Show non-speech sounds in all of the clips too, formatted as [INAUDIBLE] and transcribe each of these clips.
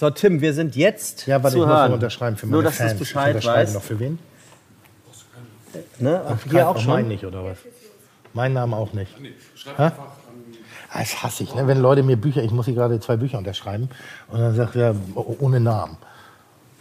So, Tim, wir sind jetzt Ja, warte, zu ich muss noch hören. unterschreiben für meine Nur, dass Fans. du es Bescheid ich unterschreibe weißt. noch für wen? Ne? Ach, Hier auch Meinen schon. nicht, oder was? Mein Name auch nicht. Hä? Ah, Das hasse ich, ne? wenn Leute mir Bücher, ich muss hier gerade zwei Bücher unterschreiben und dann sagt er, oh- ohne Namen.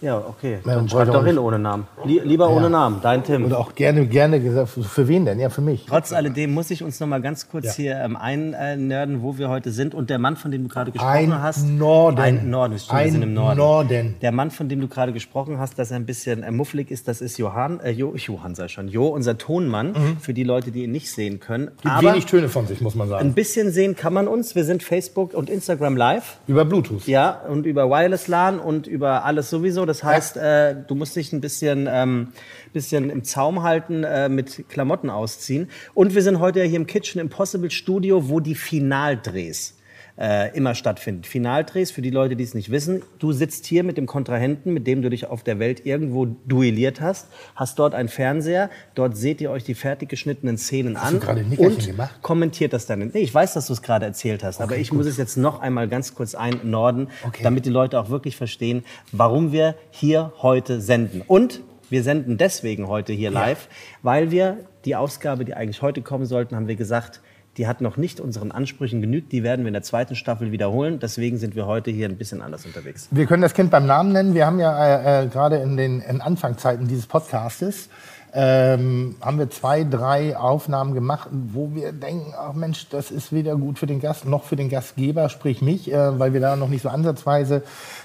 Ja, okay. Ja, Dann und schreib doch hin ohne Namen. Lie lieber ohne Namen, dein Tim. Oder auch gerne, gerne gesagt, für- wen denn? Ja, für mich. Trotz alledem muss ich uns noch mal ganz kurz Ja. hier ähm, einnörden, wo wir heute sind. Und der Mann, von dem du gerade gesprochen Ein hast. Norden. Ein Norden, stimmt, wir Ein sind im Norden. Norden. Der Mann, von dem du gerade gesprochen hast, dass er ein bisschen äh, mufflig ist, das ist Johann, äh, jo, Johann sei schon, Jo, unser Tonmann, für die Leute, die ihn nicht sehen können. Mhm. Gibt Aber wenig Töne von sich, muss man ein sagen. bisschen sehen kann man uns. Wir sind Facebook und Instagram live. Über Bluetooth. Ja, und über Wireless LAN und über alles sowieso. Das heißt, äh, du musst dich ein bisschen, ähm, bisschen im Zaum halten, äh, mit Klamotten ausziehen. Und wir sind heute ja hier im Kitchen Impossible Studio, wo die Finaldrehs äh, immer stattfinden. Finaldrehs, für die Leute, die es nicht wissen, du sitzt hier mit dem Kontrahenten, mit dem du dich auf der Welt irgendwo duelliert hast, hast dort einen Fernseher, dort seht ihr euch die fertig geschnittenen Szenen Hast an du gerade und gemacht? kommentiert das dann. Nee, ich weiß, dass du es gerade erzählt hast, aber ich muss es jetzt noch einmal ganz kurz einnorden, Okay. damit die Leute auch wirklich verstehen, warum wir hier heute senden. Und wir senden deswegen heute hier live, weil wir die Ausgabe, die eigentlich heute kommen sollten, haben wir gesagt, die hat noch nicht unseren Ansprüchen genügt. Die werden wir in der zweiten Staffel wiederholen. Deswegen sind wir heute hier ein bisschen anders unterwegs. Wir können das Kind beim Namen nennen. Wir haben ja äh, äh, gerade in den in Anfangszeiten dieses Podcastes ähm, haben wir zwei, drei Aufnahmen gemacht, wo wir denken, ach Mensch, das ist weder gut für den Gast noch für den Gastgeber, sprich mich, äh, weil wir da noch nicht so ansatzweise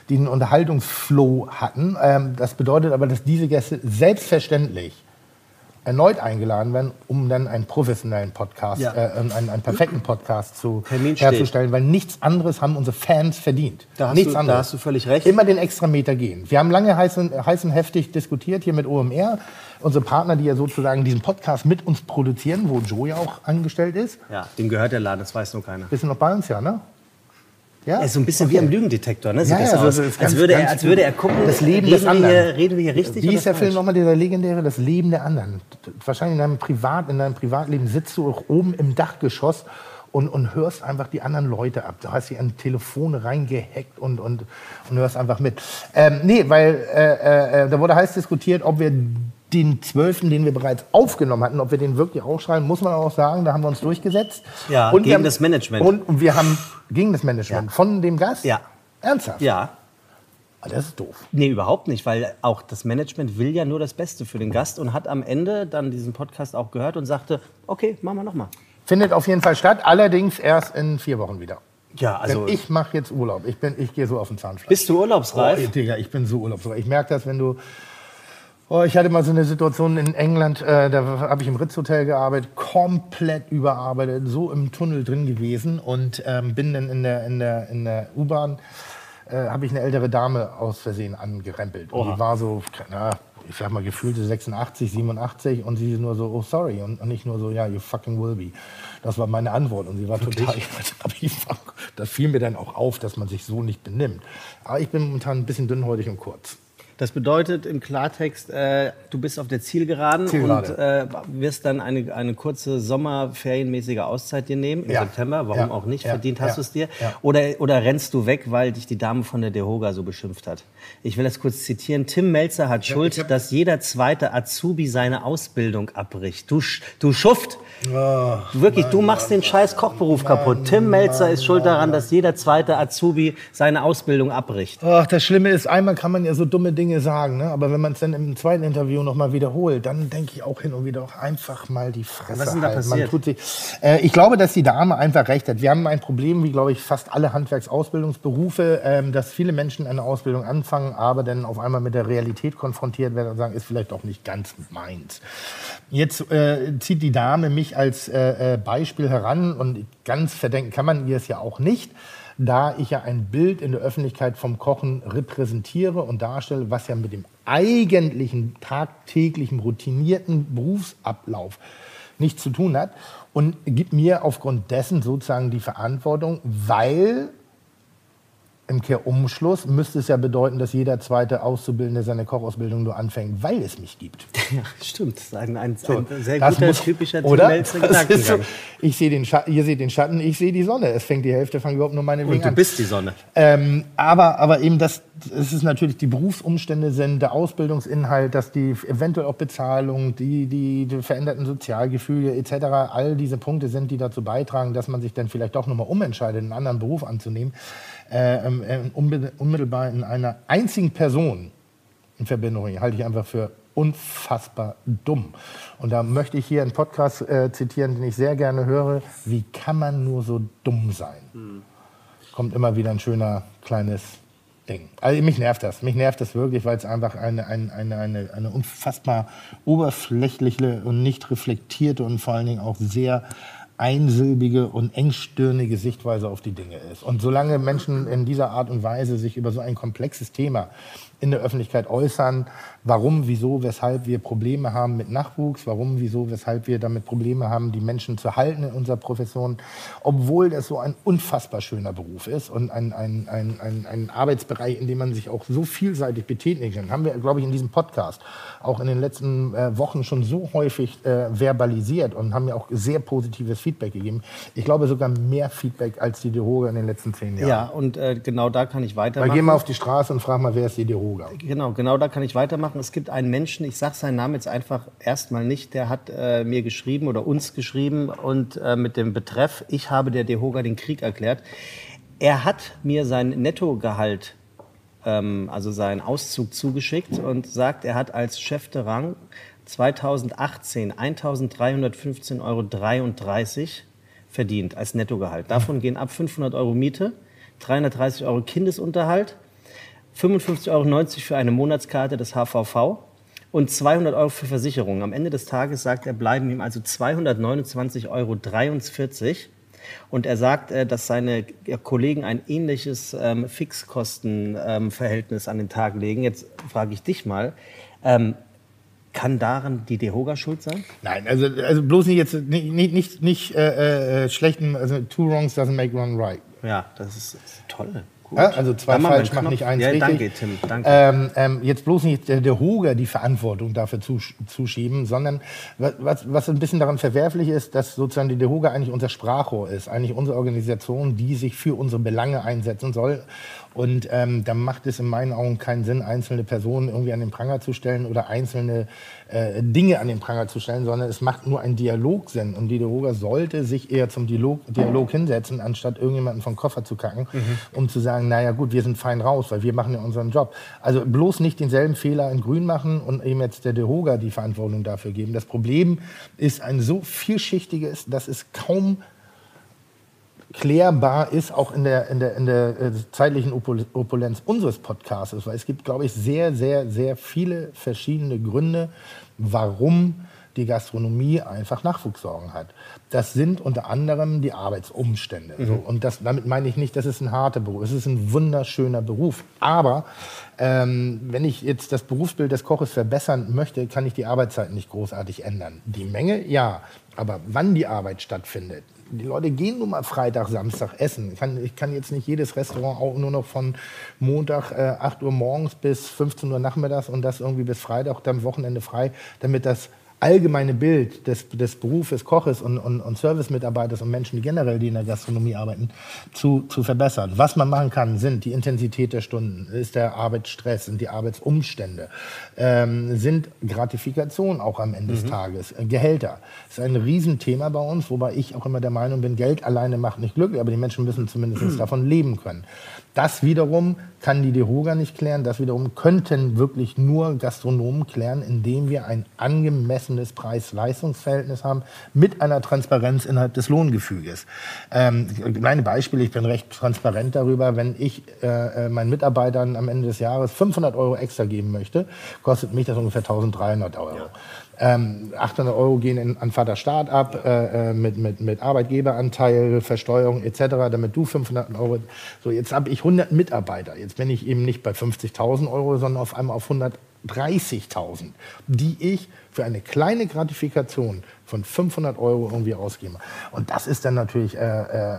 den Unterhaltungsflow hatten. Ähm, das bedeutet aber, dass diese Gäste selbstverständlich erneut eingeladen werden, um dann einen professionellen Podcast, Ja. äh, einen, einen perfekten Podcast zu Termin steht. herzustellen, weil nichts anderes haben unsere Fans verdient. Da hast nichts du- da anderes. hast du völlig recht. Immer den extra Meter gehen. Wir haben lange heiß und, heiß und heftig diskutiert hier mit OMR, unsere Partner, die ja sozusagen diesen Podcast mit uns produzieren, wo Joe ja auch angestellt ist. Ja, dem gehört der Laden, das weiß nur keiner. Bist du noch bei uns, ja, ne? Ja, Er ist so ein bisschen wie am Lügendetektor, ne? Sieht Ja, das ja, aus. so- so ist als, ganz- würde er, ganz als würde er gucken, das Leben des anderen. hier, reden wir hier richtig Wie ist der Film falsch? nochmal, dieser legendäre Das Leben der anderen? Wahrscheinlich in deinem, Privat, in deinem Privatleben sitzt du auch oben im Dachgeschoss und, und hörst einfach die anderen Leute ab. Du hast hier ein Telefon reingehackt und, und, und hörst einfach mit. Ähm, nee, weil äh, äh, da wurde heiß diskutiert, ob wir den zwölften, den wir bereits aufgenommen hatten, ob wir den wirklich aufschreiben, muss man auch sagen, da haben wir uns durchgesetzt. Ja, wir gegen haben, das Management. Und, und wir haben gegen das Management Ja. von dem Gast? Ja. Ernsthaft? Ja, Ah, Das ist doof. Nee, überhaupt nicht, weil auch das Management will ja nur das Beste für den Gast und hat am Ende dann diesen Podcast auch gehört und sagte, okay, machen wir nochmal. Findet auf jeden Fall statt, allerdings erst in vier Wochen wieder. Ja, also Denn ich mache jetzt Urlaub. Ich, bin, ich gehe so auf den Zahnfleisch. bist du urlaubsreif? Oh, Digga, ich bin so urlaubsreif. Ich merke das, wenn du. Oh, ich hatte mal so eine Situation in England, äh, da habe ich im Ritz-Hotel gearbeitet, komplett überarbeitet, so im Tunnel drin gewesen und ähm, bin dann in der, in der, in der U-Bahn, äh, habe ich eine ältere Dame aus Versehen angerempelt. Und Oha. die war so, na, ich sag mal, gefühlte 86, 87 und sie nur so, oh sorry. Und, und nicht nur so, ja, you fucking will be. Das war meine Antwort. Und sie war total, [LAUGHS] aber ich war, das fiel mir dann auch auf, dass man sich so nicht benimmt. Aber ich bin momentan ein bisschen dünnhäutig und kurz. Das bedeutet im Klartext, äh, du bist auf der Zielgeraden Zielgerade. und äh, wirst dann eine, eine kurze Sommerferienmäßige Auszeit dir nehmen im Ja. September. Warum Ja. auch nicht? Ja. Verdient hast Ja. du es dir? Ja. Oder, oder rennst du weg, weil dich die Dame von der Dehoga so beschimpft hat? Ich will das kurz zitieren. Tim Melzer hat Schuld, dass jeder zweite Azubi seine Ausbildung abbricht. Du, du Schuft! Wirklich, du machst den scheiß Kochberuf kaputt. Tim Melzer ist schuld daran, dass jeder zweite Azubi seine Ausbildung abbricht. Ach, das Schlimme ist, einmal kann man ja so dumme Dinge sagen, ne? aber wenn man es dann im zweiten Interview nochmal wiederholt, dann denke ich auch hin und wieder auch einfach mal die Fresse Was ist denn da halten. Man passiert? tut sich, äh, ich glaube, dass die Dame einfach recht hat. Wir haben ein Problem, wie glaube ich fast alle Handwerksausbildungsberufe, ähm, dass viele Menschen eine Ausbildung anfangen, aber dann auf einmal mit der Realität konfrontiert werden und sagen, ist vielleicht auch nicht ganz meins. Jetzt äh, zieht die Dame mich als äh, äh, Beispiel heran und ganz verdenken kann man ihr es ja auch nicht, da ich ja ein Bild in der Öffentlichkeit vom Kochen repräsentiere und darstelle, was ja mit dem eigentlichen tagtäglichen routinierten Berufsablauf nichts zu tun hat und gibt mir aufgrund dessen sozusagen die Verantwortung, weil im Kehrumschluss müsste es ja bedeuten, dass jeder zweite Auszubildende seine Kochausbildung nur anfängt, weil es mich gibt. [LAUGHS] Ja, stimmt. Das ist ein, ein, So, ein sehr das guter, muss- typischer oder? Das so, ich sehe den Schatten, ihr seht den Schatten, ich sehe die Sonne. Es fängt die Hälfte fängt überhaupt nur meine Wegen Und du an. bist die Sonne. Ähm, aber, aber eben das, es ist natürlich die Berufsumstände sind, der Ausbildungsinhalt, dass die eventuell auch Bezahlung, die, die, die veränderten Sozialgefühle etc. All diese Punkte sind, die dazu beitragen, dass man sich dann vielleicht doch nochmal umentscheidet, einen anderen Beruf anzunehmen. Äh, ähm, äh, unmittelbar in einer einzigen Person in Verbindung bringen, halte ich einfach für unfassbar dumm. Und da möchte ich hier einen Podcast äh, zitieren, den ich sehr gerne höre. Wie kann man nur so dumm sein? Kommt immer wieder ein schöner kleines Ding. Also mich nervt das. Mich nervt das wirklich, weil es einfach eine, eine, eine, eine, eine unfassbar oberflächliche und nicht reflektierte und vor allen Dingen auch sehr einsilbige und engstirnige Sichtweise auf die Dinge ist. Und solange Menschen in dieser Art und Weise sich über so ein komplexes Thema in der Öffentlichkeit äußern, warum, wieso, weshalb wir Probleme haben mit Nachwuchs, warum, wieso, weshalb wir damit Probleme haben, die Menschen zu halten in unserer Profession, obwohl das so ein unfassbar schöner Beruf ist und ein, ein, ein, ein, ein Arbeitsbereich, in dem man sich auch so vielseitig betätigen kann, haben wir, glaube ich, in diesem Podcast auch in den letzten äh, Wochen schon so häufig äh, verbalisiert und haben ja auch sehr positives Feedback gegeben. Ich glaube sogar mehr Feedback als die Deroga in den letzten zehn Jahren. Ja, und äh, genau da kann ich Weil weitermachen. geh mal auf die Straße und frag mal, wer ist die Deroga? Genau, genau da kann ich weitermachen. Es gibt einen Menschen, ich sage seinen Namen jetzt einfach erstmal nicht, der hat äh, mir geschrieben oder uns geschrieben und äh, mit dem Betreff, ich habe der Dehoga den Krieg erklärt. Er hat mir sein Nettogehalt, ähm, also seinen Auszug zugeschickt und sagt, er hat als Chef de Rang 2018 1.315,33 Euro verdient als Nettogehalt. Davon gehen ab 500 Euro Miete, 330 Euro Kindesunterhalt, 55,90 Euro für eine Monatskarte des HVV und 200 Euro für Versicherungen. Am Ende des Tages sagt er, bleiben ihm also 229,43 Euro. Und er sagt, äh, dass seine Kollegen ein ähnliches ähm, Fixkostenverhältnis an den Tag legen. Jetzt frage ich dich mal, ähm, kann daran die Dehoga schuld sein? Nein, also, also bloß nicht jetzt nicht, nicht, nicht, nicht äh, äh, schlechten, also two wrongs doesn't make one right. Ja, das ist, ist toll. Ja, also zwei falsch macht nicht eins ja, richtig. Danke, Tim. Danke. Ähm, ähm, jetzt bloß nicht der, der Hoger die Verantwortung dafür zusch zuschieben, sondern was, was, ein bisschen daran verwerflich ist, dass sozusagen die Dehoga eigentlich unser Sprachrohr ist, eigentlich unsere Organisation, die sich für unsere Belange einsetzen soll. Und ähm, da macht es in meinen Augen keinen Sinn, einzelne Personen irgendwie an den Pranger zu stellen oder einzelne äh, Dinge an den Pranger zu stellen, sondern es macht nur ein Dialog Sinn. Und die Deroga sollte sich eher zum Dialog, Dialog hinsetzen, anstatt irgendjemanden vom Koffer zu kacken, um zu sagen, naja gut, wir sind fein raus, weil wir machen ja unseren Job. Also bloß nicht denselben Fehler in Grün machen und eben jetzt der Deroga die Verantwortung dafür geben. Das Problem ist ein so vielschichtiges, dass es kaum klärbar ist, auch in der, in der, in der äh, zeitlichen Opul Opulenz unseres Podcasts. Weil es gibt, glaube ich, sehr, sehr, sehr viele verschiedene Gründe, warum die Gastronomie einfach Nachwuchssorgen hat. Das sind unter anderem die Arbeitsumstände. So, und das, damit meine ich nicht, das ist ein harter Beruf. Es ist ein wunderschöner Beruf. Aber ähm, wenn ich jetzt das Berufsbild des Koches verbessern möchte, kann ich die Arbeitszeit nicht großartig ändern. Die Menge, ja. Aber wann die Arbeit stattfindet, die Leute gehen nun mal Freitag, Samstag essen. Ich kann, ich kann jetzt nicht jedes Restaurant auch nur noch von Montag äh, 8 Uhr morgens bis 15 Uhr nachmittags und das irgendwie bis Freitag, dann Wochenende frei, damit das allgemeine Bild des, des Berufes Koches und, und, und Servicemitarbeiters und Menschen, die generell die in der Gastronomie arbeiten, zu, zu verbessern. Was man machen kann, sind die Intensität der Stunden, ist der Arbeitsstress, sind die Arbeitsumstände, ähm, sind Gratifikationen auch am Ende des Tages, äh, Gehälter. Das ist ein Riesenthema bei uns, wobei ich auch immer der Meinung bin, Geld alleine macht nicht glücklich, aber die Menschen müssen zumindest [CLEARS THROAT] davon leben können. Das wiederum kann die Deroga nicht klären. Das wiederum könnten wirklich nur Gastronomen klären, indem wir ein angemessenes Preis-Leistungs-Verhältnis haben mit einer Transparenz innerhalb des Lohngefüges. Ähm, kleine Beispiele, ich bin recht transparent darüber, wenn ich äh, äh, meinen Mitarbeitern am Ende des Jahres 500 Euro extra geben möchte, kostet mich das ungefähr 1300 Euro. Ähm, 800 Euro gehen in, an Vaterstaat ab äh, äh, mit, mit, mit Arbeitgeberanteil, Versteuerung etc., damit du 500 Euro. So, jetzt habe ich 100 Mitarbeiter. Jetzt bin ich eben nicht bei 50.000 Euro, sondern auf einmal auf 130.000, die ich für eine kleine Gratifikation von 500 Euro irgendwie ausgebe. Und das ist dann natürlich äh, äh,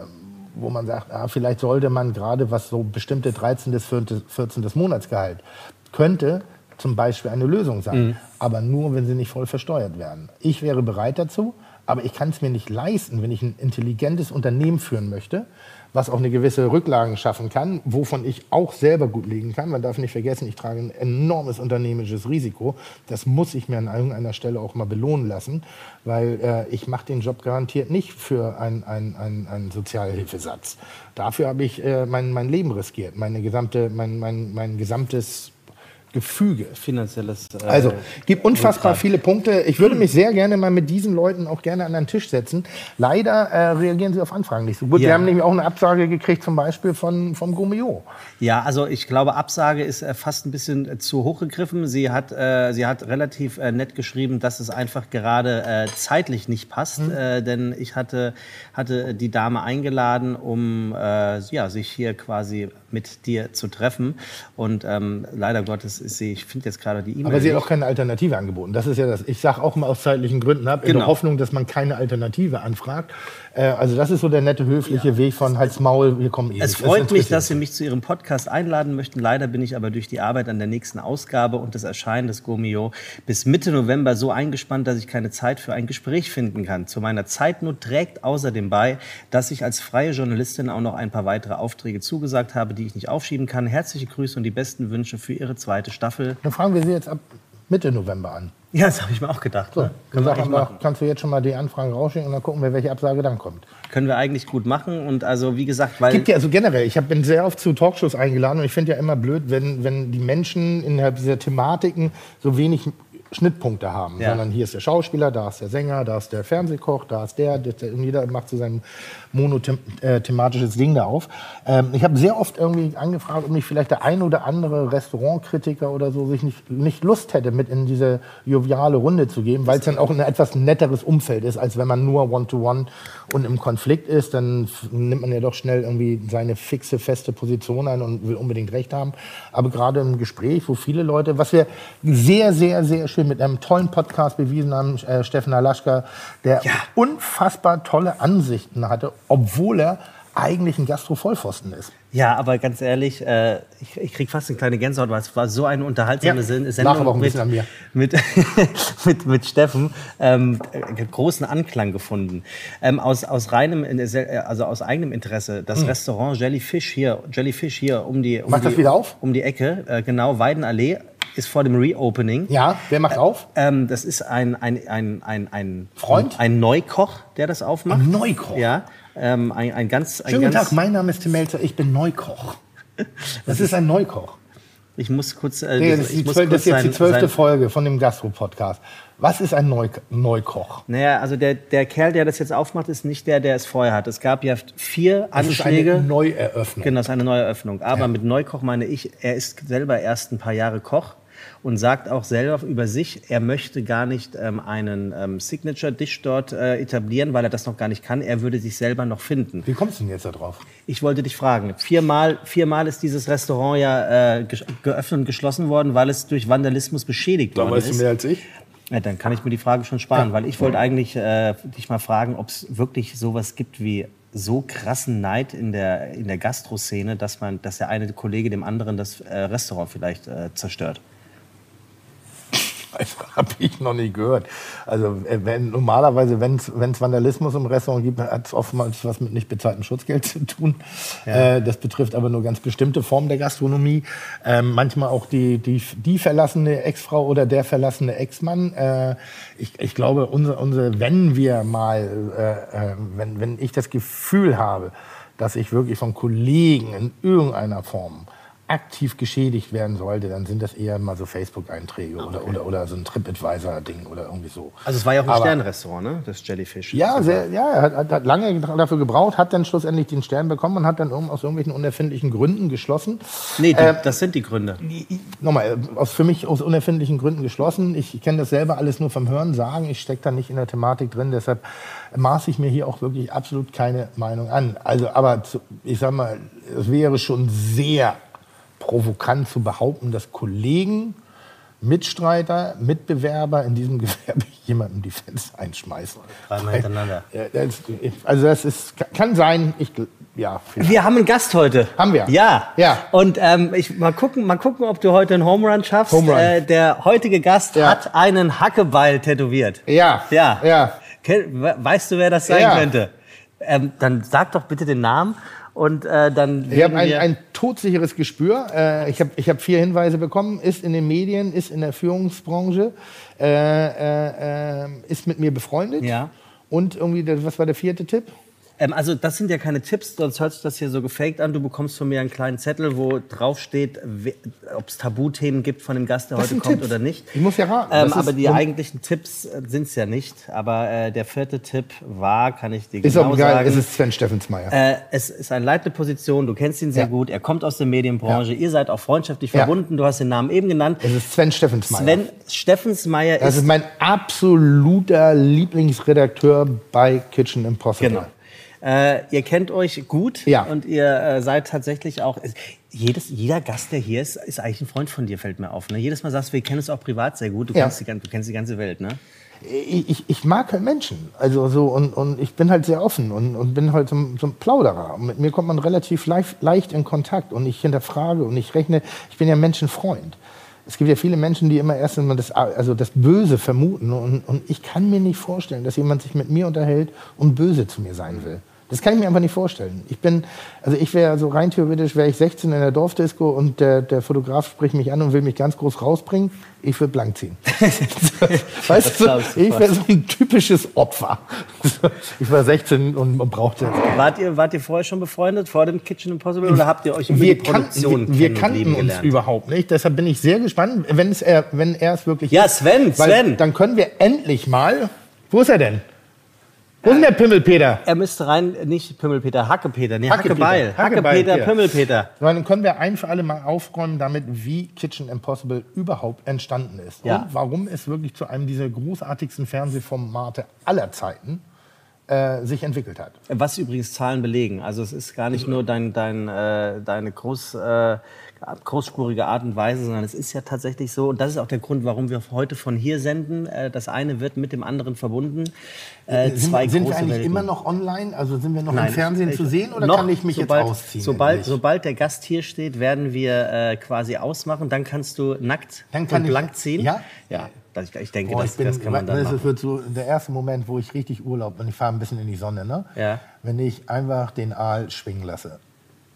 wo man sagt, ah, vielleicht sollte man gerade was so bestimmte 13. bis 14. des Monatsgehalt könnte zum Beispiel eine Lösung sein. Mhm. Aber nur, wenn sie nicht voll versteuert werden. Ich wäre bereit dazu, aber ich kann es mir nicht leisten, wenn ich ein intelligentes Unternehmen führen möchte, was auch eine gewisse Rücklagen schaffen kann, wovon ich auch selber gut liegen kann. Man darf nicht vergessen, ich trage ein enormes unternehmerisches Risiko. Das muss ich mir an irgendeiner Stelle auch mal belohnen lassen, weil äh, ich mache den Job garantiert nicht für einen ein, ein Sozialhilfesatz. Dafür habe ich äh, mein, mein Leben riskiert, meine gesamte, mein, mein, mein gesamtes Gefüge. Finanzielles. Äh, also, gibt unfassbar Rückgrat. viele Punkte. Ich würde mich sehr gerne mal mit diesen Leuten auch gerne an den Tisch setzen. Leider äh, reagieren sie auf Anfragen nicht so gut. Ja. Wir haben nämlich auch eine Absage gekriegt, zum Beispiel von, vom Gomeo. Ja, also ich glaube, Absage ist äh, fast ein bisschen äh, zu hoch gegriffen. Sie hat, äh, sie hat relativ äh, nett geschrieben, dass es einfach gerade zeitlich nicht passt. Mhm. denn ich hatte, hatte die Dame eingeladen, um ja, sich hier quasi mit dir zu treffen. Und ähm, leider Gottes ist sie, ich finde jetzt gerade die E-Mail. Aber sie hat auch keine Alternative angeboten. Das ist ja das. Ich sage auch mal aus zeitlichen Gründen ab, in genau. der Hoffnung, dass man keine Alternative anfragt. Äh, also das ist so der nette, höfliche ja. Weg von Hals Maul, wir kommen eh Es freut mich, dass Sie mich zu Ihrem Podcast einladen möchten. Leider bin ich aber durch die Arbeit an der nächsten Ausgabe und das Erscheinen des Gomio bis Mitte November so eingespannt, dass ich keine Zeit für ein Gespräch finden kann. Zu meiner Zeitnot trägt außerdem bei, dass ich als freie Journalistin auch noch ein paar weitere Aufträge zugesagt habe, die ich nicht aufschieben kann. Herzliche Grüße und die besten Wünsche für Ihre zweite Staffel. Dann fragen wir Sie jetzt ab Mitte November an. Ja, das habe ich mir auch gedacht. So, ne? Können wir wir, kannst du jetzt schon mal die Anfragen rausschicken und dann gucken wir, welche Absage dann kommt. Können wir eigentlich gut machen und also wie gesagt, weil gibt ja also generell. Ich hab, bin sehr oft zu Talkshows eingeladen und ich finde ja immer blöd, wenn wenn die Menschen innerhalb dieser Thematiken so wenig Schnittpunkte haben, ja. sondern hier ist der Schauspieler, da ist der Sänger, da ist der Fernsehkoch, da ist der, der, der jeder macht so sein monothematisches Ding da auf. Ähm, ich habe sehr oft irgendwie angefragt, ob nicht vielleicht der ein oder andere Restaurantkritiker oder so sich nicht, nicht Lust hätte, mit in diese joviale Runde zu gehen, weil es dann auch ein etwas netteres Umfeld ist, als wenn man nur One-to-One -one und im Konflikt ist, dann nimmt man ja doch schnell irgendwie seine fixe, feste Position ein und will unbedingt Recht haben. Aber gerade im Gespräch, wo viele Leute, was wir sehr, sehr, sehr schön mit einem tollen Podcast bewiesen haben, äh, Steffen Alaschka, der ja. unfassbar tolle Ansichten hatte, obwohl er eigentlich ein Gastro-Vollpfosten ist. Ja, aber ganz ehrlich, äh, ich, ich kriege fast eine kleine Gänsehaut, weil es war so eine unterhaltsame ja, Sendung mit, mit, [LAUGHS] mit, mit, Steffen. Ähm, großen Anklang gefunden. Ähm, aus, aus reinem, also aus eigenem Interesse, das hm. Restaurant Jellyfish hier, Jellyfish hier um die, um Macht die, das wieder auf? Um die Ecke, äh, genau, Weidenallee ist vor dem Reopening. Ja, wer macht auf? Ähm, das ist ein, ein, ein, ein, ein Freund? Ein Neukoch, der das aufmacht. Ein Neukoch? Ja. Ähm, ein, ein ganz, ein Schönen guten Tag, mein Name ist Tim Melzer, ich bin Neukoch. [LAUGHS] Das ist ein Neukoch. Ich muss kurz. Äh, nee, das, ist, das ist jetzt die zwölfte Folge von dem Gastro-Podcast. Was ist ein Neu Neukoch? Naja, also der, der Kerl, der das jetzt aufmacht, ist nicht der, der es vorher hat. Es gab ja vier das Anschläge. Das ist eine Neueröffnung. Genau, das ist eine Neueröffnung. Aber ja. mit Neukoch meine ich, er ist selber erst ein paar Jahre Koch und sagt auch selber über sich, er möchte gar nicht ähm, einen ähm, Signature-Dish dort äh, etablieren, weil er das noch gar nicht kann. Er würde sich selber noch finden. Wie kommst du denn jetzt darauf? Ich wollte dich fragen. Viermal, viermal ist dieses Restaurant ja äh, geöffnet und geschlossen worden, weil es durch Vandalismus beschädigt da worden ist. Da weißt du mehr als ich. Ja, dann kann ich mir die Frage schon sparen, ja. weil ich wollte eigentlich äh, dich mal fragen, ob es wirklich sowas gibt wie so krassen Neid in der, in der Gastroszene, dass man, dass der eine Kollege dem anderen das äh, Restaurant vielleicht äh, zerstört. Also [LAUGHS] habe ich noch nie gehört. Also äh, wenn, normalerweise, wenn es Vandalismus im Restaurant gibt, hat es oftmals was mit nicht bezahltem Schutzgeld [LAUGHS] zu tun. Ja. Äh, das betrifft aber nur ganz bestimmte Formen der Gastronomie. Ähm, manchmal auch die, die, die verlassene Ex-Frau oder der verlassene Ex-Mann. Äh, ich, ich glaube, unsere, unsere, wenn wir mal, äh, äh, wenn, wenn ich das Gefühl habe, dass ich wirklich von Kollegen in irgendeiner Form aktiv geschädigt werden sollte, dann sind das eher mal so Facebook-Einträge okay. oder, oder, oder so ein TripAdvisor-Ding oder irgendwie so. Also es war ja auch ein Sternrestaurant, ne? Das Jellyfish. Ja, sehr, ja er hat, hat, lange dafür gebraucht, hat dann schlussendlich den Stern bekommen und hat dann aus irgendwelchen unerfindlichen Gründen geschlossen. Nee, die, äh, das sind die Gründe. Nochmal, aus, für mich aus unerfindlichen Gründen geschlossen. Ich kenne das selber alles nur vom Hören sagen. Ich stecke da nicht in der Thematik drin, deshalb maße ich mir hier auch wirklich absolut keine Meinung an. Also, aber ich sag mal, es wäre schon sehr provokant zu behaupten, dass Kollegen, Mitstreiter, Mitbewerber in diesem [LAUGHS] Gewerbe jemandem die Fenster einschmeißen. Dreimal hintereinander. Also das ist, kann sein, ich ja, vielleicht. Wir haben einen Gast heute. Haben wir? Ja. Ja. Und ähm, ich, mal, gucken, mal gucken, ob du heute einen Home Run schaffst. Home Run. Äh, der heutige Gast Ja. hat einen Hackebeil tätowiert. Ja. Ja. Ja. Weißt du, wer das sein Ja. könnte? Ähm, dann sag doch bitte den Namen und äh, dann. Ich habe ein, ein todsicheres Gespür. Äh, ich habe ich hab vier Hinweise bekommen. Ist in den Medien, ist in der Führungsbranche, äh, äh, äh, ist mit mir befreundet. Ja. Und irgendwie, was war der vierte Tipp? Ähm, also das sind ja keine Tipps, sonst hört sich das hier so gefaked an. Du bekommst von mir einen kleinen Zettel, wo drauf steht, ob es Tabuthemen gibt von dem Gast, der Das heute kommt Tipps. oder nicht. Ich muss ja raten. Ähm, Das aber die eigentlichen Tipps sind es ja nicht. Aber äh, der vierte Tipp war, kann ich dir Ist genau auch egal, sagen. es ist Sven Steffensmeier. äh, es ist eine leitende Position, du kennst ihn sehr Ja. gut, er kommt aus der Medienbranche, ihr seid auch freundschaftlich Ja. verbunden, du hast den Namen eben genannt. es ist Sven Steffensmeier. Sven Steffensmeier das ist, ist mein absoluter Lieblingsredakteur bei Kitchen Impossible. Genau. Äh, ihr kennt euch gut Ja. und ihr äh, seid tatsächlich auch. es- Jedes, jeder Gast, der hier ist, ist eigentlich ein Freund von dir, fällt mir auf. Ne? Jedes Mal sagst du, wir kennen uns auch privat sehr gut. Du, Ja. kennst, die, du kennst die ganze Welt, ne? ich, ich, ich mag halt Menschen. Also so und, und ich bin halt sehr offen und, und bin halt so, ein- so ein Plauderer. Und mit mir kommt man relativ leicht, leicht in Kontakt und ich hinterfrage und ich rechne. Ich bin ja Menschenfreund. Es gibt ja viele Menschen, die immer erst einmal das, also das Böse vermuten und, und ich kann mir nicht vorstellen, dass jemand sich mit mir unterhält und böse zu mir sein will. Das kann ich mir einfach nicht vorstellen. Ich bin, also ich wäre so rein theoretisch, wäre ich 16 in der Dorfdisco und der, der Fotograf spricht mich an und will mich ganz groß rausbringen. Ich würde blank ziehen. [LAUGHS] weißt du, ich wäre so ein typisches Opfer. Ich war 16 und, und brauchte das. Wart ihr, wart ihr vorher schon befreundet, vor dem Kitchen Impossible, oder habt ihr euch über Wir die kannten, Produktion wir, wir und kannten uns gelernt? überhaupt nicht. Deshalb bin ich sehr gespannt, wenn es er, wenn er es wirklich Ja, ist. Sven, Weil Sven. Dann können wir endlich mal. Wo ist er denn? Wo ist denn der Pimmelpeter? Er müsste rein, nicht Pimmelpeter, Hackepeter, nee. Hackebeil. Hackepeter. Pimmelpeter. Dann können wir ein für alle Mal aufräumen damit, wie Kitchen Impossible überhaupt entstanden ist. Ja. Und warum es wirklich zu einem dieser großartigsten Fernsehformate aller Zeiten äh, sich entwickelt hat. Was übrigens Zahlen belegen. Also es ist gar nicht nur dein, dein, äh, deine groß, äh, großspurige Art und Weise, sondern es ist ja tatsächlich so, und das ist auch der Grund, warum wir heute von hier senden. Äh, das eine wird mit dem anderen verbunden. Äh, Sind, sind wir eigentlich Welten. immer noch online? Also sind wir noch Nein, im Fernsehen ich- zu sehen oder noch, kann ich mich sobald, jetzt ausziehen? Sobald, sobald der Gast hier steht, werden wir äh, quasi ausmachen. Dann kannst du nackt Dann kann und ich- blank ziehen. Ja? Ja, das, ich denke, Boah, das, ich bin, das kann man dann das machen. wird so der erste Moment, wo ich richtig Urlaub und ich fahre ein bisschen in die Sonne, ne? Ja. Wenn ich einfach den Aal schwingen lasse.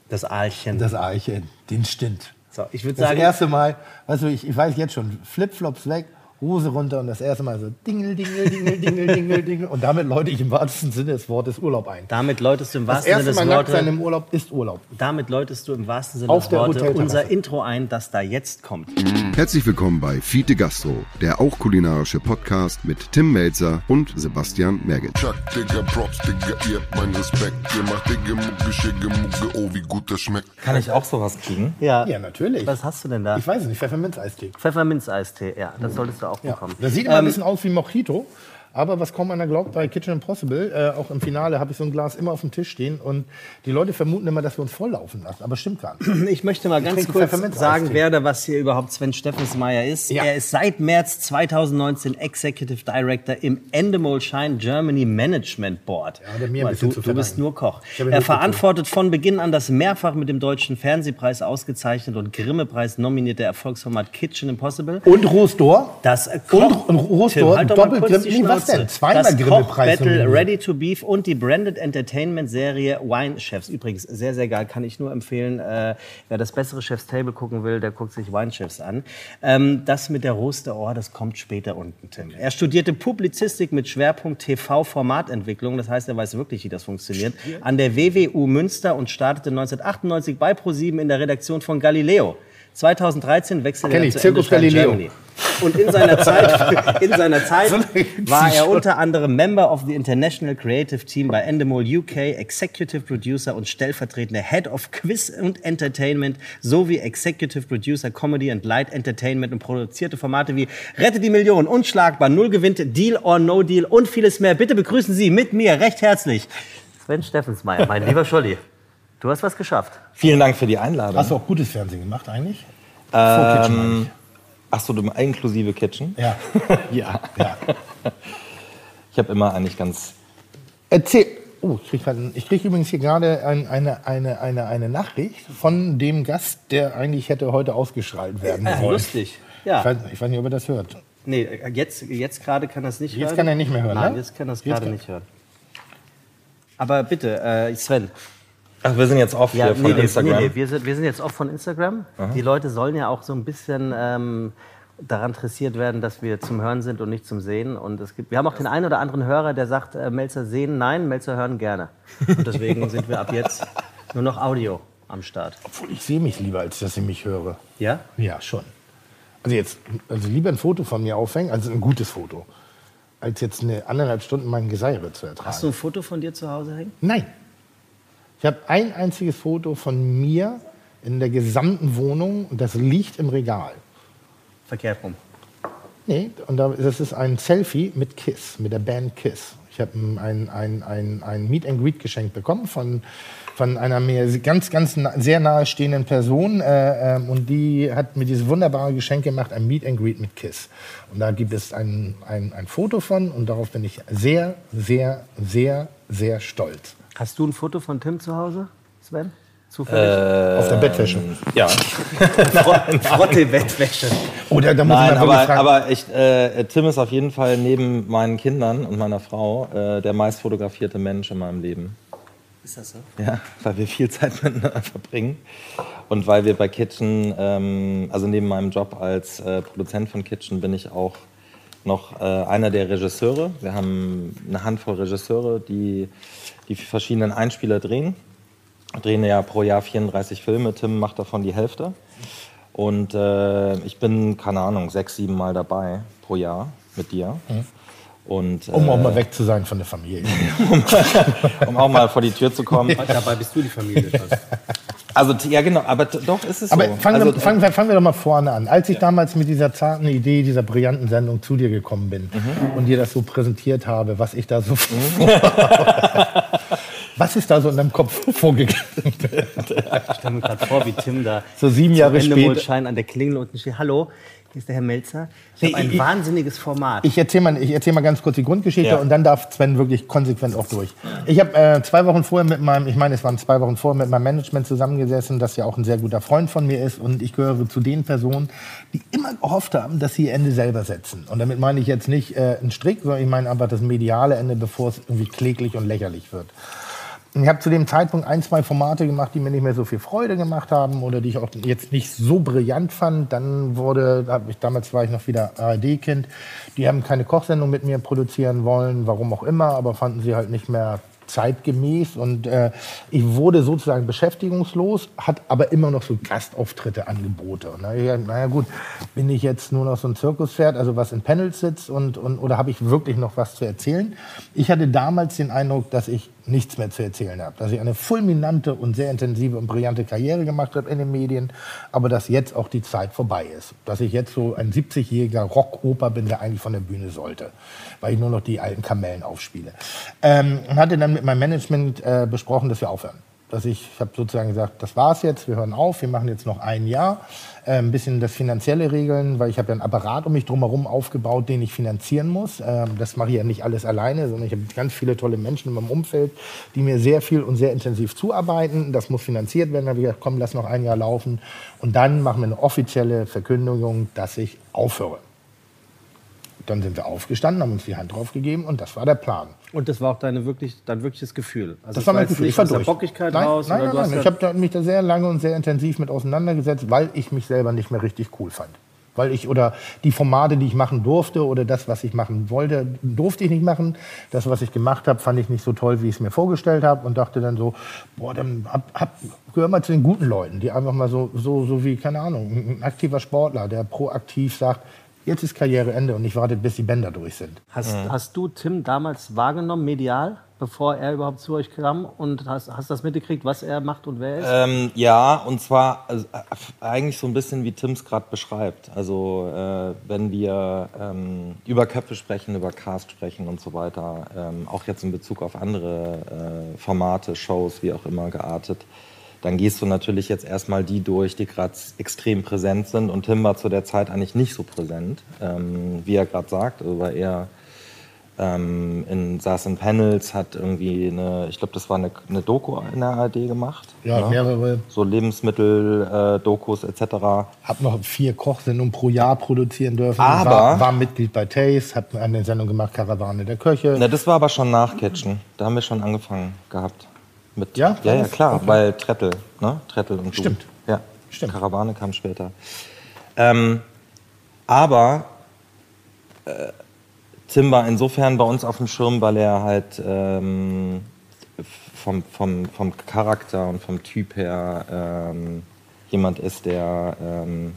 Das Aalchen. Das Aalchen, den Stint. so, ich würde Das sagen, erste Mal, weißt du, ich, ich weiß jetzt schon, Flipflops weg, Hose runter und das erste Mal so dingel, dingel, dingel, dingel, dingel, dingel. Und damit läute ich im wahrsten Sinne des Wortes Urlaub ein. damit läutest du im Das wahrsten Sinne erste des Mal nackt sein Wortes, im Urlaub ist Urlaub. damit läutest du im wahrsten Sinne Auf des Wortes unser Intro ein, das da jetzt kommt. Herzlich willkommen bei Fiete Gastro, der auch kulinarische Podcast mit Tim Melzer und Sebastian Merget. Chuck, Digga, Props, Digga, ihr habt meinen Respekt. Ihr macht Digga, Mucke, Schicke, Mucke, oh, wie gut das schmeckt. Kann ich auch sowas kriegen? Ja, Ja, natürlich. Was hast du denn da? Ich weiß es nicht, Pfefferminz-Eistee. Pfefferminz-Eistee, ja, das solltest du auch bekommen. Das sieht immer ein bisschen aus wie Mojito. Aber was kaum einer glaubt, bei Kitchen Impossible, äh, auch im Finale, habe ich so ein Glas immer auf dem Tisch stehen. Und die Leute vermuten immer, dass wir uns volllaufen lassen. Aber stimmt gar nicht. [CLEARS THROAT] Ich möchte mal ganz kurz sagen, wer oder was hier überhaupt Sven Steffensmeier ist. Ja. Er ist seit März 2019 Executive Director im Endemol Shine Germany Management Board. Ja, mir ein bisschen du, zu du bist nur Koch. Er verantwortet von Beginn an das mehrfach mit dem Deutschen Fernsehpreis ausgezeichnet und Grimme-Preis nominierte Erfolgsformat Kitchen Impossible. Und Rosdor. Das äh, Und Koch- Rosdor, Tim, halt doch mal kurz die was denn? Zweimal das Grimme-Preis nominiert. Ready to Beef und die Branded Entertainment Serie Wine Chefs. Übrigens sehr, sehr geil, kann ich nur empfehlen. Äh, wer das bessere Chef's Table gucken will, der guckt sich Wine Chefs an. Ähm, das mit der Roste, oh, das kommt später unten, Tim. Er studierte Publizistik mit Schwerpunkt TV-Formatentwicklung. Das heißt, er weiß wirklich, wie das funktioniert. An der WWU Münster und startete 1998 bei ProSieben in der Redaktion von Galileo. 2013 wechselte er ich, zu Zirkus Galileo. Germany. Und in seiner Zeit, [LAUGHS] in seiner Zeit war er unter anderem Member of the International Creative Team bei Endemol UK, Executive Producer und stellvertretender Head of Quiz und Entertainment sowie Executive Producer Comedy and Light Entertainment und produzierte Formate wie Rette die Million, Unschlagbar, Null gewinnt, Deal or No Deal und vieles mehr. Bitte begrüßen Sie mit mir recht herzlich Sven Steffensmeier, mein lieber Scholli. Du hast was geschafft. Vielen Dank für die Einladung. Hast du auch gutes Fernsehen gemacht eigentlich? Vor Kitchen meine ich. Achso, du inklusive Kitchen? Ja. [LAUGHS] Ja. ja. Ich habe immer eigentlich ganz. Erzähl, Oh, ich kriege krieg übrigens hier gerade ein, eine, eine, eine, eine Nachricht von dem Gast, der eigentlich hätte heute ausgestrahlt werden Ah, sollen. lustig. Ich, Ja. weiß, ich weiß nicht, ob er das hört. Nee, jetzt, jetzt gerade kann er es nicht Jetzt hören. kann er nicht mehr hören, Nein, ne? jetzt kann er es Jetzt gerade nicht hören. Aber bitte, äh, Sven. Ach, wir sind jetzt off hier von nee, nee, Instagram. Nee, nee, wir, sind, wir sind jetzt oft von Instagram. Die Leute sollen ja auch so ein bisschen ähm, daran interessiert werden, dass wir zum Hören sind und nicht zum Sehen. Und es gibt, wir haben auch den einen oder anderen Hörer, der sagt, äh, Melzer sehen, nein, Melzer hören gerne. Und deswegen sind wir ab jetzt [LAUGHS] nur noch Audio am Start. Obwohl ich sehe mich lieber, als dass ich mich höre. Ja? Ja, schon. Also jetzt, also lieber ein Foto von mir aufhängen, also ein gutes Foto, als jetzt eine anderthalb Stunden mein Geseire zu ertragen. Hast du ein Foto von dir zu Hause hängen? Nein. Ich habe ein einziges Foto von mir in der gesamten Wohnung und das liegt im Regal. Verkehrt rum. Nee, und da, das ist ein Selfie mit Kiss, mit der Band Kiss. Ich habe ein, ein, ein, ein Meet and Greet geschenkt bekommen von, von einer mir ganz, ganz na, sehr nahestehenden Person. Äh, ähm, und die hat mir dieses wunderbare Geschenk gemacht, ein Meet and Greet mit Kiss. Und da gibt es ein, ein, ein Foto von und darauf bin ich sehr, sehr, sehr, sehr stolz. Hast du ein Foto von Tim zu Hause, Sven? Zufällig? Auf der Bettwäsche. Ja. [LAUGHS] Frotte-Bettwäsche. Oder da muss Nein, man aber, fragen. aber ich, äh, Tim ist auf jeden Fall neben meinen Kindern und meiner Frau äh, der meist fotografierte Mensch in meinem Leben. Ist das so? Ja, weil wir viel Zeit [LAUGHS] miteinander verbringen. Und weil wir bei Kitchen, ähm, also neben meinem Job als äh, Produzent von Kitchen, bin ich auch noch äh, einer der Regisseure. Wir haben eine Handvoll Regisseure, die die verschiedenen Einspieler drehen. Wir drehen ja pro Jahr 34 Filme. Tim macht davon die Hälfte. Und äh, ich bin, keine Ahnung, sechs, sieben Mal dabei pro Jahr mit dir. Und, äh, um auch mal weg zu sein von der Familie. [LAUGHS] um auch mal vor die Tür zu kommen. Dabei bist du die Familie. [LAUGHS] Also ja genau, aber doch ist es Aber so. fangen, also, wir, fangen, wir, fangen wir doch mal vorne an. Als ich damals mit dieser zarten Idee, dieser brillanten Sendung zu dir gekommen bin Mhm. und dir das so präsentiert habe, was ich da so Was ist da so in deinem Kopf vorgegangen? Ich stelle mir gerade vor, wie Tim da So sieben Jahre Endemondschein an der Klingel unten steht. Hallo, hier ist der Herr Melzer. Ich habe Nee, ein ich- wahnsinniges Format. Ich erzähle mal, ich erzähl mal ganz kurz die Grundgeschichte Ja. und dann darf Sven wirklich konsequent auch durch. Ich habe äh, zwei Wochen vorher mit meinem, ich meine, es waren zwei Wochen vorher mit meinem Management zusammengesessen, das ja auch ein sehr guter Freund von mir ist und ich gehöre zu den Personen, die immer gehofft haben, dass sie ihr Ende selber setzen. Und damit meine ich jetzt nicht äh, einen Strick, sondern ich meine einfach das mediale Ende, bevor es irgendwie kläglich und lächerlich wird. Und Ich habe zu dem Zeitpunkt ein, zwei Formate gemacht, die mir nicht mehr so viel Freude gemacht haben oder die ich auch jetzt nicht so brillant fand. Dann wurde, ich, damals war ich noch wieder ARD-Kind, die haben keine Kochsendung mit mir produzieren wollen, warum auch immer, aber fanden sie halt nicht mehr zeitgemäß und äh, ich wurde sozusagen beschäftigungslos, hat aber immer noch so Gastauftritte, Angebote. Und naja, naja gut, bin ich jetzt nur noch so ein Zirkuspferd, also was in Panels sitzt und, und oder habe ich wirklich noch was zu erzählen? Ich hatte damals den Eindruck, dass ich nichts mehr zu erzählen habe, dass ich eine fulminante und sehr intensive und brillante Karriere gemacht habe in den Medien, aber dass jetzt auch die Zeit vorbei ist, dass ich jetzt so ein 70-jähriger Rockoper bin, der eigentlich von der Bühne sollte, weil ich nur noch die alten Kamellen aufspiele. Ähm, und hatte dann mit meinem Management äh, besprochen, dass wir aufhören. Dass ich, ich habe sozusagen gesagt, das war's jetzt, wir hören auf, wir machen jetzt noch ein Jahr, äh, ein bisschen das Finanzielle regeln, weil ich habe ja einen Apparat um mich drumherum aufgebaut, den ich finanzieren muss. Ähm, das mache ich ja nicht alles alleine, sondern ich habe ganz viele tolle Menschen in meinem Umfeld, die mir sehr viel und sehr intensiv zuarbeiten. Das muss finanziert werden. Da habe ich gesagt, komm, lass noch ein Jahr laufen und dann machen wir eine offizielle Verkündigung, dass ich aufhöre. Dann sind wir aufgestanden, haben uns die Hand drauf gegeben und das war der Plan. Und das war auch deine wirklich, dein wirkliches Gefühl. Also Das war mein Gefühl. nicht Ich war der durch. Bockigkeit nein, raus. nein, nein, nein. Ich habe mich da sehr lange und sehr intensiv mit auseinandergesetzt, weil ich mich selber nicht mehr richtig cool fand. Weil ich oder die Formate, die ich machen durfte oder das, was ich machen wollte, durfte ich nicht machen. Das, was ich gemacht habe, fand ich nicht so toll, wie ich es mir vorgestellt habe und dachte dann so, boah, dann hab, hab, gehör mal zu den guten Leuten, die einfach mal so, so, so wie, keine Ahnung, ein aktiver Sportler, der proaktiv sagt, jetzt ist Karriereende und ich warte, bis die Bänder durch sind. Hast, hast du Tim damals wahrgenommen, medial, bevor er überhaupt zu euch kam? Und hast, hast das mitgekriegt, was er macht und wer er ist? Ähm, ja, und zwar also, äh, eigentlich so ein bisschen wie Tims gerade beschreibt. Also äh, wenn wir ähm, über Köpfe sprechen, über Cast sprechen und so weiter, ähm, auch jetzt in Bezug auf andere äh, Formate, Shows, wie auch immer geartet, dann gehst du natürlich jetzt erstmal die durch, die gerade extrem präsent sind. Und Tim war zu der Zeit eigentlich nicht so präsent, ähm, wie er gerade sagt, also war eher ähm, in, saß in Panels, hat irgendwie eine, ich glaube, das war eine, eine Doku in der ARD gemacht. Ja, ne? mehrere. So Lebensmittel-Dokus etc. Hab noch vier Kochsendungen pro Jahr produzieren dürfen. Aber- war, war Mitglied bei Taste, hab eine Sendung gemacht, Karawane der Köche. Na, das war aber schon nach Kitchen. Da haben wir schon angefangen gehabt. Mit, Ja? Ja, ja, klar, Okay. weil Trettel, ne? Trettel und du. Stimmt. Ja, Stimmt. Karawane kam später. Ähm, aber äh, Tim war insofern bei uns auf dem Schirm, weil er halt ähm, vom, vom, vom Charakter und vom Typ her ähm, jemand ist, der ähm,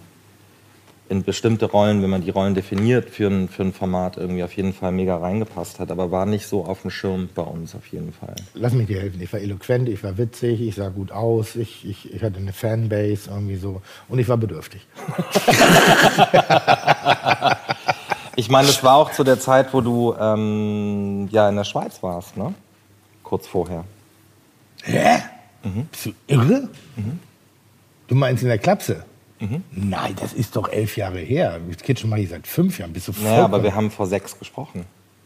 in bestimmte Rollen, wenn man die Rollen definiert, für ein, für ein Format irgendwie auf jeden Fall mega reingepasst hat, aber war nicht so auf dem Schirm bei uns auf jeden Fall. Lass mich dir helfen. Ich war eloquent, ich war witzig, ich sah gut aus, ich, ich, ich hatte eine Fanbase irgendwie so und ich war bedürftig. [LAUGHS] Ich meine, das war auch zu der Zeit, wo du ähm, ja in der Schweiz warst, ne? Kurz vorher. Bist du irre? Mhm. Du meinst in der Klapse? Nein, das ist doch elf Jahre her. Das Kitchen mache ich seit fünf Jahren. Bist du Naja, aber wir haben vor sechs gesprochen.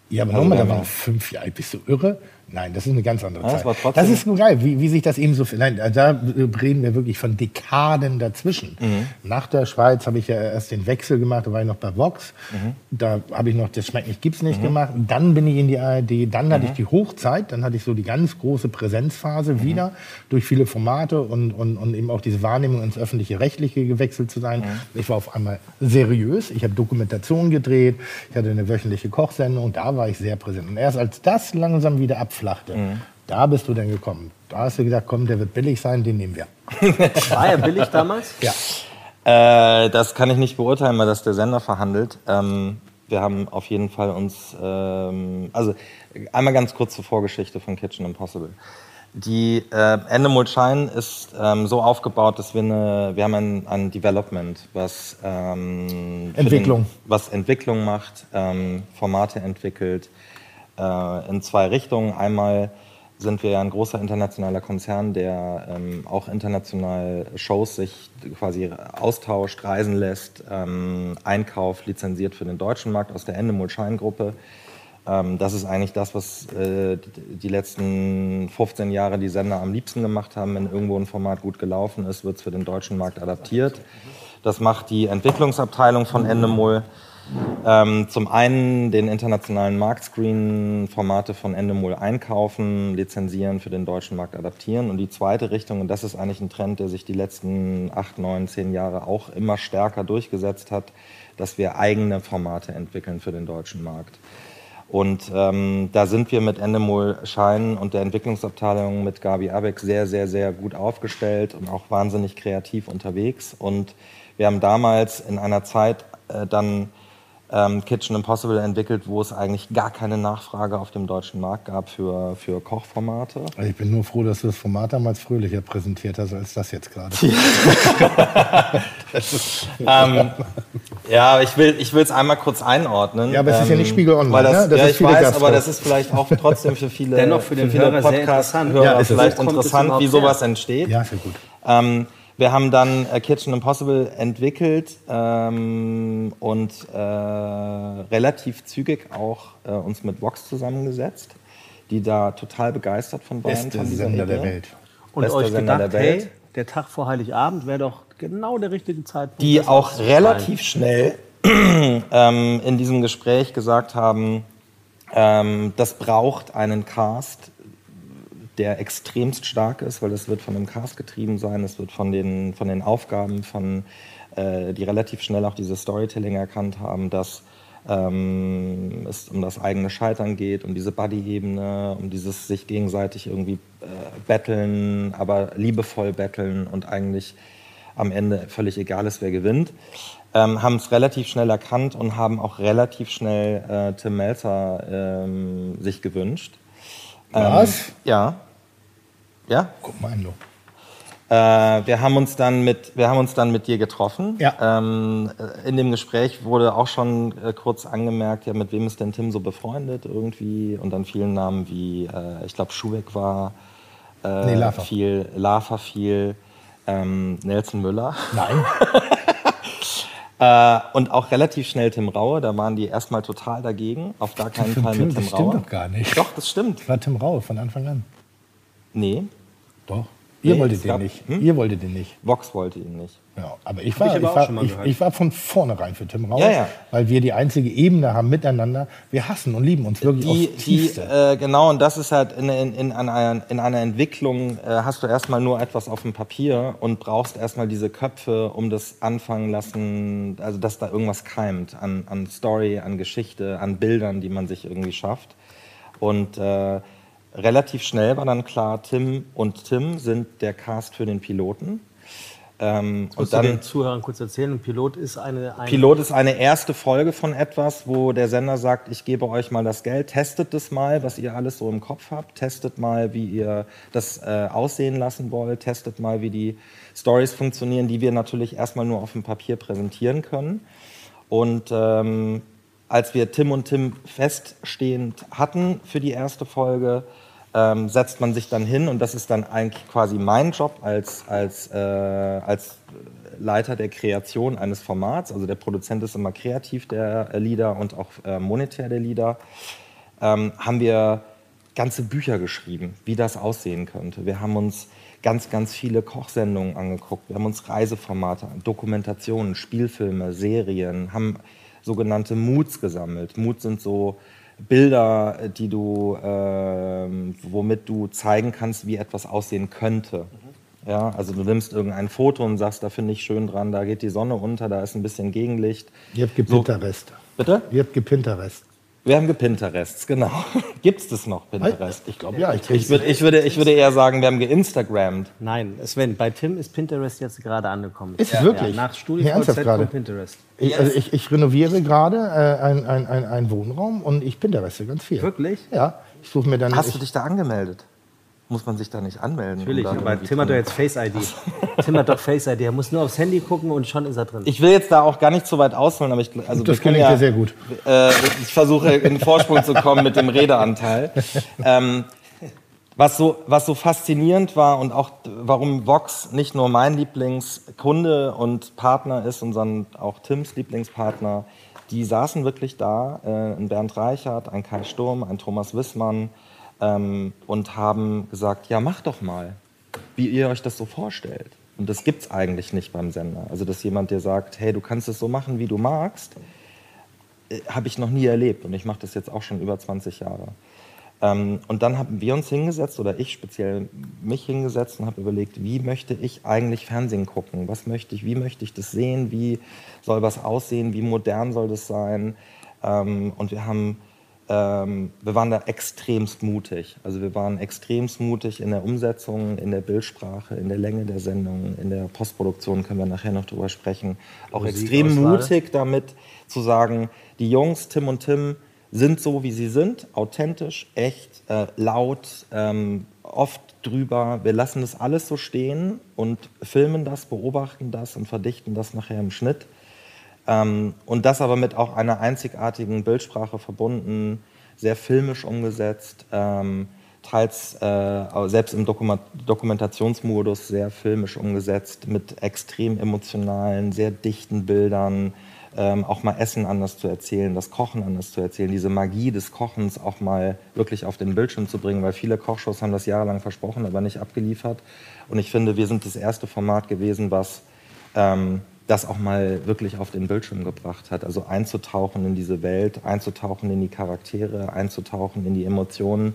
Ja, aber Also nochmal, wir da waren fünf Jahre. Bist du irre? Nein, das ist eine ganz andere Ja, Zeit. das ist nur geil, wie, wie sich das eben so... Nein, da reden wir wirklich von Dekaden dazwischen. Mhm. Nach der Schweiz habe ich ja erst den Wechsel gemacht, da war ich noch bei Vox. Mhm. Da habe ich noch Das schmeckt nicht, gibt's nicht gemacht. Dann bin ich in die ARD, dann hatte ich Mhm. die Hochzeit, dann hatte ich so die ganz große Präsenzphase wieder durch viele Formate und, und, und eben auch diese Wahrnehmung ins öffentliche Rechtliche gewechselt zu sein. Mhm. Ich war auf einmal seriös, ich habe Dokumentationen gedreht, ich hatte eine wöchentliche Kochsendung, da war ich sehr präsent. Und erst als das langsam wieder abflachte, Mhm. da bist du dann gekommen. Da hast du gedacht, komm, der wird billig sein, den nehmen wir. [LAUGHS] War er billig damals? Ja. Äh, das kann ich nicht beurteilen, weil das der Sender verhandelt. Ähm, wir haben auf jeden Fall uns, ähm, also einmal ganz kurz zur Vorgeschichte von Kitchen Impossible. Die äh, Endemol Shine ist ähm, so aufgebaut, dass wir eine, wir haben ein, ein Development, was ähm, Entwicklung. Den, was Entwicklung macht, ähm, Formate entwickelt äh, in zwei Richtungen. Einmal sind wir ja ein großer internationaler Konzern, der ähm, auch international Shows sich quasi austauscht, reisen lässt, ähm, einkauft, lizenziert für den deutschen Markt aus der Endemol Shine Gruppe. Ähm, das ist eigentlich das, was äh, die- letzten 15 Jahre die Sender am liebsten gemacht haben. Wenn irgendwo ein Format gut gelaufen ist, wird es für den deutschen Markt adaptiert. Das macht die Entwicklungsabteilung von Endemol. Ähm, zum einen den internationalen Marktscreen, Formate von Endemol einkaufen, lizenzieren, für den deutschen Markt adaptieren. Und die zweite Richtung, und das ist eigentlich ein Trend, der sich die letzten acht, neun, zehn Jahre auch immer stärker durchgesetzt hat, dass wir eigene Formate entwickeln für den deutschen Markt. Und ähm, da sind wir mit Endemol Schein und der Entwicklungsabteilung mit Gabi Abeck sehr, sehr, sehr gut aufgestellt und auch wahnsinnig kreativ unterwegs. Und wir haben damals in einer Zeit äh, dann ähm, Kitchen Impossible entwickelt, wo es eigentlich gar keine Nachfrage auf dem deutschen Markt gab für, für Kochformate. Also ich bin nur froh, dass du das Format damals fröhlicher präsentiert hast, als das jetzt gerade. [LAUGHS] ähm, ja, ich will ich es einmal kurz einordnen. Ja, aber es ist ja nicht Spiegel Online, Weil das, ne? Das ja, ist ich viele weiß, Gastro. aber das ist vielleicht auch trotzdem für viele, Dennoch für den viele sehr interessant. Podcast-Hörer Ja, ist es. vielleicht interessant, wie sowas her? entsteht. Ja, sehr gut. Ähm, wir haben dann äh, Kitchen Impossible entwickelt ähm, und äh, relativ zügig auch äh, uns mit Vox zusammengesetzt, die da total begeistert von waren. Beste Sender der Idee. Welt. Und Bester euch Sender gedacht, der Welt. hey, der Tag vor Heiligabend wäre doch genau der richtige Zeitpunkt. die auch relativ schnell [CLEARS THROAT] ähm, in diesem Gespräch gesagt haben, ähm, das braucht einen Cast, der extremst stark ist, weil es wird von dem Cast getrieben sein, es wird von den, von den Aufgaben, von, äh, die relativ schnell auch dieses Storytelling erkannt haben, dass ähm, es um das eigene Scheitern geht, um diese Buddy-Ebene, um dieses sich gegenseitig irgendwie äh, betteln, aber liebevoll betteln und eigentlich am Ende völlig egal ist, wer gewinnt. Ähm, haben es relativ schnell erkannt und haben auch relativ schnell äh, Tim Melzer ähm, sich gewünscht. Was? Ja. Ja. Guck mal du. Äh, wir haben uns dann mit, wir haben uns dann mit dir getroffen. Ja. Ähm, äh, in dem Gespräch wurde auch schon äh, kurz angemerkt, ja, mit wem ist denn Tim so befreundet irgendwie? Und dann vielen Namen wie, äh, ich glaube, Schubeck war äh, Nee, Lava. viel, Lava viel, ähm, Nelson Müller. Nein. [LAUGHS] Äh, und auch relativ schnell Tim Raue, da waren die erstmal total dagegen. Auf gar keinen Fall Tim, mit Tim das stimmt Raue. doch gar nicht. Doch, das stimmt. War Tim Raue von Anfang an. Nee, Doch. Ihr Nee, wolltet den nicht. Hm? Ihr wolltet den nicht. Vox wollte ihn nicht. Ja, aber ich war, ich ich, aber auch war, ich, ich war von vornherein für Tim Raue, Ja, ja. weil wir die einzige Ebene haben miteinander. Wir hassen und lieben uns wirklich Die, aufs die, Tiefste. äh, genau, und das ist halt in, in, in, einer, in einer Entwicklung, äh, hast du erstmal nur etwas auf dem Papier und brauchst erstmal diese Köpfe, um das anfangen lassen, also dass da irgendwas keimt an, an Story, an Geschichte, an Bildern, die man sich irgendwie schafft. Und äh, relativ schnell war dann klar, Tim und Tim sind der Cast für den Piloten. Ähm, Und dann den Zuhörern kurz erzählen, ein Pilot ist eine... eine Pilot ist eine erste Folge von etwas, wo der Sender sagt, ich gebe euch mal das Geld, testet das mal, was ihr alles so im Kopf habt, testet mal, wie ihr das äh, aussehen lassen wollt, testet mal, wie die Stories funktionieren, die wir natürlich erstmal nur auf dem Papier präsentieren können. Und ähm, als wir Tim und Tim feststehend hatten für die erste Folge, ähm, setzt man sich dann hin und das ist dann eigentlich quasi mein Job als, als, äh, als Leiter der Kreation eines Formats. Also der Produzent ist immer kreativ der äh, Leader und auch äh, monetär der Leader. Ähm, haben wir ganze Bücher geschrieben, wie das aussehen könnte. Wir haben uns ganz, ganz viele Kochsendungen angeguckt. Wir haben uns Reiseformate, Dokumentationen, Spielfilme, Serien, haben sogenannte Moods gesammelt. Moods sind so Bilder, äh, die du, ähm, womit du zeigen kannst, wie etwas aussehen könnte. Ja, also du nimmst irgendein Foto und sagst, da finde ich schön dran, da geht die Sonne unter, da ist ein bisschen Gegenlicht. Ihr habt gepinterest. Bitte? Ihr habt gepinterest. Wir haben gepinterests, genau. [LAUGHS] Gibt es das noch, Pinterest? Ich glaube, ja. Ich, Ich, würd, ich, würde, ich würde eher sagen, wir haben geinstagrammt. Nein, Sven, bei Tim ist Pinterest jetzt gerade angekommen. Ist es wirklich? Ja, nach Nee, StudiVZ ernsthaft gerade? kommt Pinterest. ich, also ich, ich renoviere gerade äh, einen ein, ein, Wohnraum und ich pintereste ganz viel. Wirklich? Ja. Ich suche mir dann. Hast ich, du dich da angemeldet? Muss man sich da nicht anmelden? Natürlich, um aber [LAUGHS] Tim hat doch jetzt Face-ID. Tim hat doch Face-ID. Er muss nur aufs Handy gucken und schon ist er drin. Ich will jetzt da auch gar nicht so weit ausholen, aber ich, also das können gelingt ja, sehr gut. Äh, ich versuche in den Vorsprung zu kommen mit dem Redeanteil. Ähm, was so, was so faszinierend war und auch warum Vox nicht nur mein Lieblingskunde und Partner ist, sondern auch Tims Lieblingspartner, die saßen wirklich da, äh, ein Bernd Reichert, ein Kai Sturm, ein Thomas Wissmann ähm, und haben gesagt, ja mach doch mal, wie ihr euch das so vorstellt. Und das gibt's eigentlich nicht beim Sender. Also dass jemand dir sagt, hey, du kannst es so machen, wie du magst, äh, habe ich noch nie erlebt und ich mache das jetzt auch schon über 20 Jahre. Ähm, und dann haben wir uns hingesetzt, oder ich speziell mich hingesetzt und habe überlegt, wie möchte ich eigentlich Fernsehen gucken? Was möchte ich, wie möchte ich das sehen? Wie soll was aussehen? Wie modern soll das sein? Ähm, und wir haben, ähm, wir waren da extremst mutig. Also wir waren extremst mutig in der Umsetzung, in der Bildsprache, in der Länge der Sendung, in der Postproduktion können wir nachher noch drüber sprechen. Auch extrem Musikauswahl. mutig damit zu sagen, die Jungs, Tim und Tim, sind so, wie sie sind, authentisch, echt, äh, laut, ähm, oft drüber. Wir lassen das alles so stehen und filmen das, beobachten das und verdichten das nachher im Schnitt. Ähm, und das aber mit auch einer einzigartigen Bildsprache verbunden, sehr filmisch umgesetzt, ähm, teils äh, selbst im Dokuma Dokumentationsmodus sehr filmisch umgesetzt, mit extrem emotionalen, sehr dichten Bildern, ähm, auch mal Essen anders zu erzählen, das Kochen anders zu erzählen, diese Magie des Kochens auch mal wirklich auf den Bildschirm zu bringen, weil viele Kochshows haben das jahrelang versprochen, aber nicht abgeliefert. Und ich finde, wir sind das erste Format gewesen, was ähm, das auch mal wirklich auf den Bildschirm gebracht hat. Also einzutauchen in diese Welt, einzutauchen in die Charaktere, einzutauchen in die Emotionen,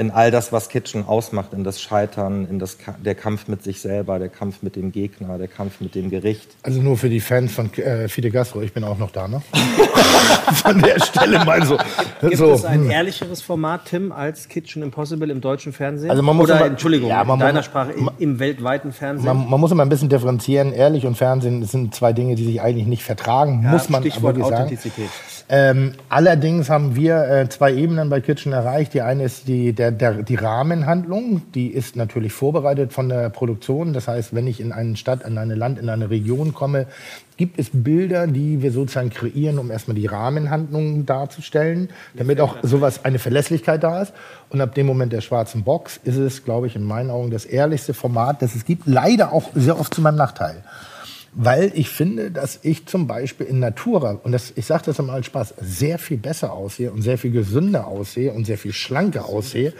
in all das, was Kitchen ausmacht, in das Scheitern, in das Ka der Kampf mit sich selber, der Kampf mit dem Gegner, der Kampf mit dem Gericht. Also nur für die Fans von äh, Fide Gastro, ich bin auch noch da, ne? [LAUGHS] von der Stelle mal so. Gibt so es ein hm. ehrlicheres Format, Tim, als Kitchen Impossible im deutschen Fernsehen? Also man muss Oder, immer- Entschuldigung, Ja, man in deiner muss- Sprache, im, im weltweiten Fernsehen? Man, man muss immer ein bisschen differenzieren. Ehrlich und Fernsehen sind zwei Dinge, die sich eigentlich nicht vertragen, Ja, muss man Stichwort wirklich sagen. Authentizität. Ähm, allerdings haben wir äh, zwei Ebenen bei Kitchen erreicht. Die eine ist die, der, der, die Rahmenhandlung. Die ist natürlich vorbereitet von der Produktion. Das heißt, wenn ich in eine Stadt, in ein Land, in eine Region komme, gibt es Bilder, die wir sozusagen kreieren, um erstmal die Rahmenhandlung darzustellen, damit auch sowas, eine Verlässlichkeit da ist. Und ab dem Moment der schwarzen Box ist es, glaube ich, in meinen Augen das ehrlichste Format, das es gibt. Leider auch sehr oft zu meinem Nachteil. Weil ich finde, dass ich zum Beispiel in Natura, und das, ich sage das immer als Spaß, sehr viel besser aussehe und sehr viel gesünder aussehe und sehr viel schlanker aussehe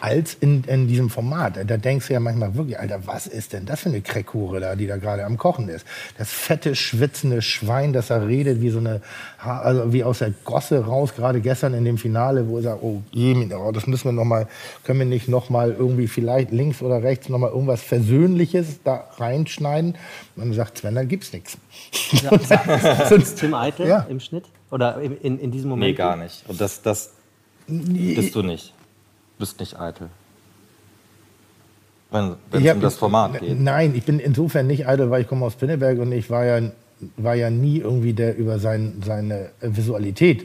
als in, in diesem Format. Da denkst du ja manchmal wirklich, Alter, was ist denn das für eine Kreckhure da, die da gerade am Kochen ist? Das fette, schwitzende Schwein, das da redet wie so eine, Ha- also wie aus der Gosse raus, gerade gestern in dem Finale, wo er sagt, oh, oh das müssen wir noch mal, können wir nicht noch mal irgendwie vielleicht links oder rechts noch mal irgendwas Versöhnliches da reinschneiden? Und dann sagt Sven, da gibt's nichts. [LAUGHS] Ist [LAUGHS] Tim Eitel Ja. im Schnitt? Oder in, in, in diesem Moment? Nee, gar nicht. Und das, das bist du nicht. Du bist nicht eitel. Wenn es um das Format geht. Nein, ich bin insofern nicht eitel, weil ich komme aus Pinneberg und ich war ja, war ja nie irgendwie der über sein, seine Visualität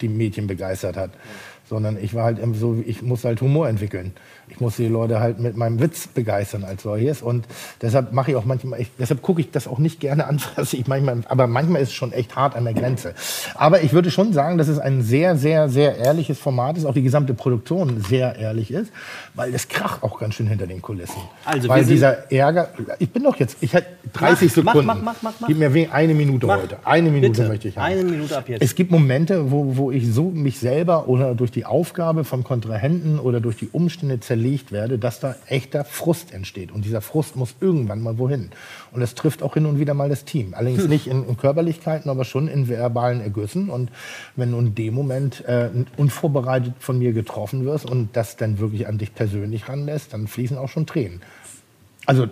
die Mädchen begeistert hat. Sondern ich war halt so, ich muss halt Humor entwickeln. Ich muss die Leute halt mit meinem Witz begeistern als solches. Und deshalb mache ich auch manchmal, ich, deshalb gucke ich das auch nicht gerne an, [LAUGHS] was ich manchmal, aber manchmal ist es schon echt hart an der Grenze. Aber ich würde schon sagen, dass es ein sehr, sehr, sehr ehrliches Format ist, auch die gesamte Produktion sehr ehrlich ist, weil es kracht auch ganz schön hinter den Kulissen. Also weil dieser Ärger, ich bin doch jetzt, ich hätte 30 Mach, mach, Sekunden. mach, mach, mach, mach. Gib mir eine Minute heute. Eine Minute Bitte. möchte ich haben. Eine Minute ab jetzt. Es gibt Momente, wo, wo ich so mich selber oder durch die Aufgabe von Kontrahenten oder durch die Umstände zerlegt werde, dass da echter Frust entsteht. Und dieser Frust muss irgendwann mal wohin. Und es trifft auch hin und wieder mal das Team. Allerdings nicht in, in Körperlichkeiten, aber schon in verbalen Ergüssen. Und wenn du in dem Moment äh, unvorbereitet von mir getroffen wirst und das dann wirklich an dich persönlich ranlässt, dann fließen auch schon Tränen. Also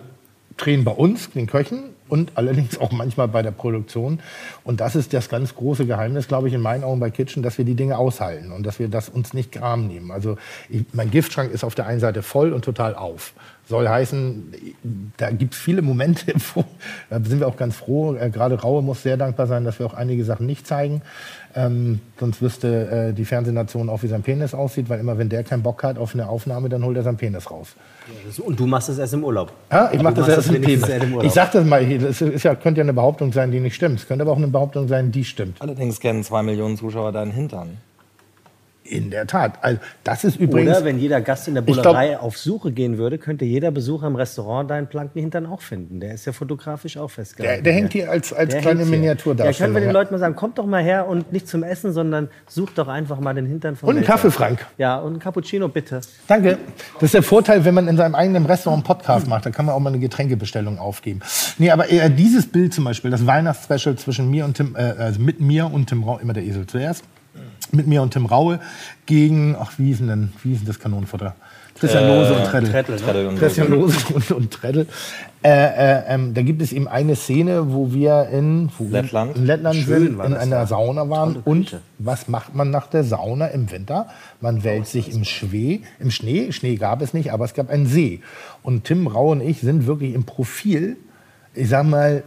Tränen bei uns, den Köchen, und allerdings auch manchmal bei der Produktion. Und das ist das ganz große Geheimnis, glaube ich, in meinen Augen bei Kitchen, dass wir die Dinge aushalten und dass wir das uns nicht gram nehmen. Also ich, mein Giftschrank ist auf der einen Seite voll und total auf. Soll heißen, da gibt es viele Momente, [LAUGHS] wo, da sind wir auch ganz froh. Äh, Gerade Raue muss sehr dankbar sein, dass wir auch einige Sachen nicht zeigen. Ähm, sonst wüsste äh, die Fernsehnation auch, wie sein Penis aussieht, weil immer, wenn der keinen Bock hat auf eine Aufnahme, dann holt er seinen Penis raus. Und du machst es erst im Urlaub. Ja, ich mache Du das erst im Penis. erst im Urlaub. Ich sag das mal, hier, das ist ja, könnte ja eine Behauptung sein, die nicht stimmt. Es könnte aber auch eine Behauptung sein, die stimmt. Allerdings kennen zwei Millionen Zuschauer deinen Hintern. In der Tat. Also, das ist übrigens. Oder wenn jeder Gast in der Ich glaub- Bullerei auf Suche gehen würde, könnte jeder Besucher im Restaurant deinen Planken Hintern auch finden. Der ist ja fotografisch auch festgehalten. Der- der hängt hier als- als Der kleine hier. Miniaturdarstellung, Ja, können wir den. Leuten mal sagen, kommt doch mal her und nicht zum Essen, sondern sucht doch einfach mal den Hintern von Und einen. Kaffee, Frank. Ja, und einen Cappuccino bitte. Danke. Das ist der Vorteil, wenn man in seinem eigenen Restaurant einen Podcast macht. Da kann man auch mal eine Getränkebestellung aufgeben. Nee, aber äh, dieses Bild zum Beispiel, das Weihnachtsspecial zwischen mir und Tim, äh, also mit mir und Tim Raue, immer der Esel zuerst, mit mir und Tim Raue gegen, ach, wie hieß denn, wie hieß denn das Kanonenfutter? Christian Lose und Treddel. Treddel, ne? Treddel und Christian Lose [LAUGHS] und, und Treddel. Äh, äh, ähm, da gibt es eben eine Szene, wo wir in, wo Lettland. in Lettland sind, in einer da. Sauna waren. Tolle Und Küche. was macht man nach der Sauna im Winter? Man wälzt sich im Schnee, im Schnee. Schnee gab es nicht, aber es gab einen See. Und Tim Rau und ich sind wirklich im Profil, ich sag mal,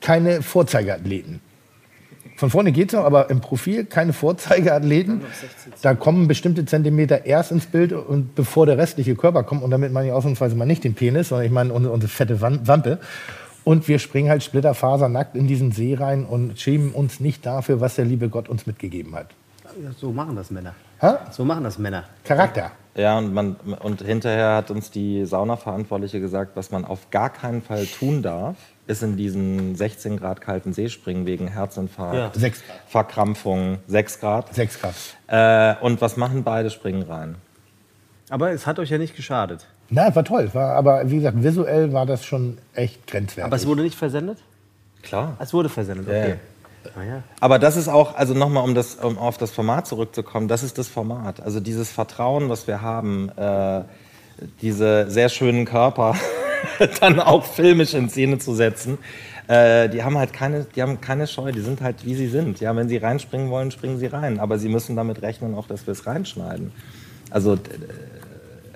keine Vorzeigeathleten. Von vorne geht's noch, aber im Profil keine Vorzeigeathleten. Da kommen bestimmte Zentimeter erst ins Bild und bevor der restliche Körper kommt. Und damit meine ich ausnahmsweise mal nicht den Penis, sondern ich meine unsere, unsere fette Wampe. Und wir springen halt splitterfasernackt in diesen See rein und schämen uns nicht dafür, was der liebe Gott uns mitgegeben hat. Ja, so machen das Männer. Hä? So machen das Männer. Charakter. Ja, und, man, und hinterher hat uns die Saunaverantwortliche gesagt, was man auf gar keinen Fall tun darf, ist in diesen 16 Grad kalten See springen wegen Herzinfarkt, Ja. Sechs, Verkrampfung, 6 Grad. sechs Grad. Äh, und was machen beide? Springen rein. Aber es hat euch ja nicht geschadet. Na, war toll. War, aber wie gesagt, visuell war das schon echt grenzwertig. Aber es wurde nicht versendet? Klar. Es wurde versendet, okay. Ah, ja. Aber das ist auch, also nochmal, um, das, um auf das Format zurückzukommen, das ist das Format. Also dieses Vertrauen, was wir haben, äh, diese sehr schönen Körper [LAUGHS] [LAUGHS] dann auch filmisch in Szene zu setzen, äh, die haben halt keine, die haben keine Scheu, die sind halt wie sie sind. Ja, wenn sie reinspringen wollen, springen sie rein. Aber sie müssen damit rechnen, auch dass wir es reinschneiden. Also d-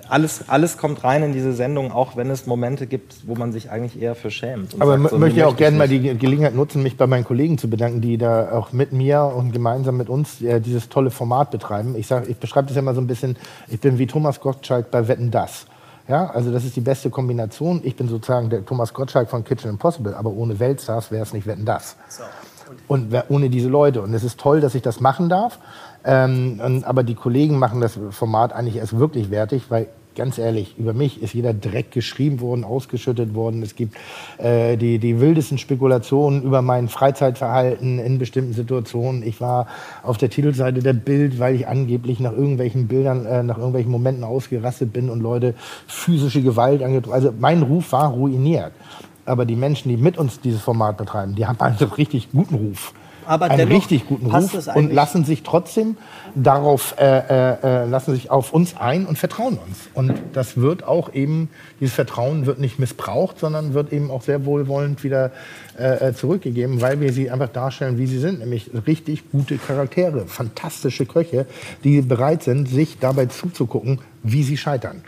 alles, alles kommt rein in diese Sendung, auch wenn es Momente gibt, wo man sich eigentlich eher für schämt. Aber sagt, so, möchte ich auch gerne mal die Ge- Gelegenheit nutzen, mich bei meinen Kollegen zu bedanken, die da auch mit mir und gemeinsam mit uns äh, dieses tolle Format betreiben. Ich, sag, ich beschreibe das ja mal so ein bisschen, ich bin wie Thomas Gottschalk bei Wetten, Das. Ja, also das ist die beste Kombination. Ich bin sozusagen der Thomas Gottschalk von Kitchen Impossible, aber ohne Weltstars wäre es nicht Wetten, Das. Und wer- ohne diese Leute. Und es ist toll, dass ich das machen darf. Ähm, und, aber die Kollegen machen das Format eigentlich erst wirklich wertig, weil ganz ehrlich, über mich ist jeder Dreck geschrieben worden, ausgeschüttet worden. Es gibt äh, die, die wildesten Spekulationen über mein Freizeitverhalten in bestimmten Situationen. Ich war auf der Titelseite der Bild, weil ich angeblich nach irgendwelchen Bildern, äh, nach irgendwelchen Momenten ausgerastet bin und Leute physische Gewalt angetroffen. Also mein Ruf war ruiniert. Aber die Menschen, die mit uns dieses Format betreiben, die haben einen [LAUGHS] richtig guten Ruf Aber einen richtig guten Ruf und lassen sich trotzdem darauf äh, äh, äh, lassen sich auf uns ein und vertrauen uns. Und das wird auch eben dieses Vertrauen wird nicht missbraucht, sondern wird eben auch sehr wohlwollend wieder äh, äh, zurückgegeben, weil wir sie einfach darstellen, wie sie sind, nämlich richtig gute Charaktere, fantastische Köche, die bereit sind, sich dabei zuzugucken, wie sie scheitern.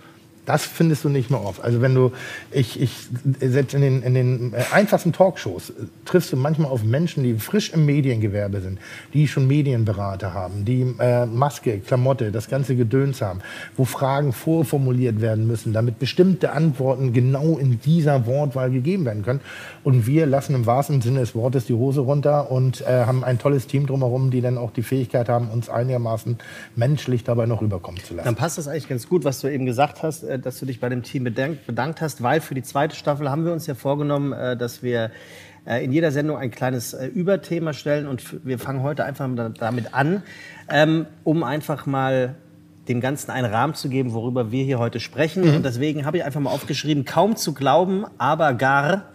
Das findest du nicht mehr oft. Also wenn du, ich, ich, selbst in den, in den äh, einfachsten Talkshows äh, triffst du manchmal auf Menschen, die frisch im Mediengewerbe sind, die schon Medienberater haben, die äh, Maske, Klamotte, das ganze Gedöns haben, wo Fragen vorformuliert werden müssen, damit bestimmte Antworten genau in dieser Wortwahl gegeben werden können. Und wir lassen im wahrsten Sinne des Wortes die Hose runter und äh, haben ein tolles Team drumherum, die dann auch die Fähigkeit haben, uns einigermaßen menschlich dabei noch rüberkommen zu lassen. Dann passt das eigentlich ganz gut, was du eben gesagt hast, äh, dass du dich bei dem Team bedankt, bedankt hast, weil für die zweite Staffel haben wir uns ja vorgenommen, äh, dass wir äh, in jeder Sendung ein kleines Überthema stellen und wir fangen heute einfach da- damit an, ähm, um einfach mal dem Ganzen einen Rahmen zu geben, worüber wir hier heute sprechen. Und deswegen habe ich einfach mal aufgeschrieben, kaum zu glauben, aber gar.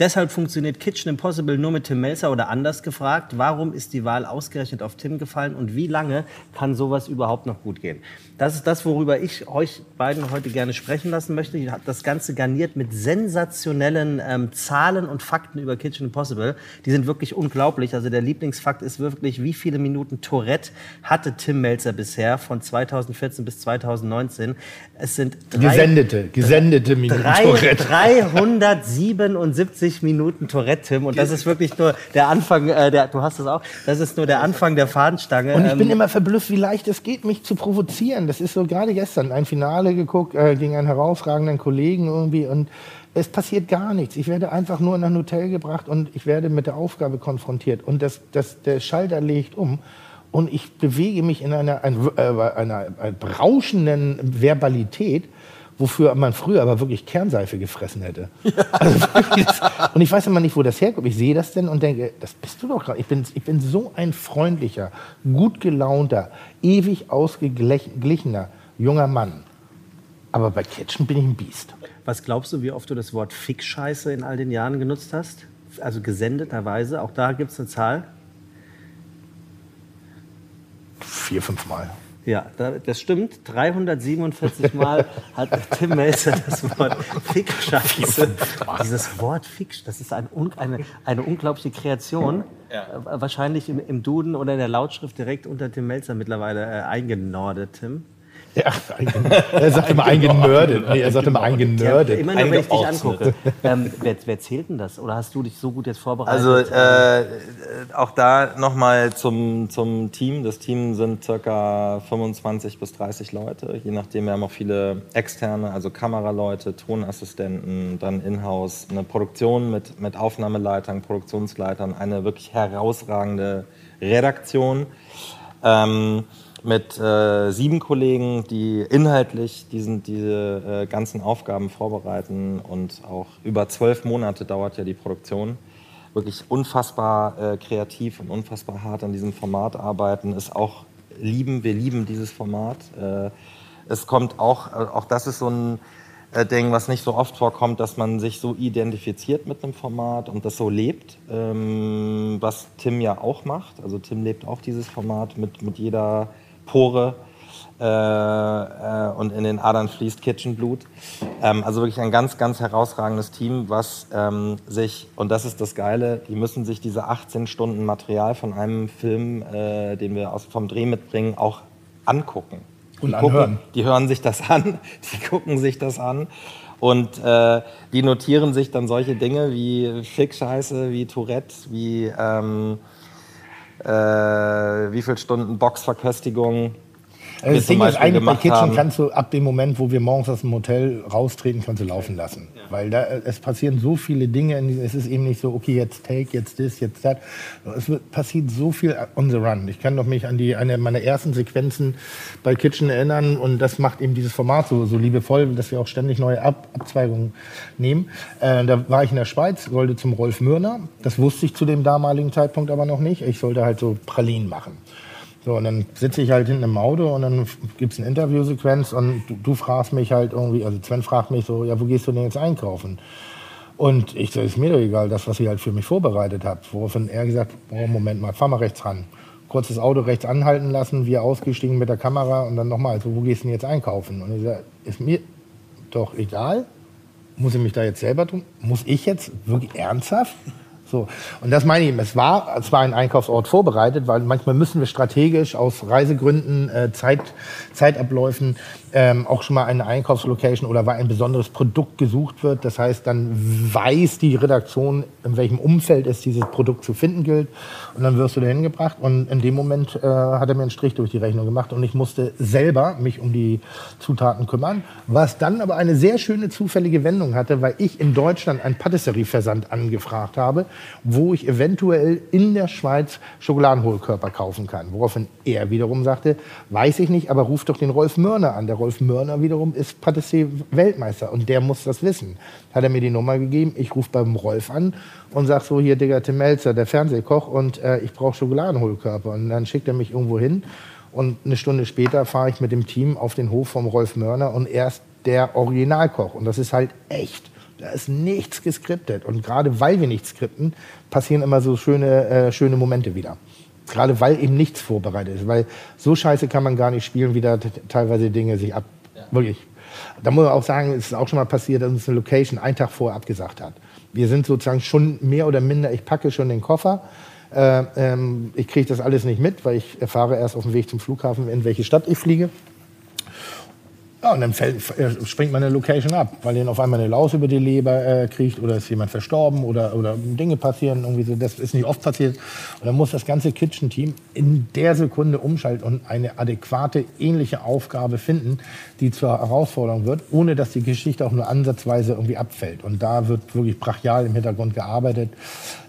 Deshalb funktioniert Kitchen Impossible nur mit Tim Melzer oder anders gefragt. Warum ist die Wahl ausgerechnet auf Tim gefallen und wie lange kann sowas überhaupt noch gut gehen? Das ist das, worüber ich euch beiden heute gerne sprechen lassen möchte. Ich habe das Ganze garniert mit sensationellen ähm, Zahlen und Fakten über Kitchen Impossible. Die sind wirklich unglaublich. Also der Lieblingsfakt ist wirklich, wie viele Minuten Tourette hatte Tim Melzer bisher von 2014 bis 2019? Es sind drei, Gesendete, gesendete Minuten Drei, Tourette. 377 Minuten Tourette, Tim. Und das ist wirklich nur der Anfang, äh, der, du hast es auch, das ist nur der Anfang der Fahnenstange. Und ich bin Ähm, immer verblüfft, wie leicht es geht, mich zu provozieren. Das ist so gerade gestern ein Finale geguckt äh, gegen einen herausragenden Kollegen irgendwie und es passiert gar nichts. Ich werde einfach nur in ein Hotel gebracht und ich werde mit der Aufgabe konfrontiert und das, das, der Schalter legt um und ich bewege mich in einer, ein, äh, einer, einer berauschenden Verbalität, wofür man früher aber wirklich Kernseife gefressen hätte. Also wirklich, das- und ich weiß immer nicht, wo das herkommt. Ich sehe das denn und denke, das bist du doch gerade. Ich bin, ich bin so ein freundlicher, gut gelaunter, ewig ausgeglichener junger Mann. Aber bei Kitchen bin ich ein Biest. was glaubst du, wie oft du das Wort Fick-Scheiße in all den Jahren genutzt hast? Also gesendeterweise, auch da gibt es eine Zahl. Vier, fünf Mal. Ja, da, das stimmt. 347 Mal hat Tim Melzer das Wort Fick-Scheiße. [LAUGHS] Dieses Wort Fick, das ist ein, eine, eine unglaubliche Kreation. Äh, wahrscheinlich im, im Duden oder in der Lautschrift direkt unter Tim Melzer mittlerweile äh, eingenordet, Tim. Ja, er sagt immer eingenördet. Nee, er sagt immer Ja, eingenördet. immer nur, wenn ich dich angucke. ähm, wer, wer zählt denn das? Oder hast du dich so gut jetzt vorbereitet? Also äh, auch da nochmal zum, zum Team. Das Team sind circa 25 bis 30 Leute, je nachdem. Wir haben auch viele externe, also Kameraleute, Tonassistenten, dann in-house eine Produktion mit, mit Aufnahmeleitern, Produktionsleitern, eine wirklich herausragende Redaktion. Ähm, mit äh, sieben Kollegen, die inhaltlich diesen, diese äh, ganzen Aufgaben vorbereiten und auch über zwölf Monate dauert ja die Produktion. Wirklich unfassbar äh, kreativ und unfassbar hart an diesem Format arbeiten, ist auch lieben, wir lieben dieses Format. Äh, es kommt auch, äh, auch das ist so ein äh, Ding, was nicht so oft vorkommt, dass man sich so identifiziert mit einem Format und das so lebt, ähm, was Tim ja auch macht. Also Tim lebt auch dieses Format mit, mit jeder Pore äh, äh, und in den Adern fließt Kitchenblut. Ähm, also wirklich ein ganz, ganz herausragendes Team, was ähm, sich, und das ist das Geile, die müssen sich diese 18 Stunden Material von einem Film, äh, den wir aus, vom Dreh mitbringen, auch angucken. Und die, gucken, die hören sich das an, [LAUGHS] die gucken sich das an und äh, die notieren sich dann solche Dinge wie Fick-Scheiße, wie Tourette, wie ähm, äh, wie viel Stunden Boxverköstigung. Also das Ding ist eigentlich bei Kitchen haben. kannst du ab dem Moment, wo wir morgens aus dem Hotel raustreten, kannst du laufen lassen. Weil da, es passieren so viele Dinge. Es ist eben nicht so, okay, jetzt Take, jetzt das, jetzt das. Es wird, passiert so viel on the run. Ich kann doch mich an die, eine meiner ersten Sequenzen bei Kitchen erinnern und das macht eben dieses Format so, so liebevoll, dass wir auch ständig neue Ab Abzweigungen nehmen. Äh, da war ich in der Schweiz, sollte zum Rolf Mürner. Das wusste ich zu dem damaligen Zeitpunkt aber noch nicht. Ich sollte halt so Pralinen machen. So, und dann sitze ich halt hinten im Auto und dann gibt es eine Interviewsequenz und du, du fragst mich halt irgendwie, also Sven fragt mich so, ja, wo gehst du denn jetzt einkaufen? Und ich so, ist mir doch egal, das, was ihr halt für mich vorbereitet habt. Woraufhin er gesagt, oh, Moment mal, fahr mal rechts ran. Kurz das Auto rechts anhalten lassen, wir ausgestiegen mit der Kamera und dann nochmal, so, wo gehst du denn jetzt einkaufen? Und ich sage, ist mir doch egal. Muss ich mich da jetzt selber tun? Muss ich jetzt wirklich ernsthaft? So. Und das meine ich eben. Es war ein Einkaufsort vorbereitet, weil manchmal müssen wir strategisch aus Reisegründen, äh, Zeit, Zeitabläufen ähm, auch schon mal eine Einkaufslocation oder weil ein besonderes Produkt gesucht wird. Das heißt, dann weiß die Redaktion, in welchem Umfeld es dieses Produkt zu finden gilt. Und dann wirst du dahin gebracht. Und in dem Moment äh, hat er mir einen Strich durch die Rechnung gemacht und ich musste selber mich um die Zutaten kümmern. Was dann aber eine sehr schöne zufällige Wendung hatte, weil ich in Deutschland einen Patisserie-Versand angefragt habe, wo ich eventuell in der Schweiz Schokoladenhohlkörper kaufen kann. Woraufhin er wiederum sagte, weiß ich nicht, aber ruf doch den Rolf Mörner an. Der Rolf Mörner wiederum ist Patissier-Weltmeister und der muss das wissen. Hat er mir die Nummer gegeben, ich rufe beim Rolf an und sag so, hier Digga Tim Melzer, der Fernsehkoch und äh, ich brauche Schokoladenhohlkörper. Und dann schickt er mich irgendwo hin und eine Stunde später fahre ich mit dem Team auf den Hof vom Rolf Mörner und er ist der Originalkoch. Und das ist halt echt. Da ist nichts geskriptet. Und gerade weil wir nichts skripten, passieren immer so schöne, äh, schöne Momente wieder. Gerade weil eben nichts vorbereitet ist. Weil so scheiße kann man gar nicht spielen, wie da teilweise Dinge sich ab. Wirklich. Da muss man auch sagen, es ist auch schon mal passiert, dass uns eine Location einen Tag vorher abgesagt hat. Wir sind sozusagen schon mehr oder minder, ich packe schon den Koffer. Äh, ähm, ich kriege das alles nicht mit, weil ich erfahre erst auf dem Weg zum Flughafen, in welche Stadt ich fliege. Ja, und dann fällt, äh, springt meine Location ab, weil denen auf einmal eine Laus über die Leber äh, kriegt oder ist jemand verstorben oder, oder Dinge passieren. Irgendwie so. Das ist nicht oft passiert. Und dann muss das ganze Kitchen-Team in der Sekunde umschalten und eine adäquate, ähnliche Aufgabe finden, die zur Herausforderung wird, ohne dass die Geschichte auch nur ansatzweise irgendwie abfällt. Und da wird wirklich brachial im Hintergrund gearbeitet.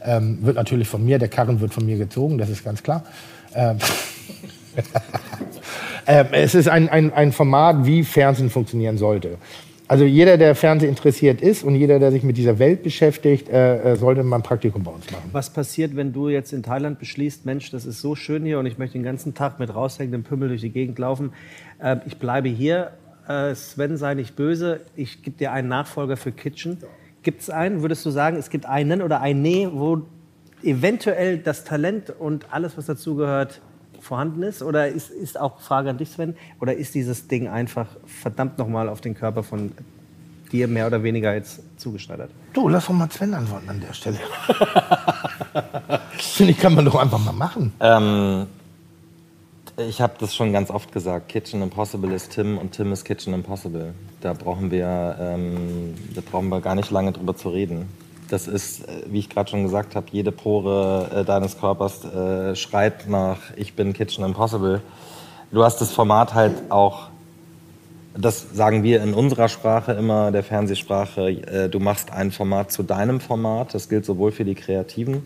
Ähm, wird natürlich von mir, der Karren wird von mir gezogen, das ist ganz klar. Ähm, [LAUGHS] [LAUGHS] ähm, es ist ein, ein, ein Format, wie Fernsehen funktionieren sollte. Also jeder, der Fernsehen interessiert ist und jeder, der sich mit dieser Welt beschäftigt, äh, äh, sollte mal ein Praktikum bei uns machen. Was passiert, wenn du jetzt in Thailand beschließt, Mensch, das ist so schön hier und ich möchte den ganzen Tag mit raushängendem Pümmel durch die Gegend laufen. Äh, ich bleibe hier. Äh, Sven, sei nicht böse. Ich gebe dir einen Nachfolger für Kitchen. Gibt es einen? Würdest du sagen, es gibt einen oder eine, wo eventuell das Talent und alles, was dazugehört, vorhanden ist? Oder ist, ist auch Frage an dich, Sven, oder ist dieses Ding einfach verdammt nochmal auf den Körper von dir mehr oder weniger jetzt zugeschneidert? Du, lass doch mal Sven antworten an der Stelle. [LAUGHS] Finde ich, kann man doch einfach mal machen. Ähm, ich habe das schon ganz oft gesagt. Kitchen Impossible ist Tim und Tim ist Kitchen Impossible. Da brauchen wir, ähm, da brauchen wir gar nicht lange drüber zu reden. Das ist, äh, wie ich gerade schon gesagt habe, jede Pore äh, deines Körpers äh, schreit nach Ich bin Kitchen Impossible. Du hast das Format halt auch, das sagen wir in unserer Sprache immer, der Fernsehsprache, äh, du machst ein Format zu deinem Format. Das gilt sowohl für die Kreativen,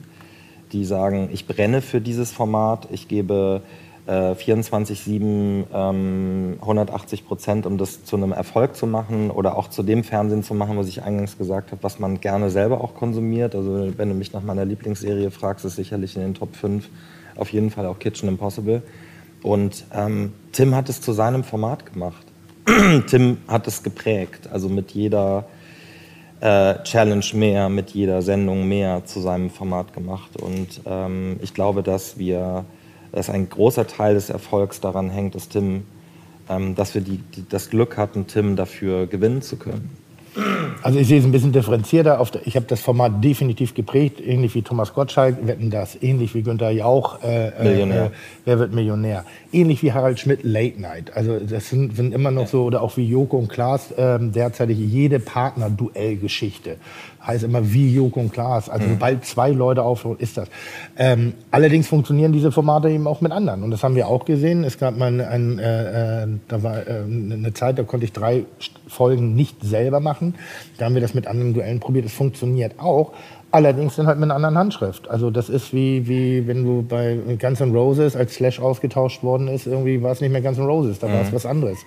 die sagen, ich brenne für dieses Format, ich gebe äh, 24-7 ähm, 180 Prozent, um das zu einem Erfolg zu machen oder auch zu dem Fernsehen zu machen, was ich eingangs gesagt habe, was man gerne selber auch konsumiert. Also wenn du mich nach meiner Lieblingsserie fragst, ist sicherlich in den Top 5 auf jeden Fall auch Kitchen Impossible. Und ähm, Tim hat es zu seinem Format gemacht. [CLEARS THROAT] Tim hat es geprägt, also mit jeder äh, Challenge mehr, mit jeder Sendung mehr zu seinem Format gemacht. Und ähm, ich glaube, dass wir, dass ein großer Teil des Erfolgs daran hängt, dass Tim, ähm, dass wir die, die, das Glück hatten, Tim dafür gewinnen zu können. Also ich sehe es ein bisschen differenzierter. Ich habe das Format definitiv geprägt, ähnlich wie Thomas Gottschalk, wetten das, ähnlich wie Günther Jauch, äh, Millionär. Äh, wer wird Millionär, ähnlich wie Harald Schmidt, Late Night. Also das sind, sind immer noch so, oder auch wie Joko und Klaas, ähm, derzeitig jede Partner-Duell-Geschichte. Heißt immer wie Joko und Klaas. Also sobald zwei Leute aufhören, ist das. Ähm, allerdings funktionieren diese Formate eben auch mit anderen. Und das haben wir auch gesehen. Es gab mal ein, äh, äh, da war äh, eine Zeit, da konnte ich drei Folgen nicht selber machen. Da haben wir das mit anderen Duellen probiert. Es funktioniert auch. Allerdings dann halt mit einer anderen Handschrift. Also das ist wie, wie wenn du bei Guns N' Roses als Slash ausgetauscht worden ist, irgendwie war es nicht mehr Guns N' Roses, da war es was anderes.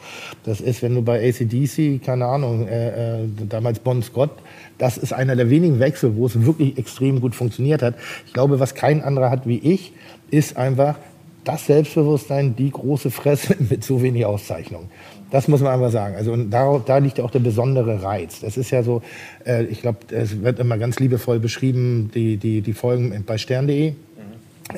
Das ist, wenn du bei ACDC, keine Ahnung, äh, äh, damals Bon Scott, das ist einer der wenigen Wechsel, wo es wirklich extrem gut funktioniert hat. Ich glaube, was kein anderer hat wie ich, ist einfach das Selbstbewusstsein, die große Fresse [LAUGHS] mit so wenig Auszeichnung. Das muss man einfach sagen. Also und da, da liegt auch der besondere Reiz. Das ist ja so, äh, ich glaube, es wird immer ganz liebevoll beschrieben, die, die, die Folgen bei stern.de.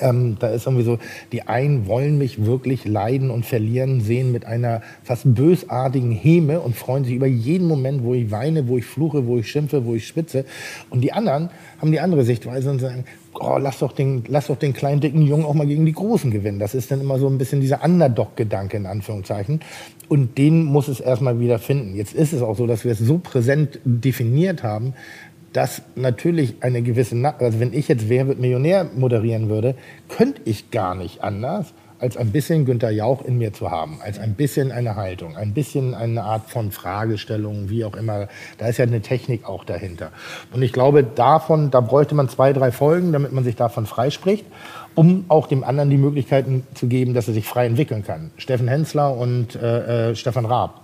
Ähm, da ist irgendwie so, die einen wollen mich wirklich leiden und verlieren sehen mit einer fast bösartigen Häme und freuen sich über jeden Moment, wo ich weine, wo ich fluche, wo ich schimpfe, wo ich spitze. Und die anderen haben die andere Sichtweise und sagen, oh, lass doch den, lass doch den kleinen, dicken Jungen auch mal gegen die Großen gewinnen. Das ist dann immer so ein bisschen dieser Underdog-Gedanke in Anführungszeichen. Und den muss es erstmal wieder finden. Jetzt ist es auch so, dass wir es so präsent definiert haben, dass natürlich eine gewisse, also wenn ich jetzt Wer wird Millionär moderieren würde, könnte ich gar nicht anders, als ein bisschen Günther Jauch in mir zu haben, als ein bisschen eine Haltung, ein bisschen eine Art von Fragestellung, wie auch immer. Da ist ja eine Technik auch dahinter. Und ich glaube, davon, da bräuchte man zwei, drei Folgen, damit man sich davon freispricht, um auch dem anderen die Möglichkeiten zu geben, dass er sich frei entwickeln kann. Steffen Hensler und äh, äh, Stefan Raab.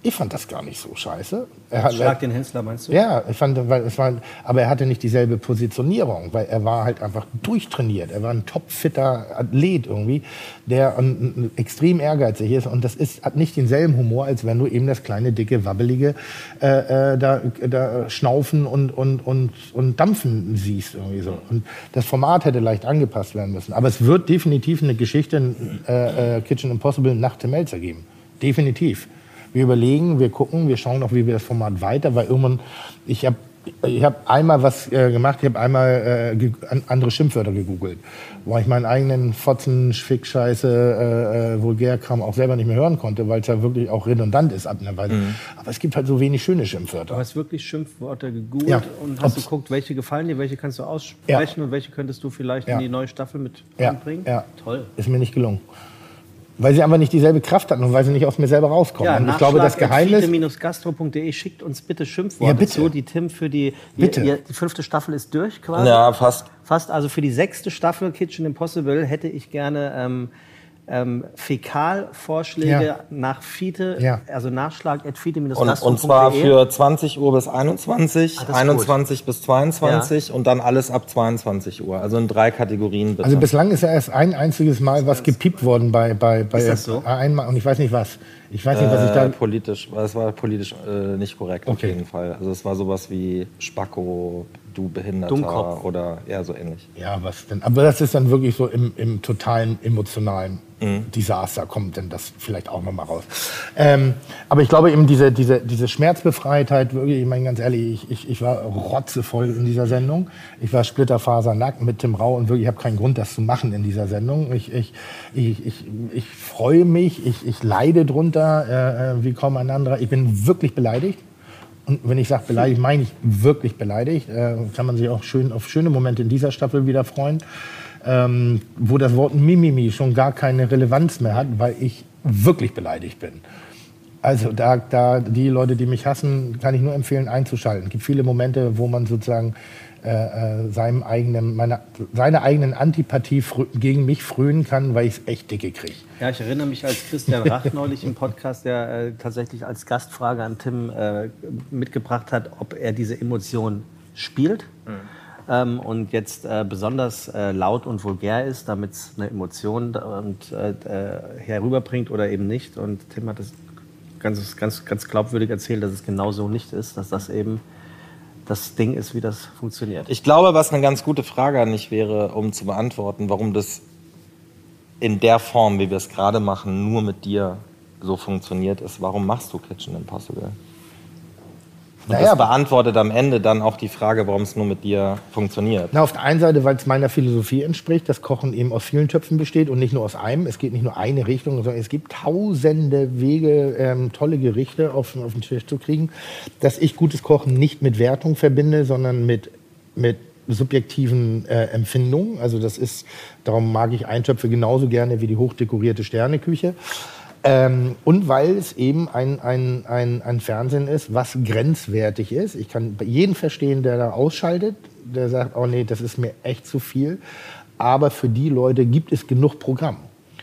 Ich fand das gar nicht so scheiße. Er hat, Schlag den Hensler, meinst du? ja, ich fand, weil es war, aber er hatte nicht dieselbe Positionierung, weil er war halt einfach durchtrainiert. Er war ein topfitter Athlet irgendwie, der ähm, extrem ehrgeizig ist und das ist, hat nicht denselben Humor, als wenn du eben das kleine, dicke, wabbelige äh, äh, da, da schnaufen und, und, und, und dampfen siehst irgendwie so. Und das Format hätte leicht angepasst werden müssen. Aber es wird definitiv eine Geschichte äh, äh, Kitchen Impossible nach Tim Melzer geben. Definitiv. Wir überlegen, wir gucken, wir schauen auch, wie wir das Format weiter, weil irgendwann, ich habe ich hab einmal was äh, gemacht, ich habe einmal äh, andere Schimpfwörter gegoogelt, wo ich meinen eigenen Fotzen, Schfick, Scheiße, äh, äh, Vulgärkram auch selber nicht mehr hören konnte, weil es ja wirklich auch redundant ist ab einer Weise. Aber es gibt halt so wenig schöne Schimpfwörter. Du hast wirklich Schimpfworte gegoogelt Ja. und hast Ob's- geguckt, welche gefallen dir, welche kannst du aussprechen und welche könntest du vielleicht Ja. in die neue Staffel mit Ja, anbringen? ja. Toll. Ist mir nicht gelungen. Weil sie einfach nicht dieselbe Kraft hatten und weil sie nicht aus mir selber rauskommen. und ich glaube, das Geheimnis. gastro.de schickt uns bitte Schimpfworte Ja, bitte. zu. Die Tim für die, Bitte. Ihr, ihr, die fünfte Staffel ist durch quasi. Ja, fast. Fast, also für die sechste Staffel Kitchen Impossible hätte ich gerne ähm, ähm, Fäkalvorschläge Ja. nach Fiete, Ja. also nachschlag at fiete Und, und zwar für 20 Uhr bis 21, Ah, das ist 21 bis 22 und dann alles ab 22 Uhr. Also in drei Kategorien bitte. Also bislang ist ja erst ein einziges Mal was gepiept worden bei, bei, bei Ist das so? einmal und ich weiß nicht was. Ich weiß nicht, was ich da. äh, politisch, es war politisch äh, nicht korrekt auf Okay. jeden Fall. Also es war sowas wie Spacko, du Behinderter Dummkopf. oder eher so ähnlich. Ja, was denn? Aber das ist dann wirklich so im, im totalen emotionalen Mhm. Desaster kommt denn das vielleicht auch nochmal raus. Ähm, aber ich glaube eben diese, diese, diese Schmerzbefreitheit, wirklich, ich meine ganz ehrlich, ich, ich, ich war rotzevoll in dieser Sendung. Ich war splitterfasernackt mit Tim Rau und wirklich, ich habe keinen Grund, das zu machen in dieser Sendung. Ich, ich, ich, ich, ich freue mich, ich, ich leide drunter äh, äh, wie kaum ein anderer. Ich bin wirklich beleidigt. Und wenn ich sage beleidigt, meine ich wirklich beleidigt. Äh, kann man sich auch schön auf schöne Momente in dieser Staffel wieder freuen, ähm, wo das Wort Mimimi schon gar keine Relevanz mehr hat, weil ich wirklich beleidigt bin. Also da, da die Leute, die mich hassen, kann ich nur empfehlen, einzuschalten. Es gibt viele Momente, wo man sozusagen äh, äh, seinem eigenen, meiner, seiner eigenen Antipathie gegen mich frönen kann, weil ich es echt dicke kriege. Ja, ich erinnere mich, als Christian Rach [LAUGHS] neulich im Podcast, der äh, tatsächlich als Gastfrage an Tim äh, mitgebracht hat, ob er diese Emotion spielt ähm, und jetzt äh, besonders äh, laut und vulgär ist, damit es eine Emotion und, äh, äh, herüberbringt oder eben nicht. Und Tim hat es ganz, ganz, ganz glaubwürdig erzählt, dass es genau so nicht ist, dass das eben das Ding ist, wie das funktioniert. Ich glaube, was eine ganz gute Frage an dich wäre, um zu beantworten, warum das in der Form, wie wir es gerade machen, nur mit dir so funktioniert, ist, warum machst du Kitchen Impossible? Und Naja, das beantwortet am Ende dann auch die Frage, warum es nur mit dir funktioniert. Na, auf der einen Seite, weil es meiner Philosophie entspricht, dass Kochen eben aus vielen Töpfen besteht und nicht nur aus einem. Es geht nicht nur eine Richtung, sondern es gibt tausende Wege, ähm, tolle Gerichte auf, auf den Tisch zu kriegen. Dass ich gutes Kochen nicht mit Wertung verbinde, sondern mit, mit subjektiven äh, Empfindungen. Also das ist, darum mag ich Eintöpfe genauso gerne wie die hochdekorierte Sterneküche. Ähm, und weil es eben ein, ein, ein, ein Fernsehen ist, was grenzwertig ist. Ich kann jeden verstehen, der da ausschaltet, der sagt, oh nee, das ist mir echt zu viel. Aber für die Leute gibt es genug Programm.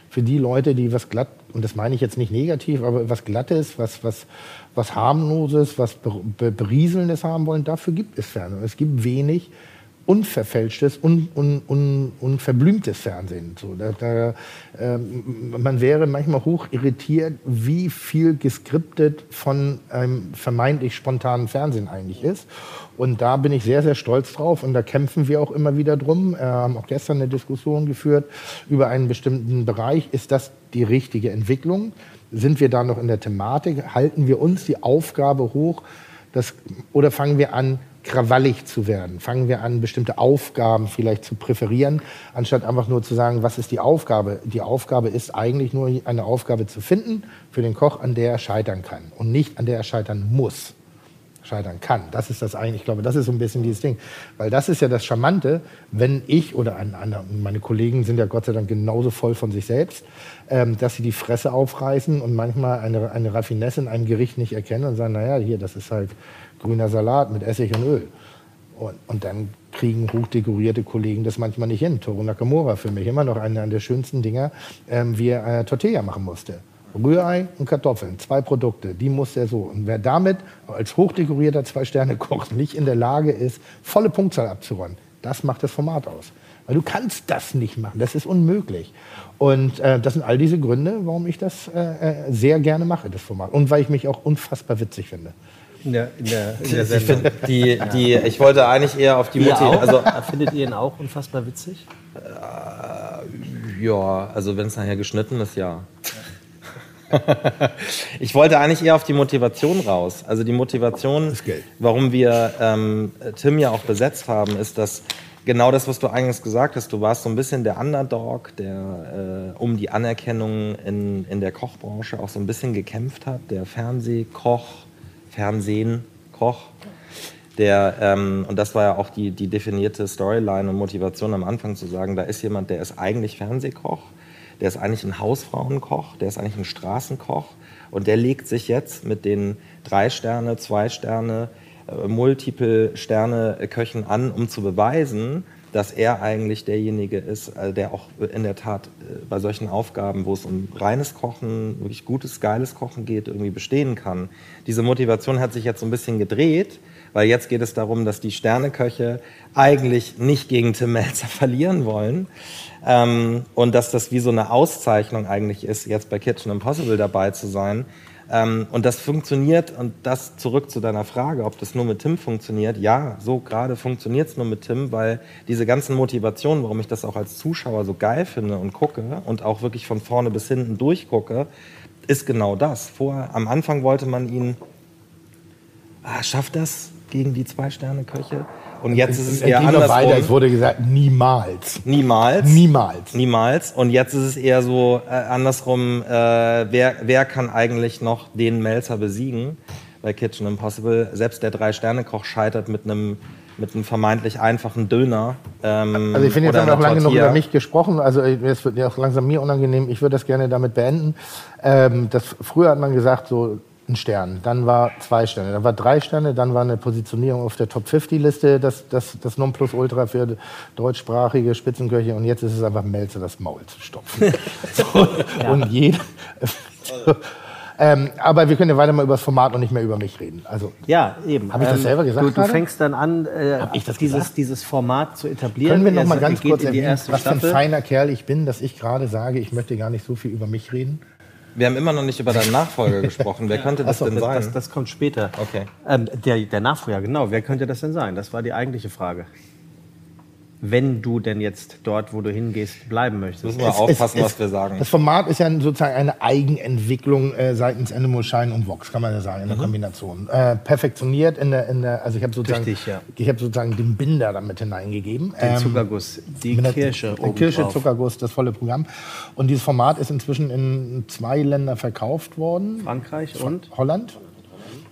Für die Leute, die was glatt, und das meine ich jetzt nicht negativ, aber was Glattes, was, was, was harmloses, was Ber- Ber- Berieselndes haben wollen, dafür gibt es Fernsehen. Es gibt wenig unverfälschtes, un, un, un, unverblümtes Fernsehen. So, da, da, ähm, man wäre manchmal hoch irritiert, wie viel geskriptet von einem vermeintlich spontanen Fernsehen eigentlich ist. Und da bin ich sehr, sehr stolz drauf und da kämpfen wir auch immer wieder drum. Wir haben auch gestern eine Diskussion geführt über einen bestimmten Bereich. Ist das die richtige Entwicklung? Sind wir da noch in der Thematik? Halten wir uns die Aufgabe hoch, das, oder fangen wir an, krawallig zu werden? Fangen wir an, bestimmte Aufgaben vielleicht zu präferieren, anstatt einfach nur zu sagen, was ist die Aufgabe? Die Aufgabe ist eigentlich nur eine Aufgabe zu finden für den Koch, an der er scheitern kann und nicht an der er scheitern muss. Scheitern kann. Das ist das eigentlich, ich glaube, das ist so ein bisschen dieses Ding. Weil das ist ja das Charmante, wenn ich oder ein, ein, meine Kollegen sind ja Gott sei Dank genauso voll von sich selbst, ähm, dass sie die Fresse aufreißen und manchmal eine, eine Raffinesse in einem Gericht nicht erkennen und sagen, naja, hier, das ist halt grüner Salat mit Essig und Öl. Und, und dann kriegen hochdekorierte Kollegen das manchmal nicht hin. Toro Nakamura für mich immer noch einer der schönsten Dinger, ähm, wie er äh, Tortilla machen musste. Rührei und Kartoffeln, zwei Produkte, die muss er so. Und wer damit als hochdekorierter Zwei-Sterne-Koch nicht in der Lage ist, volle Punktzahl abzuräumen, das macht das Format aus. Weil du kannst das nicht machen, das ist unmöglich. Und äh, das sind all diese Gründe, warum ich das äh, äh, sehr gerne mache, das Format. Und weil ich mich auch unfassbar witzig finde. In der, in der, in der [LAUGHS] Ich, Sendung. find, die, die, ich wollte eigentlich eher auf die Ihr Motivation. auch? Also, Findet ihr ihn auch unfassbar witzig? ja, also wenn es nachher geschnitten ist, ja. [LAUGHS] ich wollte eigentlich eher auf die Motivation raus. Also die Motivation, warum wir ähm, Tim ja auch besetzt haben, ist, dass genau das, was du eingangs gesagt hast, du warst so ein bisschen der Underdog, der äh, um die Anerkennung in, in der Kochbranche auch so ein bisschen gekämpft hat, der Fernsehkoch, Fernsehen-Koch. Der, ähm, und das war ja auch die, die definierte Storyline und Motivation am Anfang zu sagen, da ist jemand, der ist eigentlich Fernsehkoch, der ist eigentlich ein Hausfrauenkoch, der ist eigentlich ein Straßenkoch und der legt sich jetzt mit den drei Sterne, zwei Sterne, äh, multiple Sterne Köchen an, um zu beweisen, dass er eigentlich derjenige ist, äh, der auch in der Tat äh, bei solchen Aufgaben, wo es um reines Kochen, wirklich gutes, geiles Kochen geht, irgendwie bestehen kann. Diese Motivation hat sich jetzt so ein bisschen gedreht, weil jetzt geht es darum, dass die Sterneköche eigentlich nicht gegen Tim Melzer [LAUGHS] verlieren wollen ähm, und dass das wie so eine Auszeichnung eigentlich ist, jetzt bei Kitchen Impossible dabei zu sein. Ähm, und das funktioniert, und das zurück zu deiner Frage, ob das nur mit Tim funktioniert. Ja, so gerade funktioniert es nur mit Tim, weil diese ganzen Motivationen, warum ich das auch als Zuschauer so geil finde und gucke und auch wirklich von vorne bis hinten durchgucke, ist genau das. Vorher, am Anfang wollte man ihn, ah, schafft das gegen die Zwei-Sterne-Köche? Und jetzt ist es eher noch weiter, es andersrum. wurde gesagt, niemals. Niemals. Niemals. Niemals. Und jetzt ist es eher so äh, andersrum, äh, wer, wer kann eigentlich noch den Melzer besiegen bei Kitchen Impossible? Selbst der Drei-Sterne-Koch scheitert mit einem mit einem vermeintlich einfachen Döner. Ähm, Also ich finde, jetzt haben wir auch lange genug über mich gesprochen. Also es wird ja auch langsam mir unangenehm. Ich würde das gerne damit beenden. Ähm, das, früher hat man gesagt, so ein Stern, dann war zwei Sterne, dann war drei Sterne, dann war eine Positionierung auf der Top 50 Liste, das, das, das Nonplusultra für deutschsprachige Spitzenköche und jetzt ist es einfach Melzer das Maul zu stopfen. [LAUGHS] so, Und jeder... [LAUGHS] ähm, aber wir können ja weiter mal über das Format und nicht mehr über mich reden. Also Ja, eben. Hab ich das selber gesagt Du, du fängst dann an, äh, dieses, gesagt? dieses Format zu etablieren. Können wir noch mal ganz kurz erwähnen, was für ein feiner Kerl ich bin, dass ich gerade sage, ich möchte gar nicht so viel über mich reden? Wir haben immer noch nicht über deinen Nachfolger [LAUGHS] gesprochen. Wer könnte das Achso, denn sein? das, das kommt später. Okay. Ähm, der, der Nachfolger, genau. Wer könnte das denn sein? Das war die eigentliche Frage. Wenn du denn jetzt dort, wo du hingehst, bleiben möchtest? Müssen wir aufpassen, was wir sagen. Das Format ist ja sozusagen eine Eigenentwicklung äh, seitens Animal Shine und Vox, kann man ja sagen, in der Kombination. Äh, perfektioniert in der, in der, also ich habe sozusagen, Richtig, ja. ich habe sozusagen den Binder damit hineingegeben. Den Ähm, Zuckerguss, die mit der- Kirsche. der Kirsche, obendrauf. Zuckerguss, das volle Programm. Und dieses Format ist inzwischen in zwei Länder verkauft worden. Frankreich und Holland.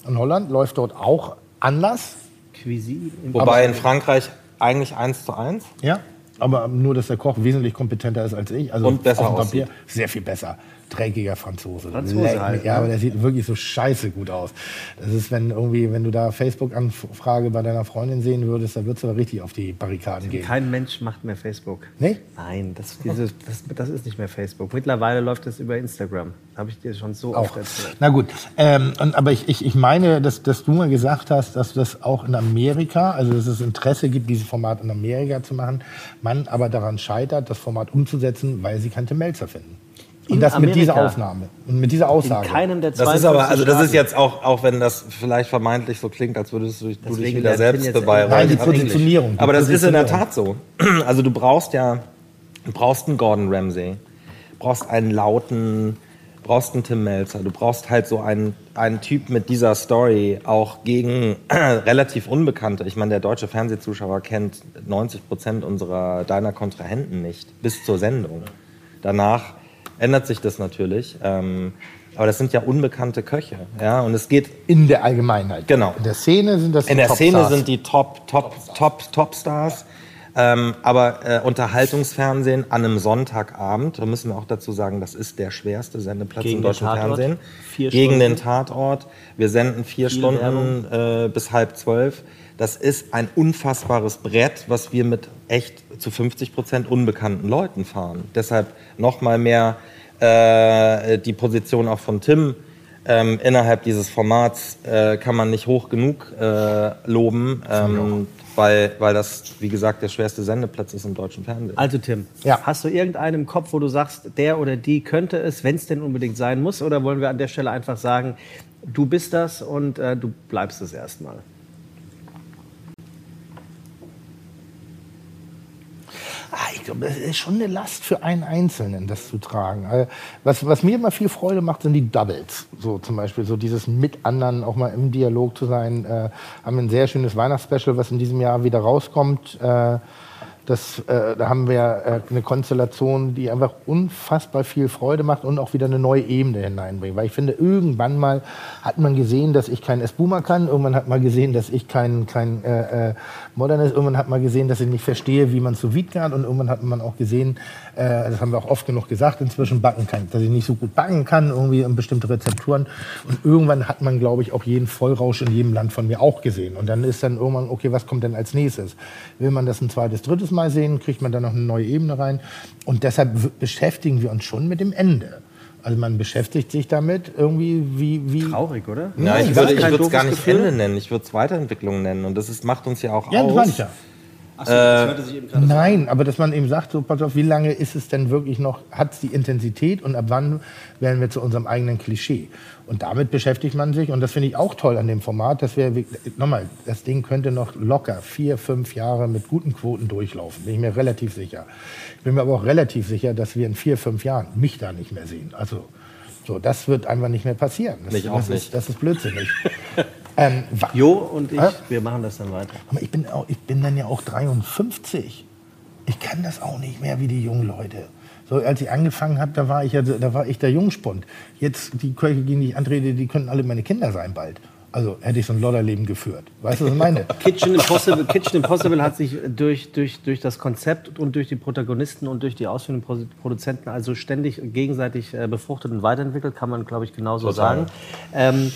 In Holland läuft dort auch anders. Cuisine. Wobei in Frankreich eigentlich eins zu eins. Ja. Aber nur, dass der Koch wesentlich kompetenter ist als ich. Also Und besser auf dem aussieht. Sehr viel besser. Dreckiger Franzose. Franzose Leck halt, Ja, ne? aber der sieht wirklich so scheiße gut aus. Das ist, wenn irgendwie, wenn du da Facebook-Anfrage bei deiner Freundin sehen würdest, da würdest du aber richtig auf die Barrikaden gehen. Kein Mensch macht mehr Facebook. Nee? Nein, das, diese, das, das ist nicht mehr Facebook. Mittlerweile läuft es über Instagram. Habe ich dir schon so Auch. oft erzählt. Na gut, ähm, und, aber ich, ich, ich meine, dass, dass du mal gesagt hast, dass das auch in Amerika, also dass es Interesse gibt, dieses Format in Amerika zu machen, man aber daran scheitert, das Format umzusetzen, weil sie keine Melzer finden. Und In das mit dieser Amerika? Aufnahme und mit dieser In Aussage. keinem der Das ist 52 aber, also das ist jetzt auch, auch wenn das vielleicht vermeintlich so klingt, als würdest du, du dich wieder selbst beweihräuchern. Nein, die. Positionierung. die Aber das ist in der. Tat so. [CLEARS THROAT] Also du brauchst ja, du brauchst einen Gordon Ramsay, brauchst einen lauten, brauchst einen Tim Melzer, du brauchst halt so einen, einen Typ mit dieser Story auch gegen [CLEARS THROAT] relativ Unbekannte. Ich meine, der deutsche Fernsehzuschauer kennt 90 Prozent unserer deiner Kontrahenten nicht bis zur Sendung. Danach ändert sich das natürlich. Ähm, aber das sind ja unbekannte Köche, ja. Und es geht In der Allgemeinheit. Genau. In der Szene sind das in die der Szene Topstars. sind die Top, Top, Top, Top-Stars. Ähm, aber äh, Unterhaltungsfernsehen an einem Sonntagabend, da müssen wir auch dazu sagen, das ist der schwerste Sendeplatz Gegen im deutschen. Fernsehen. Gegen den Tatort. Wir senden vier Viel Stunden äh, bis halb zwölf. Das ist ein unfassbares Brett, was wir mit echt zu 50 Prozent unbekannten Leuten fahren. Deshalb noch mal mehr äh, die Position auch von Tim ähm, innerhalb dieses Formats äh, kann man nicht hoch genug äh, loben, ähm, weil, weil das, wie gesagt, der schwerste Sendeplatz ist im deutschen Fernsehen. Also Tim, Ja. hast du irgendeinen im Kopf, wo du sagst, der oder die könnte es, wenn es denn unbedingt sein muss? Oder wollen wir an der Stelle einfach sagen, du bist das und äh, du bleibst es erstmal? Ich glaube, das ist schon eine Last für einen Einzelnen, das zu tragen. Also, Was, was mir immer viel Freude macht, sind die Doubles. So zum Beispiel, so dieses mit anderen auch mal im Dialog zu sein. Äh, haben ein sehr schönes Weihnachtsspecial, was in diesem Jahr wieder rauskommt. Äh, das, äh, da haben wir äh, eine Konstellation, die einfach unfassbar viel Freude macht und auch wieder eine neue Ebene hineinbringt. Weil ich finde, irgendwann mal hat man gesehen, dass ich kein Espuma kann. Irgendwann hat man gesehen, dass ich kein, kein äh, äh, Modernes. Irgendwann hat man gesehen, dass ich nicht verstehe, wie man sous vide kann. Und irgendwann hat man auch gesehen, äh, das haben wir auch oft genug gesagt, inzwischen backen kann, dass ich nicht so gut backen kann, irgendwie in bestimmte Rezepturen. Und irgendwann hat man, glaube ich, auch jeden Vollrausch in jedem Land von mir auch gesehen. Und dann ist dann irgendwann, okay, was kommt denn als nächstes? Will man das ein zweites, drittes Mal sehen, kriegt man dann noch eine neue Ebene rein. Und deshalb beschäftigen wir uns schon mit dem Ende. Also man beschäftigt sich damit irgendwie, wie... wie Traurig, oder? Nein, würde kein ich würde es gar nicht Gefühl. Ende nennen, ich würde es Weiterentwicklung nennen. Und das ist, macht uns ja auch ja, das aus. meine ich ja. Achso, das hörte sich eben gerade Nein, aber dass man eben sagt, so, pass auf, wie lange ist es denn wirklich noch, hat es die Intensität und ab wann werden wir zu unserem eigenen Klischee? Und damit beschäftigt man sich und das finde ich auch toll an dem Format, dass wir, nochmal, das Ding könnte noch locker vier, fünf Jahre mit guten Quoten durchlaufen, bin ich mir relativ sicher. Ich bin mir aber auch relativ sicher, dass wir in vier, fünf Jahren mich da nicht mehr sehen. Also, so, das wird einfach nicht mehr passieren. Das, Mich auch das nicht. Ist, das ist blödsinnig. [LAUGHS] ähm, Jo und ich, Hä? wir machen das dann weiter. aber ich bin, auch, ich bin dann ja auch 53. Ich kann das auch nicht mehr wie die jungen Leute. So, als ich angefangen habe, da war ich ja, da war ich der Jungspund. Jetzt die Köche, gegen die ich antrete, die könnten alle meine Kinder sein bald. Also hätte ich so ein Lodderleben geführt. Weißt du, was ich meine? [LAUGHS] Kitchen Impossible, Kitchen Impossible hat sich durch, durch, durch das Konzept und durch die Protagonisten und durch die ausführenden Pro- Produzenten also ständig gegenseitig äh, befruchtet und weiterentwickelt, kann man, glaube ich, genauso Total. sagen. Ähm,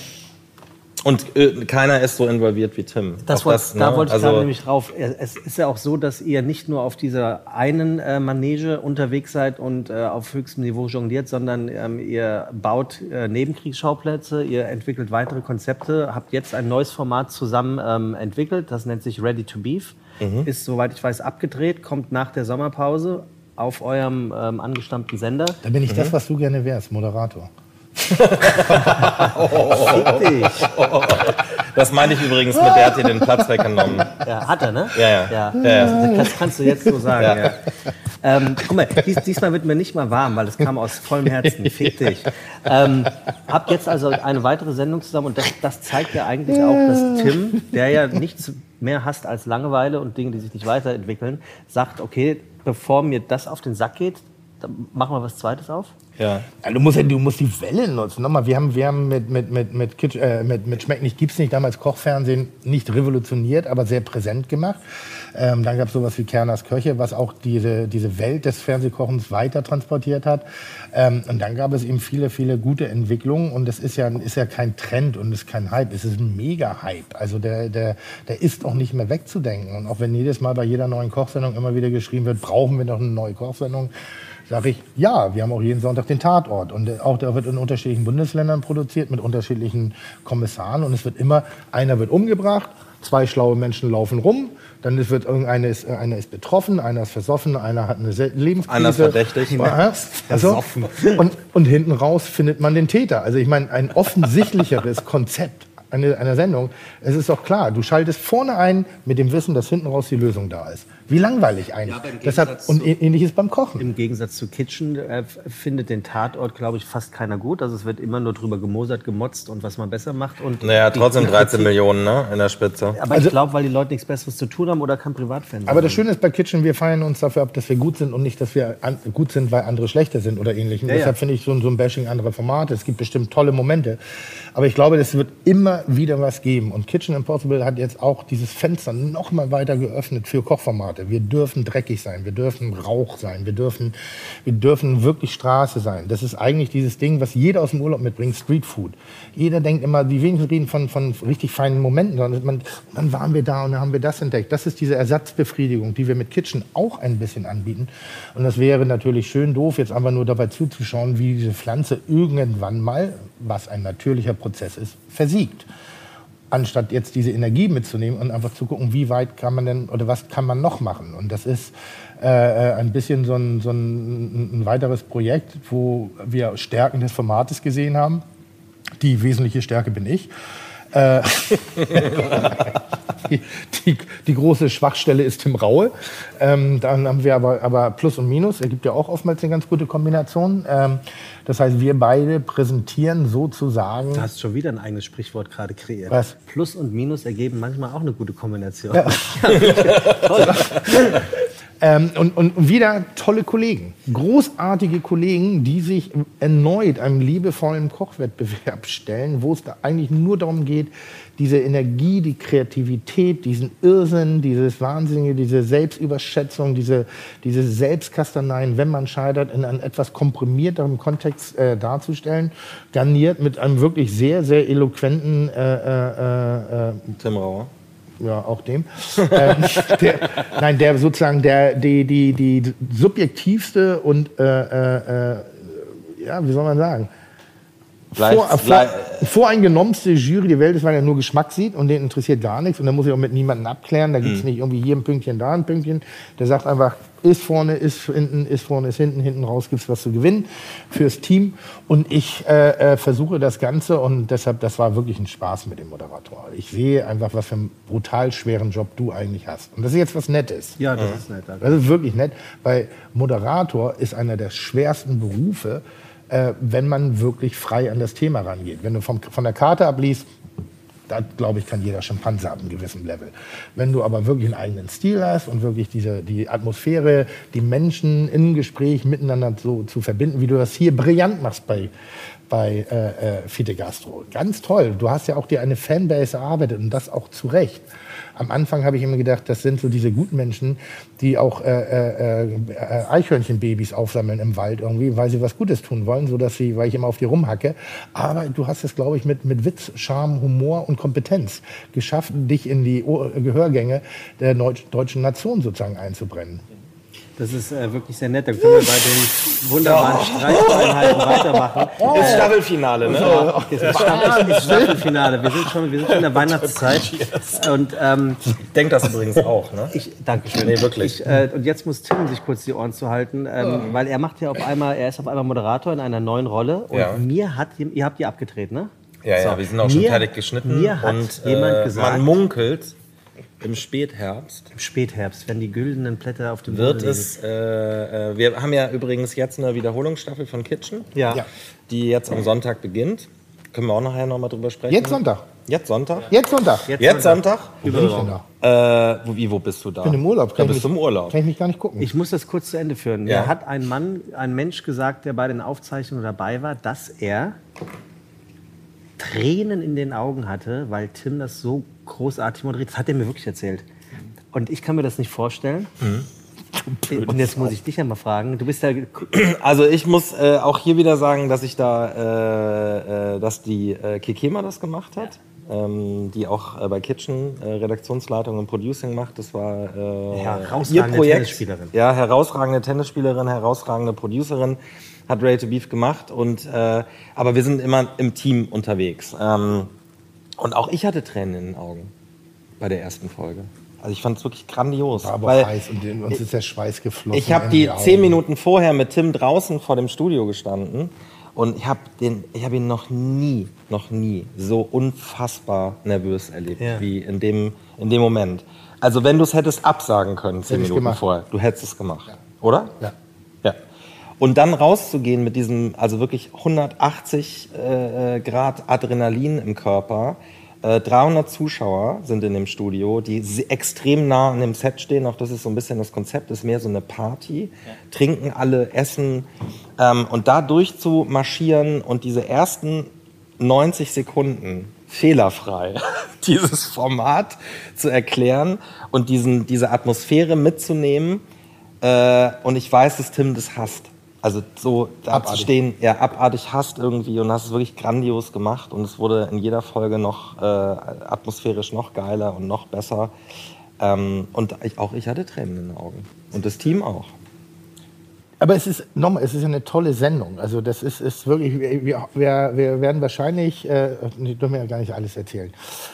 Und äh, keiner ist so involviert wie Tim. Das Auch wollte, da ne? wollte ich Also- gerade nämlich drauf. Es ist ja auch so, dass ihr nicht nur auf dieser einen äh, Manege unterwegs seid und äh, auf höchstem Niveau jongliert, sondern ähm, ihr baut äh, Nebenkriegsschauplätze, ihr entwickelt weitere Konzepte, habt jetzt ein neues Format zusammen ähm, entwickelt, das nennt sich Ready to Beef. Ist, soweit ich weiß, abgedreht, kommt nach der Sommerpause auf eurem ähm, angestammten Sender. Da bin ich das, was du gerne wärst, Moderator. Fick dich. Das meinte ich übrigens mit, der hat dir den Platz weggenommen. Ja, hat er, ne? Ja, ja. ja. Ja, ja. Das kannst du jetzt so sagen, Ja. Ähm, guck mal, dies, diesmal wird mir nicht mal warm, weil es kam aus vollem Herzen. Fick [LAUGHS] dich. Ähm, habt jetzt also eine weitere Sendung zusammen und das, das zeigt ja eigentlich auch, dass Tim, der ja nichts mehr hasst als Langeweile und Dinge, die sich nicht weiterentwickeln, sagt, okay, bevor mir das auf den Sack geht, dann machen wir was Zweites auf. Ja. Ja, du, musst ja, du musst die Welle nutzen. Nochmal, wir haben, wir haben mit, mit, mit, mit, Kitsch, äh, mit, mit Schmeck nicht, gibt's nicht, damals Kochfernsehen nicht revolutioniert, aber sehr präsent gemacht. Ähm, dann gab es sowas wie Kerners Köche, was auch diese, diese Welt des Fernsehkochens weiter transportiert hat. Ähm, und dann gab es eben viele, viele gute Entwicklungen. Und das ist ja, ist ja kein Trend und ist kein Hype. Es ist ein Mega-Hype. Also der, der, der ist auch nicht mehr wegzudenken. Und auch wenn jedes Mal bei jeder neuen Kochsendung immer wieder geschrieben wird, brauchen wir noch eine neue Kochsendung, sage ich, ja, wir haben auch jeden Sonntag den Tatort. Und äh, auch der wird in unterschiedlichen Bundesländern produziert mit unterschiedlichen Kommissaren. Und es wird immer, einer wird umgebracht, zwei schlaue Menschen laufen rum, dann wird irgendeiner ist, äh, einer ist betroffen, einer ist versoffen, einer hat eine Se- Lebenskrise. Einer ist verdächtig. Also, [LAUGHS] und, und hinten raus findet man den Täter. Also ich meine, ein offensichtlicheres [LAUGHS] Konzept einer, einer Sendung, es ist doch klar, du schaltest vorne ein mit dem Wissen, dass hinten raus die Lösung da ist. Wie langweilig eigentlich. im Deshalb, und zu- ä- ähnliches beim Kochen. Im Gegensatz zu Kitchen äh, findet den Tatort, glaube ich, fast keiner gut. Also es wird immer nur drüber gemosert, gemotzt und was man besser macht. Und Naja, die- trotzdem die 13 Kritik- Millionen ne, in der Spitze. Aber Also- ich glaube, weil die Leute nichts Besseres zu tun haben oder kein Privatfernsehen. Aber das. Schöne ist bei Kitchen, wir feiern uns dafür ab, dass wir gut sind und nicht, dass wir an, gut sind, weil andere schlechter sind oder ähnlichem. Ja, Deshalb ja. finde ich so, ein- so ein Bashing anderer Formate. Es gibt bestimmt tolle Momente. Aber ich glaube, es wird immer wieder was geben. Und Kitchen Impossible hat jetzt auch dieses Fenster noch mal weiter geöffnet für Kochformate. Wir dürfen dreckig sein, wir dürfen Rauch sein, wir dürfen, wir dürfen wirklich Straße sein. Das ist eigentlich dieses Ding, was jeder aus dem Urlaub mitbringt, Street Food. Jeder denkt immer, die wenigsten reden von, von richtig feinen Momenten, sondern man, dann waren wir da und dann haben wir das entdeckt. Das ist diese Ersatzbefriedigung, die wir mit Kitchen auch ein bisschen anbieten. Und das wäre natürlich schön doof, jetzt einfach nur dabei zuzuschauen, wie diese Pflanze irgendwann mal, was ein natürlicher Prozess ist, versiegt anstatt jetzt diese Energie mitzunehmen und einfach zu gucken, wie weit kann man denn oder was kann man noch machen. Und das ist äh, äh, ein bisschen so ein, so ein, ein weiteres Projekt, wo wir Stärken des Formates gesehen haben. Die wesentliche Stärke bin ich. Äh, [LAUGHS] die, die, die große Schwachstelle ist Tim Raue. Ähm, dann haben wir aber, aber Plus und Minus. Er gibt ja auch oftmals eine ganz gute Kombination. Ähm, das heißt, wir beide präsentieren sozusagen. Du hast schon wieder ein eigenes Sprichwort gerade kreiert. Was? Plus und Minus ergeben manchmal auch eine gute Kombination. [LAUGHS] [LAUGHS] Ähm, und, und wieder tolle Kollegen, großartige Kollegen, die sich erneut einem liebevollen Kochwettbewerb stellen, wo es da eigentlich nur darum geht, diese Energie, die Kreativität, diesen Irrsinn, dieses Wahnsinnige, diese Selbstüberschätzung, diese, diese Selbstkastaneien, wenn man scheitert, in einem etwas komprimierteren Kontext äh, darzustellen, garniert mit einem wirklich sehr, sehr eloquenten äh, äh, äh, Tim Rauer. Ja, auch dem. [LAUGHS] ähm, der, nein, der sozusagen der, die, die, die subjektivste und, äh, äh, äh, ja, wie soll man sagen, Gleich- vor, vor, gleich- voreingenommenste Jury der Welt ist, weil er nur Geschmack sieht und den interessiert gar nichts. Und da muss ich auch mit niemandem abklären. Da gibt Mhm. es nicht irgendwie hier ein Pünktchen, da ein Pünktchen. Der sagt einfach, ist vorne, ist hinten, ist vorne, ist hinten, hinten raus gibt es was zu gewinnen fürs Team. Und ich äh, äh, versuche das Ganze und deshalb, das war wirklich ein Spaß mit dem Moderator. Ich sehe einfach, was für einen brutal schweren Job du eigentlich hast. Und das ist jetzt was Nettes. Ja, das ist nett. danke. Das ist wirklich nett, weil Moderator ist einer der schwersten Berufe, äh, wenn man wirklich frei an das Thema rangeht. Wenn du vom, von der Karte abliest, da glaube ich, kann jeder Schimpanse ab einem gewissen Level. Wenn du aber wirklich einen eigenen Stil hast und wirklich diese, die Atmosphäre, die Menschen im Gespräch miteinander so zu verbinden, wie du das hier brillant machst bei, bei äh, äh, Fide Gastro. Ganz toll. Du hast ja auch dir eine Fanbase erarbeitet und das auch zu Recht. Am Anfang habe ich immer gedacht, das sind so diese guten Menschen, die auch äh, äh, äh, Eichhörnchenbabys aufsammeln im Wald irgendwie, weil sie was Gutes tun wollen, so dass sie, weil ich immer auf die rumhacke. Aber du hast es, glaube ich, mit, mit Witz, Charme, Humor und Kompetenz geschafft, dich in die Gehörgänge der deutschen Nation sozusagen einzubrennen. Das ist äh, wirklich sehr nett. Dann können wir bei den wunderbaren Streiteinheiten weitermachen. Ist Staffelfinale, ne? Das ist Staffel- das Staffelfinale. Wir sind schon, wir sind schon in der Weihnachtszeit. Und ähm, Denkt das übrigens auch, ne? ich, danke schön. Nee, wirklich. Ich, äh, und jetzt muss Tim sich kurz die Ohren zu halten, ähm, weil er macht ja auf einmal, er ist auf einmal Moderator in einer neuen Rolle. Und Ja. mir hat, ihr habt die abgedreht, ne? Ja, ja, So. wir sind auch schon Mir- fertig geschnitten. mir hat und jemand äh, gesagt- man munkelt, im Spätherbst Im Spätherbst, wenn die güldenen Blätter auf dem wird Boden es. Äh, äh, wir haben ja übrigens jetzt eine Wiederholungsstaffel von Kitchen, Ja. Ja. die jetzt am Sonntag beginnt. Können wir auch nachher nochmal drüber sprechen. Jetzt Sonntag. Jetzt Sonntag? Jetzt Sonntag. Jetzt Jetzt Sonntag. Sonntag? Wo bin ich denn da? Äh, wo, wie, wo bist du da? Ich bin im Urlaub. Da Kann ich bist du mich- im Urlaub. Kann ich mich gar nicht gucken. Ich muss das kurz zu Ende führen. Ja. Da hat ein Mann, ein Mensch gesagt, der bei den Aufzeichnungen dabei war, dass er Tränen in den Augen hatte, weil Tim das so großartig moderiert. Das hat er mir wirklich erzählt. Und ich kann mir das nicht vorstellen. Und jetzt muss ich dich ja mal fragen. Du bist ja Also ich muss äh, auch hier wieder sagen, dass ich da, äh, äh, dass die äh, Kikema das gemacht hat, ähm, die auch äh, bei Kitchen äh, Redaktionsleitung und Producing macht. Das war Herausragende ihr Projekt. Tennisspielerin. Ja, herausragende Tennisspielerin, herausragende Producerin, hat Ready to Beef gemacht. Und aber wir sind immer im Team unterwegs. Ähm, und auch ich hatte Tränen in den Augen bei der ersten Folge. Also ich fand es wirklich grandios. War aber weil- heiß und in uns ist der Schweiß geflossen. ich habe die Augen. zehn Minuten vorher mit Tim draußen vor dem Studio gestanden und ich habe habe ihn noch nie, noch nie so unfassbar nervös erlebt Ja. wie in dem, in dem Moment. Also wenn du es hättest absagen können zehn ich's Minuten vorher, du hättest es gemacht, oder? Ja. Ja. Und dann rauszugehen mit diesem, also wirklich 180 äh, Grad Adrenalin im Körper. Äh, 300 Zuschauer sind in dem Studio, die extrem nah an dem Set stehen. Auch das ist so ein bisschen das Konzept, ist mehr so eine Party. Trinken alle, essen. Ähm, und da durchzumarschieren und diese ersten 90 Sekunden fehlerfrei [LAUGHS] dieses Format zu erklären und diesen, diese Atmosphäre mitzunehmen. Äh, und ich weiß, dass Tim das hasst. Also so da zu Abartig. stehen, ja, abartig hasst irgendwie und hast es wirklich grandios gemacht und es wurde in jeder Folge noch äh, atmosphärisch noch geiler und noch besser. Ähm, und ich, auch ich hatte Tränen in den Augen. Und das Team auch. Aber es ist nochmal, es ist eine tolle Sendung. Also das ist, ist wirklich, wir, wir, wir werden wahrscheinlich, äh, nee, dürfen wir ja gar nicht alles erzählen.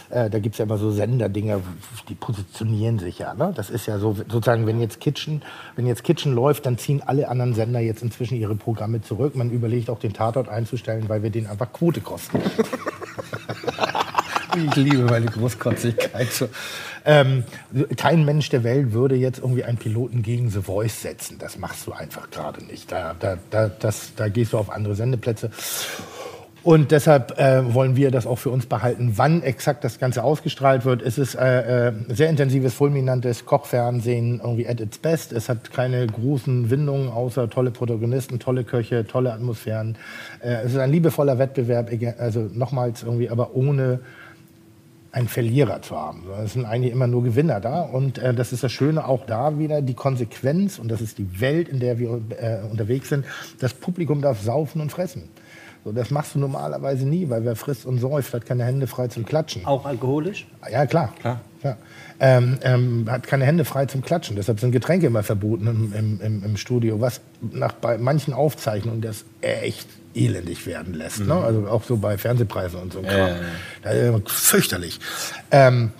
Äh, da gibt es ja immer so Senderdinger, die positionieren sich ja. Ne? Das ist ja so, sozusagen, wenn jetzt Kitchen, wenn jetzt Kitchen läuft, dann ziehen alle anderen Sender jetzt inzwischen ihre Programme zurück. Man überlegt auch den Tatort einzustellen, weil wir den einfach Quote kosten. [LAUGHS] Ich liebe meine Großkotzigkeit. Ähm, kein Mensch der Welt würde jetzt irgendwie einen Piloten gegen The Voice setzen. Das machst du einfach gerade nicht. Da, da, da, das, da gehst du auf andere Sendeplätze. Und deshalb äh, wollen wir das auch für uns behalten. Wann exakt das Ganze ausgestrahlt wird, es ist äh, äh, sehr intensives, fulminantes Kochfernsehen, irgendwie at its best. Es hat keine großen Windungen, außer tolle Protagonisten, tolle Köche, tolle Atmosphären. Äh, es ist ein liebevoller Wettbewerb, also nochmals irgendwie, aber ohne einen Verlierer zu haben. Es sind eigentlich immer nur Gewinner da. Und äh, das ist das Schöne auch da wieder, die Konsequenz, und das ist die Welt, in der wir äh, unterwegs sind, das Publikum darf saufen und fressen. So, das machst du normalerweise nie, weil wer frisst und säuft, hat keine Hände frei zum Klatschen. auch alkoholisch. Ja, klar. klar. Ähm, ähm, hat keine Hände frei zum Klatschen. Deshalb sind Getränke immer verboten im, im, im, im Studio, was nach bei manchen Aufzeichnungen das echt elendig werden lässt. Ne? Also auch so bei Fernsehpreisen und so. ein Kram. Immer fürchterlich. Ähm,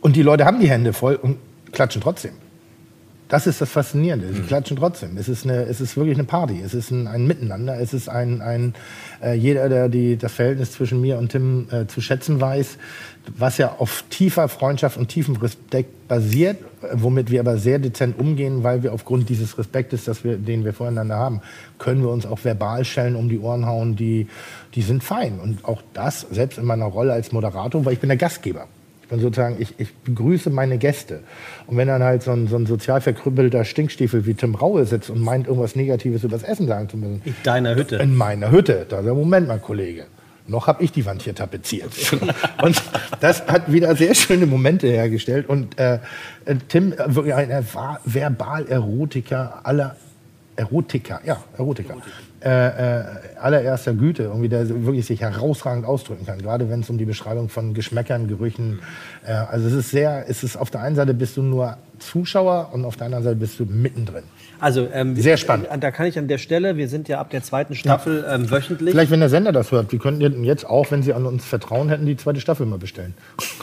und die Leute haben die Hände voll und klatschen trotzdem. Das ist das Faszinierende. Sie klatschen trotzdem. Es ist, eine, es ist wirklich eine Party. Es ist ein, ein Miteinander. Es ist ein, ein äh, jeder, der die, das Verhältnis zwischen mir und Tim äh, zu schätzen weiß, was ja auf tiefer Freundschaft und tiefem Respekt basiert, womit wir aber sehr dezent umgehen, weil wir aufgrund dieses Respektes, das wir, den wir voreinander haben, können wir uns auch verbal Schellen um die Ohren hauen, die, die sind fein. Und auch das, selbst in meiner Rolle als Moderator, weil ich bin der Gastgeber. Bin sozusagen, ich, ich begrüße meine Gäste. Und wenn dann halt so ein, so ein sozial verkrüppelter Stinkstiefel wie Tim Raue sitzt und meint, irgendwas Negatives über das Essen sagen zu müssen, In deiner Hütte. in meiner Hütte, da sagt er, Moment mal, Kollege. Noch habe ich die Wand hier tapeziert. [LAUGHS] und das hat wieder sehr schöne Momente hergestellt. Und äh, äh, Tim, äh, wirklich ein Verbal-Erotiker aller Erotiker, ja, Erotiker. Äh, äh, allererster Güte, irgendwie, der wirklich sich herausragend ausdrücken kann, gerade wenn es um die Beschreibung von Geschmäckern, Gerüchen, äh, also es ist sehr, es ist auf der einen Seite bist du nur Zuschauer und auf der anderen Seite bist du mittendrin. Also ähm, Sehr spannend. Da kann ich an der Stelle, wir sind ja ab der zweiten Staffel ähm, wöchentlich. Vielleicht, wenn der Sender das hört, wir könnten jetzt auch, wenn Sie an uns vertrauen hätten, die zweite Staffel mal bestellen.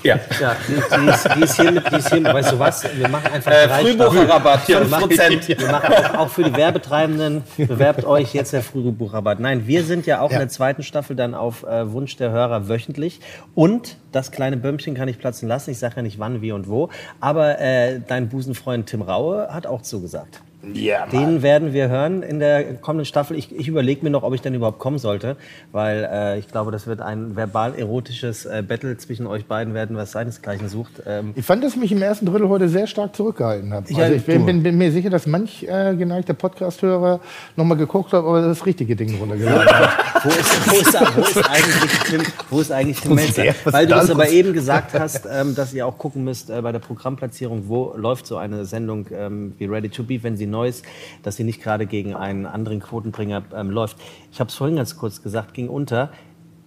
Ja, ja die, die, ist, die ist hiermit, die ist hiermit, weißt du was? Wir machen einfach Äh, drei Frühbucherrabatt, Staffeln. Wir machen- 5%. Wir machen auch, auch für die Werbetreibenden, bewerbt euch jetzt der Frühbucherrabatt. Nein, wir sind ja auch Ja. in der zweiten Staffel dann auf äh, Wunsch der Hörer wöchentlich. Und das kleine Bömmchen kann ich platzen lassen. Ich sage ja nicht wann, wie und wo. Aber äh, dein Busenfreund Tim Raue hat auch zugesagt. Ja, Den werden wir hören in der kommenden Staffel. Ich, ich überlege mir noch, ob ich dann überhaupt kommen sollte, weil äh, ich glaube, das wird ein verbal-erotisches äh, Battle zwischen euch beiden werden, was seinesgleichen sucht. Ähm, Ich fand, dass ich mich im ersten Drittel heute sehr stark zurückgehalten habe. Ja, also ich bin, bin, bin mir sicher, dass manch äh, geneigter Podcast-Hörer nochmal geguckt hat, ob er das richtige Ding runtergeladen hat. [LAUGHS] wo, ist, wo, ist, wo ist eigentlich Tim, wo ist eigentlich Tim Melzer? Weil du es aber eben gesagt hast, ähm, dass ihr auch gucken müsst äh, bei der Programmplatzierung, wo läuft so eine Sendung ähm, wie Ready to Be, wenn sie neu ist, dass sie nicht gerade gegen einen anderen Quotenbringer ähm, läuft. Ich habe es vorhin ganz kurz gesagt, ging unter.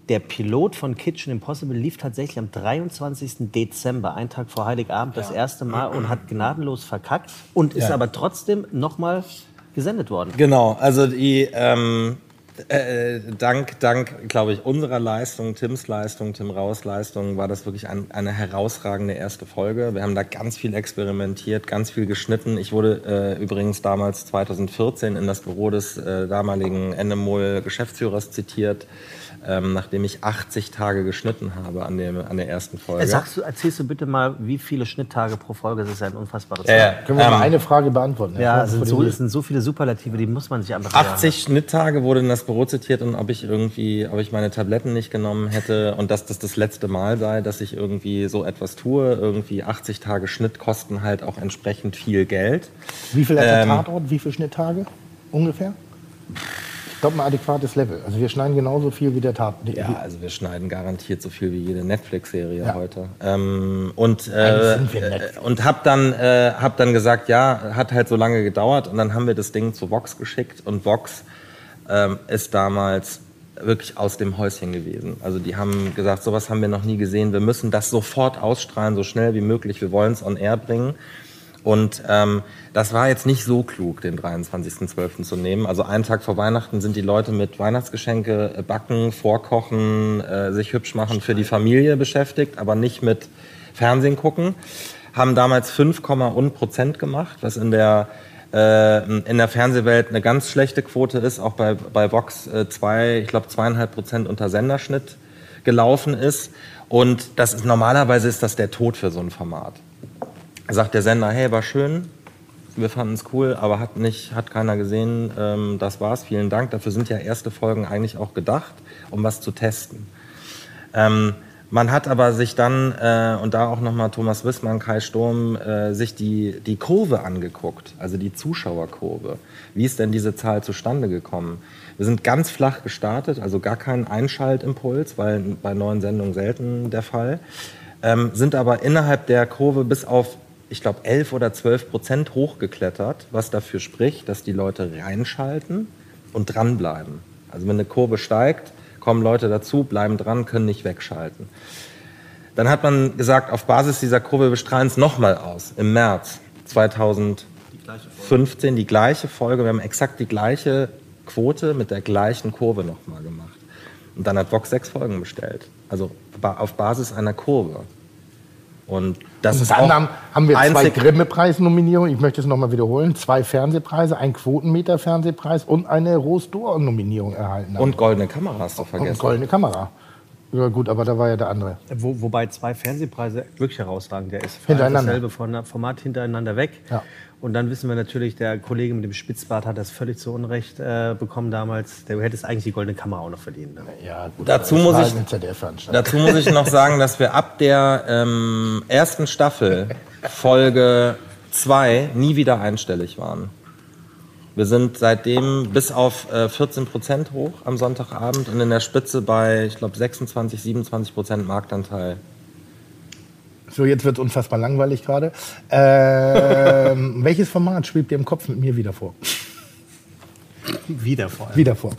Der Pilot von Kitchen Impossible lief tatsächlich am 23. Dezember, einen Tag vor Heiligabend, das erste Mal und hat gnadenlos verkackt und ist Ja. aber trotzdem nochmal gesendet worden. Genau, also die ähm, äh, dank, dank, glaube ich, unserer Leistung, Tims Leistung, Tim Raus Leistung, war das wirklich ein, eine herausragende erste Folge. Wir haben da ganz viel experimentiert, ganz viel geschnitten. Ich wurde äh, übrigens damals 2014 in das Büro des äh, damaligen Endemol Geschäftsführers zitiert, ähm, nachdem ich 80 Tage geschnitten habe an, dem, an der ersten Folge. Äh, Sagst du, erzählst du bitte mal, wie viele Schnitttage pro Folge? Das ist ja ein unfassbares Ja, ja. Können wir mal Ähm, eine Frage beantworten? Ja, es sind, so, es sind so viele Superlative, die muss man sich einfach 80 Schnitttage wurde in das Büro zitiert und ob ich irgendwie, ob ich meine Tabletten nicht genommen hätte und dass das das letzte Mal sei, dass ich irgendwie so etwas tue. Irgendwie 80 Tage Schnitt kosten halt auch entsprechend viel Geld. Wie viel hat der Ähm, Tatort? Wie viele Schnitttage ungefähr? Ich glaube, ein adäquates Level. Also wir schneiden genauso viel wie der Tatort. Ja, also wir schneiden garantiert so viel wie jede Netflix-Serie Ja. heute. Ähm, und äh, äh, und hab dann äh, hab dann gesagt, ja, hat halt so lange gedauert und dann haben wir das Ding zu Vox geschickt und Vox ähm, ist damals wirklich aus dem Häuschen gewesen. Also die haben gesagt, sowas haben wir noch nie gesehen. Wir müssen das sofort ausstrahlen, so schnell wie möglich. Wir wollen es on air bringen. Und ähm, das war jetzt nicht so klug, den 23.12. zu nehmen. Also einen Tag vor Weihnachten sind die Leute mit Weihnachtsgeschenke äh, backen, vorkochen, äh, sich hübsch machen für die Familie beschäftigt, aber nicht mit Fernsehen gucken. Haben damals 5,1 Prozent gemacht, was in der äh, in der Fernsehwelt eine ganz schlechte Quote ist, auch bei, bei Vox äh, zwei, ich glaube zweieinhalb Prozent unter Senderschnitt gelaufen ist. Und das ist normalerweise ist das der Tod für so ein Format sagt der Sender, hey, war schön, wir fanden es cool, aber hat nicht, hat keiner gesehen, ähm, das war's, vielen Dank. Dafür sind ja erste Folgen eigentlich auch gedacht, um was zu testen. Ähm, man hat aber sich dann, äh, und da auch nochmal Thomas Wissmann, Kai Sturm, äh, sich die, die Kurve angeguckt, also die Zuschauerkurve. Wie ist denn diese Zahl zustande gekommen? Wir sind ganz flach gestartet, also gar kein Einschaltimpuls, weil bei neuen Sendungen selten der Fall. Ähm, sind aber innerhalb der Kurve bis auf, ich glaube, 11 oder 12 Prozent hochgeklettert, was dafür spricht, dass die Leute reinschalten und dranbleiben. Also wenn eine Kurve steigt, kommen Leute dazu, bleiben dran, können nicht wegschalten. Dann hat man gesagt, auf Basis dieser Kurve, wir strahlen es nochmal aus, im März 2015, die gleiche Folge, wir haben exakt die gleiche Quote mit der gleichen Kurve nochmal gemacht. Und dann hat Vox sechs Folgen bestellt. Also auf Basis einer Kurve. Und das Und ist dann haben, haben wir zwei Grimme-Preis-Nominierungen. Ich möchte es nochmal wiederholen. Zwei Fernsehpreise, ein Quotenmeter-Fernsehpreis und eine Rose d'Or-Nominierung erhalten. haben. Und goldene Kamera hast du Und vergessen. goldene Kamera. Ja gut, aber da war ja der andere. Wo, wobei zwei Fernsehpreise wirklich herausragend der ist. Hintereinander. Dasselbe Format hintereinander weg. Ja. Und dann wissen wir natürlich, der Kollege mit dem Spitzbart hat das völlig zu Unrecht äh, bekommen damals. Der hätte es eigentlich die goldene Kamera auch noch verdient. Ne? Ja, gut, Dazu muss ich- eine ZDF-Veranstaltung. Dazu muss ich noch sagen, dass wir ab der ähm, ersten Staffel, Folge 2, nie wieder einstellig waren. Wir sind seitdem bis auf äh, 14 Prozent hoch am Sonntagabend und in der Spitze bei, ich glaube, 26, 27 Prozent Marktanteil. So, jetzt wird es unfassbar langweilig gerade. Ähm, [LAUGHS] welches Format schwebt dir im Kopf mit mir wieder vor? Wieder vor allem. Wieder vor.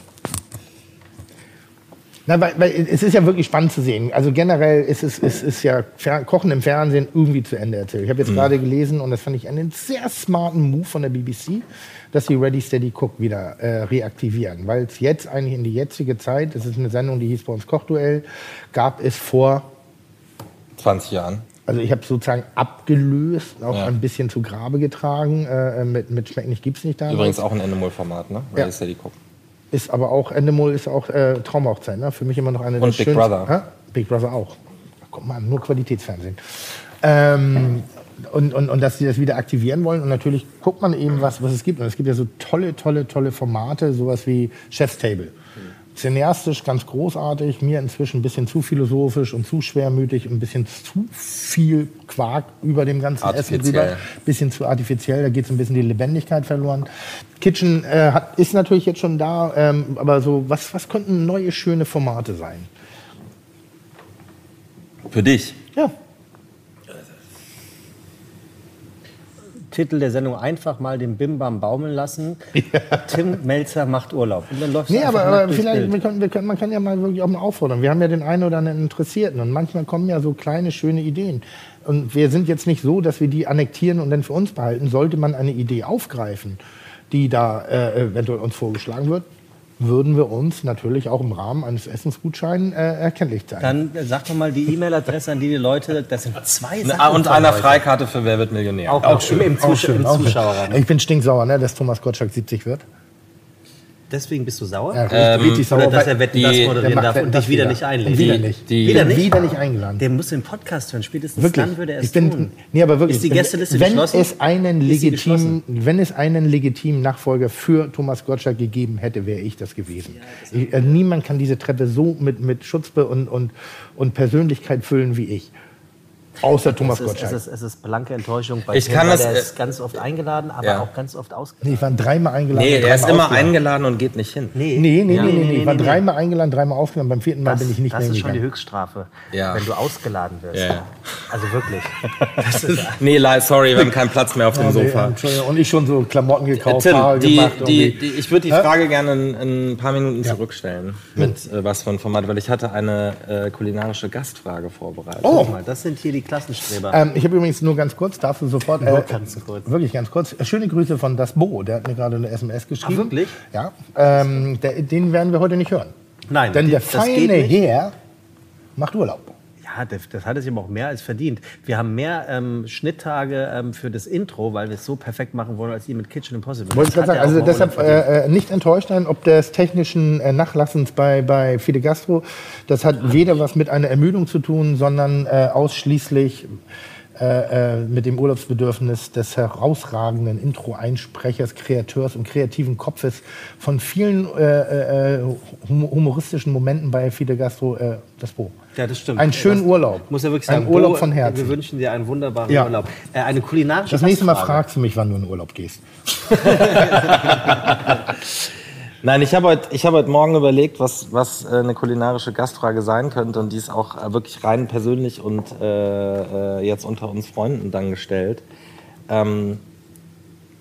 Na, weil, weil es ist ja wirklich spannend zu sehen. Also generell ist es ist, ist ja Fer Kochen im Fernsehen irgendwie zu Ende erzählt. Ich habe jetzt Mhm. gerade gelesen und das fand ich einen sehr smarten Move von der BBC, dass sie Ready Steady Cook wieder äh, reaktivieren, weil es jetzt eigentlich in die jetzige Zeit, das ist eine Sendung, die hieß bei uns Kochduell, gab es vor 20 Jahren. also ich habe sozusagen abgelöst, auch Ja. ein bisschen zu Grabe getragen. Äh, mit, mit Schmeck nicht gibt's nicht da. Übrigens auch ein Endemol-Format, ne? Ja. Ready Steady Cook. Ist aber auch, Endemol ist auch äh, Traumhochzeit. Ne? Für mich immer noch eine Und der Big schönsten- Brother. Hä? Big Brother auch. Guck mal, nur Qualitätsfernsehen. Ähm, und, und, und dass sie das wieder aktivieren wollen. Und natürlich guckt man eben, was, was es gibt. Und es gibt ja so tolle, tolle, tolle Formate, sowas wie Chef's Table. Cineastisch ganz großartig, mir inzwischen ein bisschen zu philosophisch und zu schwermütig und ein bisschen zu viel Quark über dem ganzen Essen drüber. Bisschen zu artifiziell, da geht so ein bisschen die Lebendigkeit verloren. Kitchen äh, hat, ist natürlich jetzt schon da, ähm, aber so, was, was könnten neue, schöne Formate sein? Für dich. Ja, Titel der Sendung einfach mal den Bimbam baumeln lassen. Tim Melzer macht Urlaub. Und dann läuft Nee, aber, aber vielleicht, wir können, wir können, man kann ja mal wirklich auch mal auffordern. Wir haben ja den einen oder anderen Interessierten und manchmal kommen ja so kleine, schöne Ideen. Und wir sind jetzt nicht so, dass wir die annektieren und dann für uns behalten. Sollte man eine Idee aufgreifen, die da äh, eventuell uns vorgeschlagen wird, würden wir uns natürlich auch im Rahmen eines Essensgutscheins äh, erkenntlich zeigen. Dann sag doch mal die E-Mail-Adresse, an die die Leute, das sind zwei Sachen. Und einer. Freikarte für Wer wird Millionär. Auch, auch schön. Im, Auch Zus schön, im auch schön. Zuschauerraum. Ich bin stinksauer, ne, dass Thomas Gottschalk 70 wird. Deswegen bist du sauer? Ja, Ähm, richtig sauer. Oder dass er Wetten, die- das der moderieren darf und dich wieder wieder. nicht einlädt. Wieder nicht. die- wieder nicht? Wieder nicht eingeladen. Der muss den Podcast hören. Spätestens Wirklich. dann würde er es ich bin, tun. Nee, aber wirklich. Ist die wenn- Gästeliste wenn geschlossen? Es einen legitimen, wenn es einen legitimen Nachfolger für Thomas Gottschalk gegeben hätte, wäre ich das gewesen. ich, äh, niemand kann diese Treppe so mit, mit Schutzpe und, und, und Persönlichkeit füllen wie ich. Außer Thomas es, ist, Gottschalk. es, ist, es ist blanke Enttäuschung bei Ich Tim, kann weil das, er äh, ist ganz oft eingeladen, aber ja. auch ganz oft nee, ausgeladen. ich war dreimal eingeladen. Nee, er ist immer ausgeladen. eingeladen und geht nicht hin. Nee, Nee, nee, Ja, nee, nee, nee. Ich war nee. dreimal eingeladen, dreimal ausgeladen. Beim vierten Mal Das, bin ich nicht das mehr ist schon die. Höchststrafe, Ja. wenn du ausgeladen wirst. Also wirklich. [LAUGHS] Das ist, Nee, sorry, wir haben keinen Platz mehr auf dem Oh, nee, Sofa. Entschuldigung. Und ich schon so Klamotten gekauft, Tim, Haare die, gemacht. die, die, ich würde die Hä? Frage gerne in, in ein paar Minuten zurückstellen. Mit äh, was für ein Format, weil ich hatte eine äh, kulinarische Gastfrage vorbereitet. Oh. Guck mal, das sind hier die Klassenstreber. Ähm, ich habe übrigens nur ganz kurz, darfst du sofort. äh, Nur ganz kurz. Wirklich ganz kurz. Schöne Grüße von Das Bo, der hat mir gerade eine SMS geschrieben. Ah, wirklich? Ja. Ähm, der, den werden wir heute nicht hören. Nein, Denn die- der feine. Herr macht Urlaub. Ja, das, das hat es ihm auch mehr als verdient. Wir haben mehr ähm, Schnitttage ähm, für das Intro, weil wir es so perfekt machen wollen, als ihr mit Kitchen Impossible. Wollte ich gerade sagen, also deshalb äh, äh, nicht enttäuscht sein, ob des technischen äh, Nachlassens bei, bei Fide Gastro. Das hat weder was mit einer Ermüdung zu tun, sondern äh, ausschließlich äh, äh, mit dem Urlaubsbedürfnis des herausragenden Intro-Einsprechers, Kreateurs und kreativen Kopfes von vielen äh, äh, hum- humoristischen Momenten bei Fide Gastro, äh, das Bo. Ja, das stimmt. Einen schönen Das Urlaub. Muss ja wirklich Ein sagen. Urlaub Bo, von Herzen. Wir wünschen dir einen wunderbaren Ja. Urlaub. Äh, eine kulinarische Das nächste Mal fragst du mich, wann du in Urlaub gehst. [LAUGHS] [LAUGHS] Nein, ich habe heute, ich habe heute Morgen überlegt, was, was äh, eine kulinarische Gastfrage sein könnte und die ist auch äh, wirklich rein persönlich und äh, äh, jetzt unter uns Freunden dann gestellt. Ähm,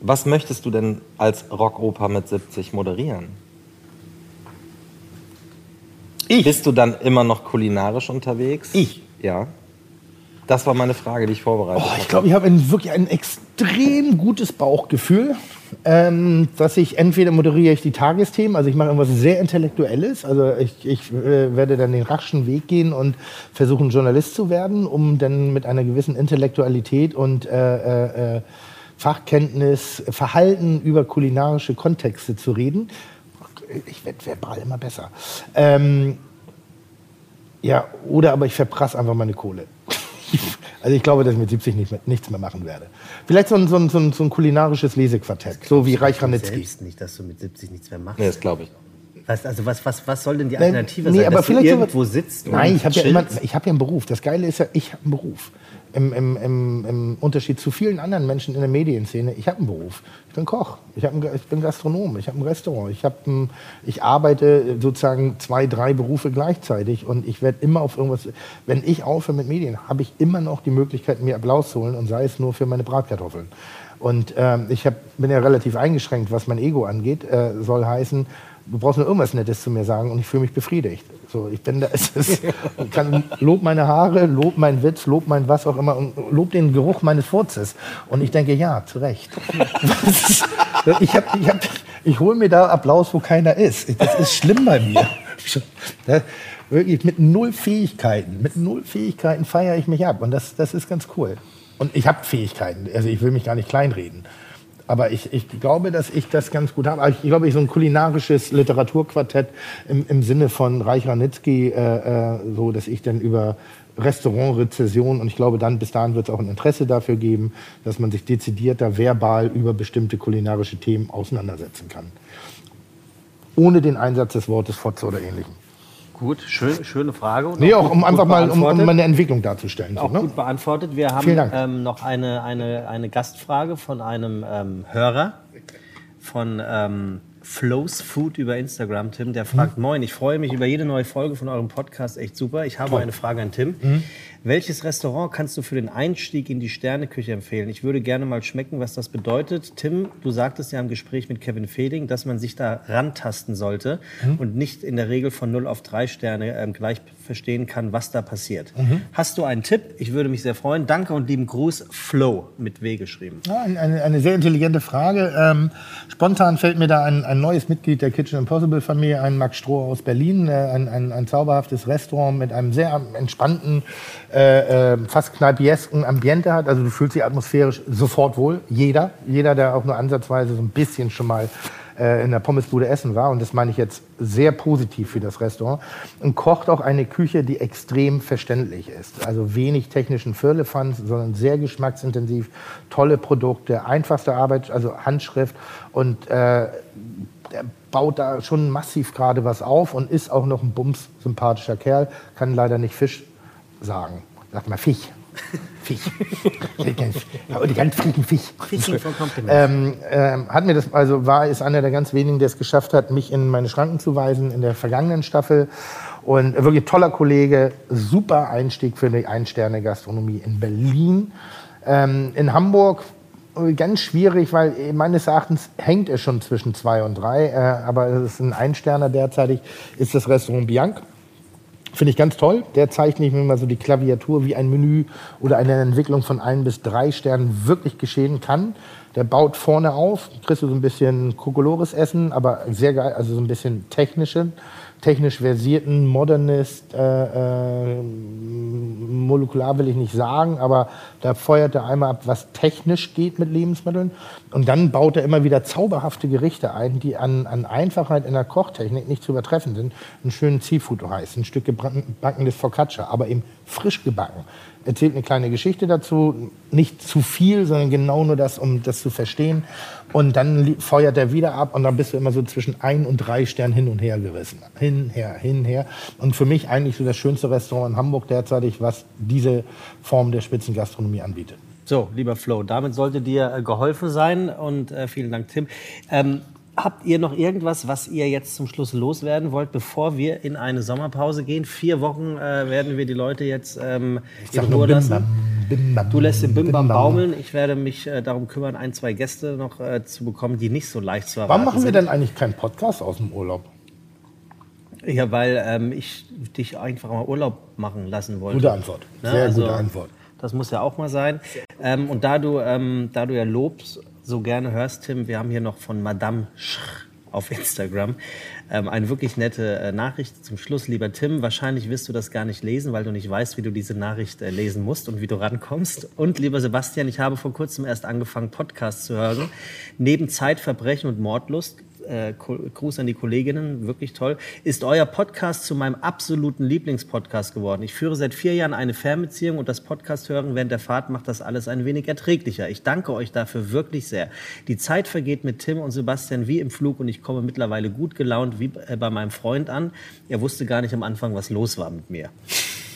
was möchtest du denn als Rockoper mit 70 moderieren? Ich? Bist du dann immer noch kulinarisch unterwegs? Ich? Ja. Das war meine Frage, die ich vorbereitet Oh, habe. ich glaube, ich habe ein, wirklich ein extrem gutes Bauchgefühl, ähm, dass ich entweder moderiere ich die Tagesthemen, also ich mache irgendwas sehr Intellektuelles, also ich, ich äh, werde dann den raschen Weg gehen und versuchen, Journalist zu werden, um dann mit einer gewissen Intellektualität und äh, äh, Fachkenntnis, Verhalten über kulinarische Kontexte zu reden. Ich werde verbal immer besser. Ähm, ja, oder aber ich verprasse einfach meine Kohle. [LAUGHS] Also ich glaube, dass ich mit 70 nicht mehr, nichts mehr machen werde. Vielleicht so ein, so ein, so ein, so ein kulinarisches Lesequartett, so wie Reich Ranitzky. Selbst nicht, dass du mit 70 nichts mehr machst. Nee, das glaube ich. Was, also was, was, was soll denn die Nein, Alternative nee, sein? aber dass du vielleicht so- irgendwo sitzt Nein, und ich habe ja immer, chillst? ich habe ja einen Beruf. Das Geile ist ja, ich habe einen Beruf. Im, im, im, Im Unterschied zu vielen anderen Menschen in der Medienszene, ich habe einen Beruf. Ich bin Koch, ich, hab einen, ich bin Gastronom, ich habe ein Restaurant, ich, hab ein, ich arbeite sozusagen zwei, drei Berufe gleichzeitig und ich werde immer auf irgendwas, wenn ich aufhöre mit Medien, habe ich immer noch die Möglichkeit, mir Applaus zu holen und sei es nur für meine Bratkartoffeln. Und ähm, ich hab, bin ja relativ eingeschränkt, was mein Ego angeht. Äh, soll heißen, du brauchst nur irgendwas Nettes zu mir sagen und ich fühle mich befriedigt. So, ich bin da, [LAUGHS] es ist, kann, lob meine Haare, lob meinen Witz, lob mein was auch immer und lob den Geruch meines Furzes. Und ich denke, ja, zu Recht. [LAUGHS] ich hab, ich, hab, ich hole mir da Applaus, wo keiner ist. Das ist schlimm bei mir. Da, wirklich mit null Fähigkeiten, mit null Fähigkeiten feiere ich mich ab und das, das ist ganz cool. Und ich habe Fähigkeiten, also ich will mich gar nicht kleinreden. Aber ich, ich glaube, dass ich das ganz gut habe. Ich glaube, ich so ein kulinarisches Literaturquartett im, im Sinne von Reich Ranitzky, äh, äh, so dass ich dann über Restaurantrezession und ich glaube, dann bis dahin wird es auch ein Interesse dafür geben, dass man sich dezidierter verbal über bestimmte kulinarische Themen auseinandersetzen kann. Ohne den Einsatz des Wortes Fotze oder ähnlichem. Gut, schön, schöne Frage. Und Nee, auch auch gut- um einfach gut mal um, um meine Entwicklung darzustellen. So, Auch ne? gut beantwortet. Wir haben ähm, noch eine, eine, eine Gastfrage von einem ähm, Hörer von ähm, Flows Food über Instagram, Tim. Der fragt, Mhm. moin, ich freue mich über jede neue Folge von eurem Podcast, echt super. Ich habe eine Frage an Tim. Mhm. Welches Restaurant kannst du für den Einstieg in die Sterneküche empfehlen? Ich würde gerne mal schmecken, was das bedeutet. Tim, du sagtest ja im Gespräch mit Kevin Feding, dass man sich da rantasten sollte Mhm. und nicht in der Regel von 0 auf 3 Sterne ähm, gleich verstehen kann, was da passiert. Mhm. Hast du einen Tipp? Ich würde mich sehr freuen. Danke und lieben Gruß, Flow mit W geschrieben. Ja, ein- eine, eine sehr intelligente Frage. Ähm, spontan fällt mir da ein, ein neues Mitglied der Kitchen Impossible Familie ein, Max Stroh aus Berlin, äh, ein, ein, ein zauberhaftes Restaurant mit einem sehr entspannten, äh, äh, fast kneipiesken Ambiente hat. Also du fühlst dich atmosphärisch sofort wohl. Jeder, jeder, der auch nur ansatzweise so ein bisschen schon mal äh, in der Pommesbude essen war. Und das meine ich jetzt sehr positiv für das Restaurant. Und kocht auch eine Küche, die extrem verständlich ist. Also wenig technischen Firlefanz, sondern sehr geschmacksintensiv. Tolle Produkte, einfachste Arbeit, also Handschrift. Und äh, baut da schon massiv gerade was auf und ist auch noch ein bums sympathischer Kerl. Kann leider nicht Fisch sagen. Sagt mal Fisch. Fisch. Die ganz frechen Fisch. Fishing for. Ähm, ähm, hat mir das, also war, ist einer der ganz wenigen, der es geschafft hat, mich in meine Schranken zu weisen in der vergangenen Staffel. Und wirklich toller Kollege, super Einstieg für die Ein-Sterne-Gastronomie in Berlin. Ähm, in Hamburg äh, ganz schwierig, weil äh, meines Erachtens hängt es schon zwischen zwei und drei. Äh, aber es ist ein Einsterner derzeitig, ist das Restaurant Bianc. Finde ich ganz toll. Der zeichnet mir mal so die Klaviatur, wie ein Menü oder eine Entwicklung von ein bis drei Sternen wirklich geschehen kann. Der baut vorne auf, kriegst du so ein bisschen Kokolores essen, aber sehr geil, also so ein bisschen technischen, technisch versierten, Modernist, äh, äh, molekular will ich nicht sagen, aber da feuert er einmal ab, was technisch geht mit Lebensmitteln. Und dann baut er immer wieder zauberhafte Gerichte ein, die an, an Einfachheit in der Kochtechnik nicht zu übertreffen sind. Einen schönen Seafood-Reis, ein Stück gebackenes Focaccia, aber eben frisch gebacken. Erzählt eine kleine Geschichte dazu, nicht zu viel, sondern genau nur das, um das zu verstehen. Und dann feuert er wieder ab und dann bist du immer so zwischen ein und drei Sternen hin und her gerissen. Hin, her, hin, her. Und für mich eigentlich so das schönste Restaurant in Hamburg derzeitig, was diese Form der Spitzengastronomie anbietet. So, lieber Flo, damit sollte dir äh, geholfen sein und äh, vielen Dank, Tim. Ähm, habt ihr noch irgendwas, was ihr jetzt zum Schluss loswerden wollt, bevor wir in eine Sommerpause gehen? Vier Wochen äh, werden wir die Leute jetzt ähm, in Ruhe lassen. Bim Bam, Du lässt den Bim Bam Bim baumeln. Ich werde mich äh, darum kümmern, ein, zwei Gäste noch äh, zu bekommen, die nicht so leicht zu erwarten Warum machen wir denn eigentlich keinen Podcast aus dem Urlaub? Ja, weil ähm, ich dich einfach mal Urlaub machen lassen wollte. Gute Antwort. Ne, Sehr also, gute Antwort. Das muss ja auch mal sein. Ähm, und da du, ähm, da du ja Lob so gerne hörst, Tim, wir haben hier noch von Madame Sch auf Instagram ähm, eine wirklich nette äh, Nachricht zum Schluss. Lieber Tim, wahrscheinlich wirst du das gar nicht lesen, weil du nicht weißt, wie du diese Nachricht äh, lesen musst und wie du rankommst. Und lieber Sebastian, ich habe vor kurzem erst angefangen, Podcasts zu hören. Neben Zeitverbrechen und Mordlust äh, Gruß an die Kolleginnen, wirklich toll. Ist euer Podcast zu meinem absoluten Lieblingspodcast geworden. Ich führe seit vier Jahren eine Fernbeziehung und das Podcast hören während der Fahrt macht das alles ein wenig erträglicher. Ich danke euch dafür wirklich sehr. Die Zeit vergeht mit Tim und Sebastian wie im Flug und ich komme mittlerweile gut gelaunt wie äh, bei meinem Freund an. Er wusste gar nicht am Anfang, was los war mit mir.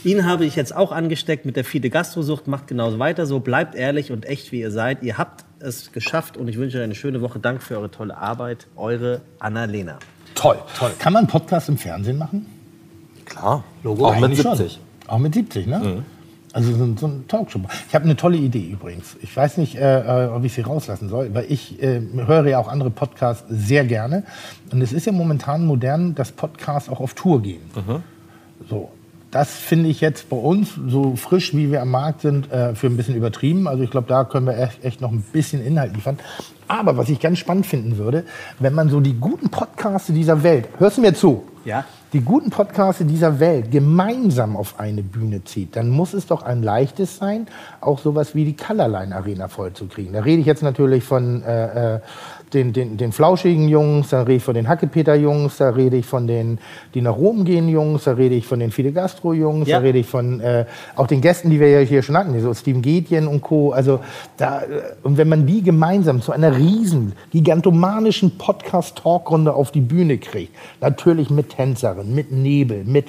Ihn habe ich jetzt auch angesteckt mit der Fide Gastrosucht. Macht genauso weiter so. Bleibt ehrlich und echt, wie ihr seid. Ihr habt es geschafft und ich wünsche euch eine schöne Woche. Dank für eure tolle Arbeit. Eure Anna-Lena. Toll. Toll. Kann man einen Podcast im Fernsehen machen? Klar. Logo Auch mit Eigentlich schon. 70. Auch mit 70, ne? Also so ein, so ein Talkshow. Ich habe eine tolle Idee übrigens. Ich weiß nicht, äh, äh, ob ich sie rauslassen soll, weil ich äh, höre ja auch andere Podcasts sehr gerne. Und es ist ja momentan modern, dass Podcasts auch auf Tour gehen. So. Das finde ich jetzt bei uns, so frisch wie wir am Markt sind, äh, für ein bisschen übertrieben. Also ich glaube, da können wir echt, echt noch ein bisschen Inhalt liefern. Aber was ich ganz spannend finden würde, wenn man so die guten Podcasts dieser Welt, hörst du mir zu? Ja. Die guten Podcasts dieser Welt gemeinsam auf eine Bühne zieht, dann muss es doch ein leichtes sein, auch sowas wie die Colorline Arena vollzukriegen. Da rede ich jetzt natürlich von äh, äh, den, den, den flauschigen Jungs, da rede ich von den Hackepeter-Jungs, da rede ich von den, die nach Rom gehen Jungs, da rede ich von den Fide Gastro-Jungs, Ja. da rede ich von äh, auch den Gästen, die wir ja hier schon hatten, so Steven Gätjen und Co. Also da, äh, und wenn man die gemeinsam zu einer riesen, gigantomanischen Podcast-Talkrunde auf die Bühne kriegt, natürlich mit Tänzerin, mit Nebel, mit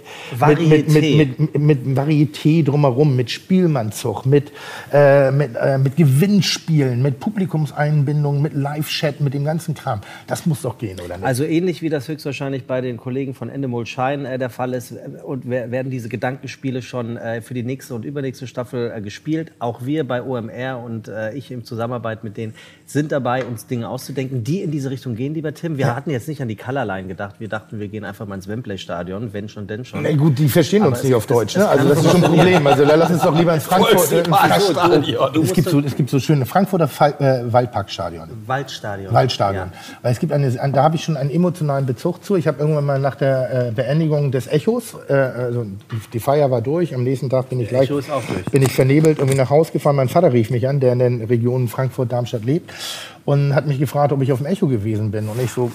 mit, mit, Varieté. mit, mit, mit Varieté drumherum, mit Spielmannzug, mit, äh, mit, äh, mit Gewinnspielen, mit Publikumseinbindung, mit Live-Chat, mit dem ganzen Kram. Das muss doch gehen, oder nicht? Also ähnlich wie das höchstwahrscheinlich bei den Kollegen von Endemol Shine äh, der Fall ist äh, und wer- werden diese Gedankenspiele schon äh, für die nächste und übernächste Staffel äh, gespielt. Auch wir bei OMR und äh, ich in Zusammenarbeit mit denen sind dabei, uns Dinge auszudenken, die in diese Richtung gehen, lieber Tim. Wir hatten jetzt nicht an die Colorline gedacht. Wir dachten, wir gehen einfach mal ins Wembley-Stadion, wenn schon, denn schon. Na gut, die verstehen Aber uns nicht auf Deutsch, es ne? Also das ist schon ein. Problem. Also lass uns doch lieber ins Frankfurt. ins. Du Es gibt, so, es gibt so schöne Frankfurter Fall, äh, Waldparkstadion. Waldstadion. Waldstadion. Ja. Weil es gibt eine, ein- da habe ich schon einen emotionalen Bezug zu. Ich habe irgendwann mal nach der äh, Beendigung des Echos, äh, also die, die Feier war durch, am nächsten Tag bin ich gleich, bin ich vernebelt irgendwie nach Hause gefahren. Mein Vater rief mich an, der in den Regionen Frankfurt-Darmstadt lebt und hat mich gefragt, ob ich auf dem Echo gewesen bin. Und ich so,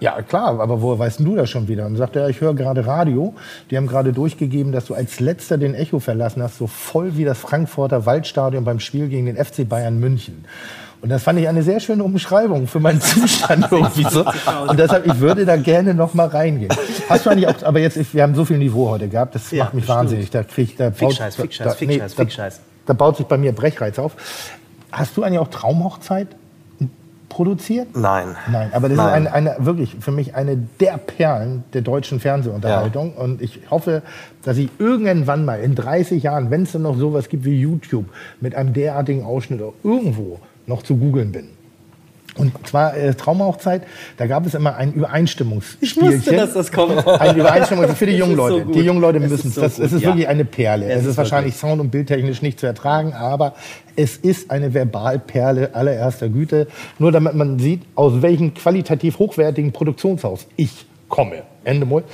ja, klar, aber woher weißt du das schon wieder? Und sagte er, ich höre gerade Radio. Die haben gerade durchgegeben, dass du als letzter den Echo verlassen hast, so voll wie das Frankfurter Waldstadion beim Spiel gegen den FC Bayern München. Und das fand ich eine sehr schöne Umschreibung für meinen Zustand irgendwie so. Und deshalb, ich würde da gerne noch mal reingehen. Hast du eigentlich auch, aber jetzt, wir haben so viel Niveau heute gehabt, das Ja, macht mich bestimmt. wahnsinnig. Da krieg ich, da baut- Fickscheiß, Fickscheiß, da- Fickscheiß, da- Fickscheiß. Da baut sich bei mir Brechreiz auf. Hast du eigentlich auch Traumhochzeit produziert? Nein. Nein, aber das Nein. ist eine, eine, wirklich für mich eine der Perlen der deutschen Fernsehunterhaltung. Und ich hoffe, dass ich irgendwann mal in 30 Jahren, wenn es dann noch sowas gibt wie YouTube, mit einem derartigen Ausschnitt irgendwo noch zu googeln bin. Und zwar äh, Traumhochzeit, da gab es immer ein Übereinstimmungsspielchen. das kommt. Eine Übereinstimmung für die jungen so Leute. gut. die jungen Leute müssen es. so Das, es ist ja. wirklich eine Perle. Es Es, ist ist wahrscheinlich sound- und bildtechnisch nicht zu ertragen, aber es ist eine Verbalperle allererster Güte. Nur damit man sieht, aus welchem qualitativ hochwertigen Produktionshaus ich komme. Ende Mol.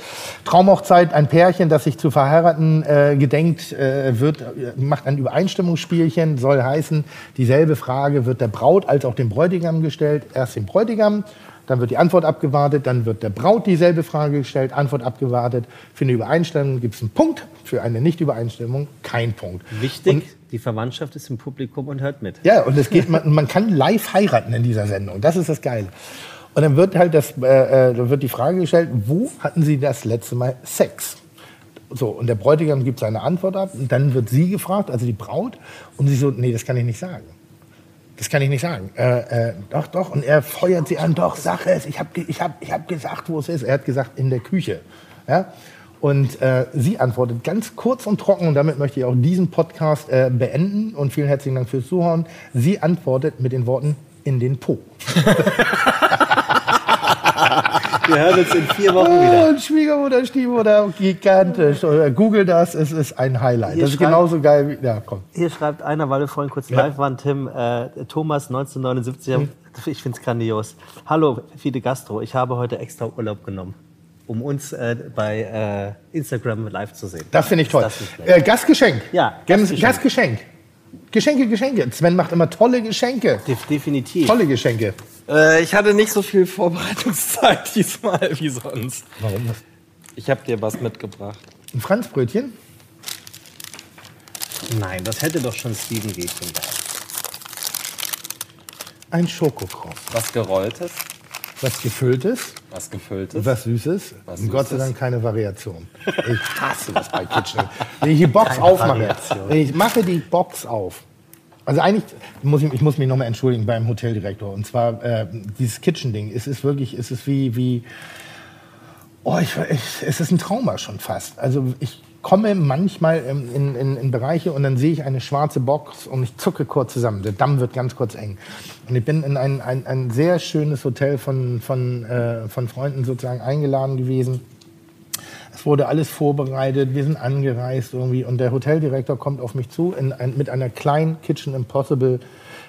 Traumhochzeit, ein Pärchen, das sich zu verheiraten äh, gedenkt, äh, wird, äh, macht ein Übereinstimmungsspielchen, soll heißen, dieselbe Frage wird der Braut als auch dem Bräutigam gestellt. Erst dem Bräutigam, dann wird die Antwort abgewartet, dann wird der Braut dieselbe Frage gestellt, Antwort abgewartet. Für eine Übereinstimmung gibt es einen Punkt, für eine Nicht-Übereinstimmung kein Punkt. Wichtig, Und, die Verwandtschaft ist im Publikum und hört mit. ja, und es geht, man, man kann live heiraten in dieser Sendung. Das ist das Geile. Und dann wird halt das, äh, äh, dann wird die Frage gestellt, wo hatten Sie das letzte Mal Sex? So, und der Bräutigam gibt seine Antwort ab und dann wird sie gefragt, also die Braut, und sie so, nee, das kann ich nicht sagen. Das kann ich nicht sagen. Äh, äh, doch, doch. Und er feuert sie an, doch, sag es. Ich habe ich hab, ich hab gesagt, wo es ist. Er hat gesagt, in der Küche. Ja? Und äh, sie antwortet ganz kurz und trocken, und damit möchte ich auch diesen Podcast äh, beenden. Und vielen herzlichen Dank fürs Zuhören. Sie antwortet mit den Worten, in den Po. [LAUGHS] Wir hören uns in vier Wochen wieder. Und Schwiegermutter, Stiefmutter, gigantisch. Oder Google das, es ist ein Highlight. Hier das ist schreibt- genauso geil wie. Ja, komm. Hier schreibt einer, weil wir vorhin kurz live waren, Tim, äh, Thomas 1979, Hm. [LAUGHS] ich finde es grandios. Hallo, Fide Gastro, ich habe heute extra Urlaub genommen, um uns äh, bei äh, Instagram live zu sehen. Das finde ich toll. Äh, Gastgeschenk. Ja, Gastgeschenk. Gastgeschenk. Geschenke, Geschenke. Sven macht immer tolle Geschenke. Def definitiv. Tolle Geschenke. Äh, ich hatte nicht so viel Vorbereitungszeit [LAUGHS] diesmal wie sonst. Warum das? Ich habe dir was mitgebracht. Ein Franzbrötchen? Nein, das hätte doch schon Steven Gätchen da. Ein Schokokross. Was gerolltes, Was gefülltes, was gefülltes. was Süßes. Was und Gott sei. Dank keine Variation. Ich hasse das bei Kitchen. [LAUGHS] Wenn ich die Box aufmache, Variation. wenn ich mache die Box auf. Also eigentlich muss ich, ich muss mich nochmal entschuldigen beim Hoteldirektor. Und zwar äh, dieses Kitchen-Ding. Es ist wirklich, es ist wie, wie oh, ich, ich, es ist ein Trauma schon fast. Also ich komme manchmal in, in, in Bereiche und dann sehe ich eine schwarze Box und ich zucke kurz zusammen. Der Damm wird ganz kurz eng. Und ich bin in ein, ein, ein sehr schönes Hotel von, von, äh, von Freunden sozusagen eingeladen gewesen. Es wurde alles vorbereitet, wir sind angereist irgendwie und der Hoteldirektor kommt auf mich zu in, ein, mit einer kleinen Kitchen Impossible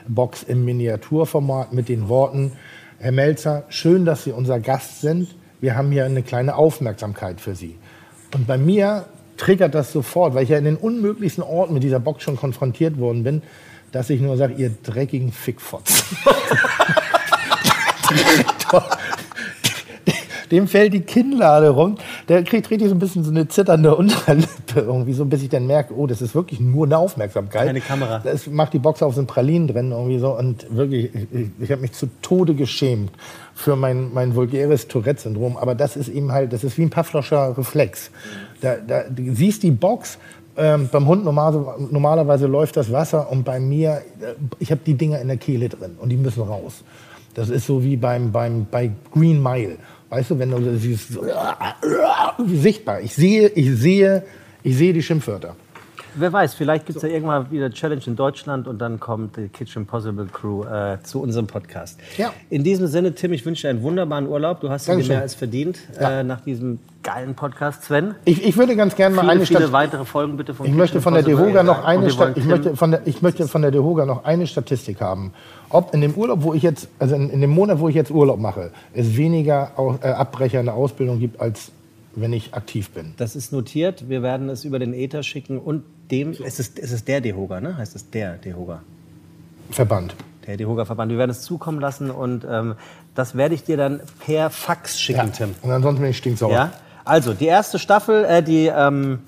Box im Miniaturformat mit den Worten, Herr Melzer, schön, dass Sie unser Gast sind. Wir haben hier eine kleine Aufmerksamkeit für Sie. Und bei mir triggert das sofort, weil ich ja in den unmöglichsten Orten mit dieser Box schon konfrontiert worden bin, dass ich nur sage, ihr dreckigen Fickfotz. Dem fällt die Kinnlade rum. Der kriegt richtig so ein bisschen so eine zitternde Unterlippe irgendwie so, bis ich dann merke, oh, das ist wirklich nur eine Aufmerksamkeit. Keine Kamera. Das macht die Box auf so ein Pralinen drin irgendwie so und wirklich, ich, ich habe mich zu Tode geschämt für mein, mein vulgäres Tourette-Syndrom. Aber das ist eben halt, das ist wie ein Pavloscher Reflex. Da, da, du siehst die Box, ähm, beim Hund normal, normalerweise läuft das Wasser und bei mir, äh, ich habe die Dinger in der Kehle drin und die müssen raus. Das ist so wie beim, beim, bei Green Mile. Weißt du, wenn du siehst, so, sichtbar. Ich sehe, ich sehe, ich sehe die Schimpfwörter. Wer weiß, vielleicht gibt es ja irgendwann wieder Challenge in Deutschland und dann kommt die Kitchen Possible Crew äh, zu unserem Podcast. Ja. In diesem Sinne, Tim, ich wünsche dir einen wunderbaren Urlaub. Du hast ihn mehr als verdient Ja. äh, nach diesem geilen Podcast. Sven, Ich, ich würde ganz gerne mal viele, eine viele Stadt. weitere Folgen bitte von Ich Kitchen möchte von der. DeHoga noch eine wir Sta wollen ich möchte von der ich möchte von der DeHoga noch eine Statistik haben. Ob in dem Urlaub, wo ich jetzt also in, in dem Monat, wo ich jetzt Urlaub mache, es weniger Au- äh, Abbrecher in der Ausbildung gibt als wenn ich aktiv bin. Das ist notiert. Wir werden es über den Ether schicken und dem. Es, ist, es ist der Dehoga, ne? Heißt es der Dehoga? Verband. Der Dehoga-Verband. Wir werden es zukommen lassen und ähm, das werde ich dir dann per Fax schicken, Tim. Und ansonsten bin ich stinksauer. Ja? Also, die erste Staffel, äh, die, ähm,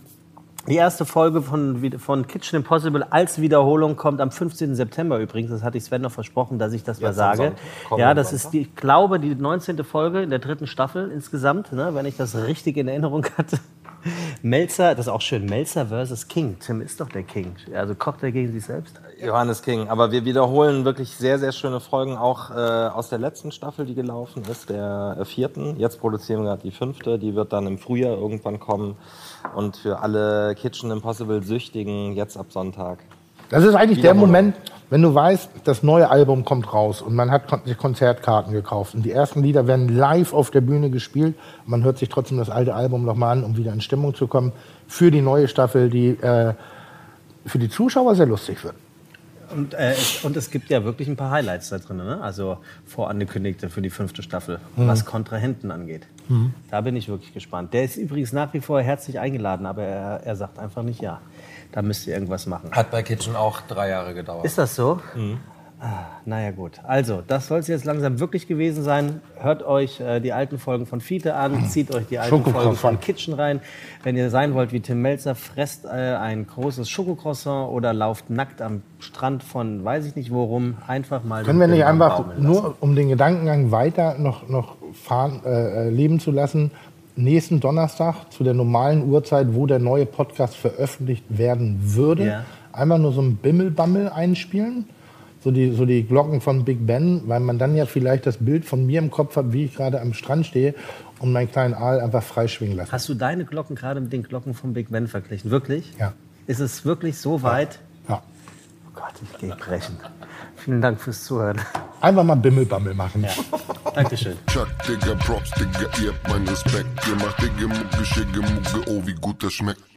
die erste Folge von, von Kitchen Impossible als Wiederholung kommt am 15. September übrigens. Das hatte ich Sven noch versprochen, dass ich das mal Jetzt am sage. Ja, das ist, die, ich glaube, die 19. Folge in der dritten Staffel insgesamt, ne, wenn ich das richtig in Erinnerung hatte. Melzer, das ist auch schön, Melzer versus King. Tim ist doch der King. Also kocht er gegen sich selbst? Johannes King. Aber wir wiederholen wirklich sehr, sehr schöne Folgen auch äh, aus der letzten Staffel, die gelaufen ist, der äh, vierten. Jetzt produzieren wir gerade die fünfte. Die wird dann im Frühjahr irgendwann kommen. Und für alle Kitchen Impossible Süchtigen jetzt ab Sonntag. Das ist eigentlich der. Moment, wenn du weißt, das neue Album kommt raus und man hat sich Konzertkarten gekauft und die ersten Lieder werden live auf der Bühne gespielt. Man hört sich trotzdem das alte Album nochmal an, um wieder in Stimmung zu kommen für die neue Staffel, die äh, für die Zuschauer sehr lustig wird. Und, äh, es, und es gibt ja wirklich ein paar Highlights da drin, ne? also vorangekündigte für die fünfte Staffel, was Kontrahenten angeht. Da bin ich wirklich gespannt. Der ist übrigens nach wie vor herzlich eingeladen, aber er, er sagt einfach nicht ja. Da müsst ihr irgendwas machen. Hat bei Kitchen auch drei Jahre gedauert. Ist das so? Ah, naja gut. Also, das soll es jetzt langsam wirklich gewesen sein. Hört euch äh, die alten Folgen von Fiete an, zieht euch die alten. Folgen von Kitchen rein. Wenn ihr sein wollt wie Tim Melzer, fresst äh, ein großes Schokocroissant oder lauft nackt am Strand von weiß ich nicht worum. Einfach mal Können wir nicht einfach nur, um den Gedankengang weiter noch, noch fahren, äh, äh, leben zu lassen, nächsten Donnerstag zu der normalen Uhrzeit, wo der neue Podcast veröffentlicht werden würde, Ja. einmal nur so ein Bimmelbammel einspielen? So die, so die Glocken von Big Ben, weil man dann ja vielleicht das Bild von mir im Kopf hat, wie ich gerade am Strand stehe und meinen kleinen Aal einfach freischwingen lasse. Hast du deine Glocken gerade mit den Glocken von Big Ben verglichen? Wirklich? Ja. Ist es wirklich so weit? Ja. Oh Gott, ich gehe brechen. Vielen Dank fürs Zuhören. Einfach mal Bimmelbammel machen. Dankeschön. Chuck, Digga, Props, Digga, ihr habt meinen Respekt. Ihr macht Digga, Mucke, Schicke, Mucke, oh, wie gut das schmeckt.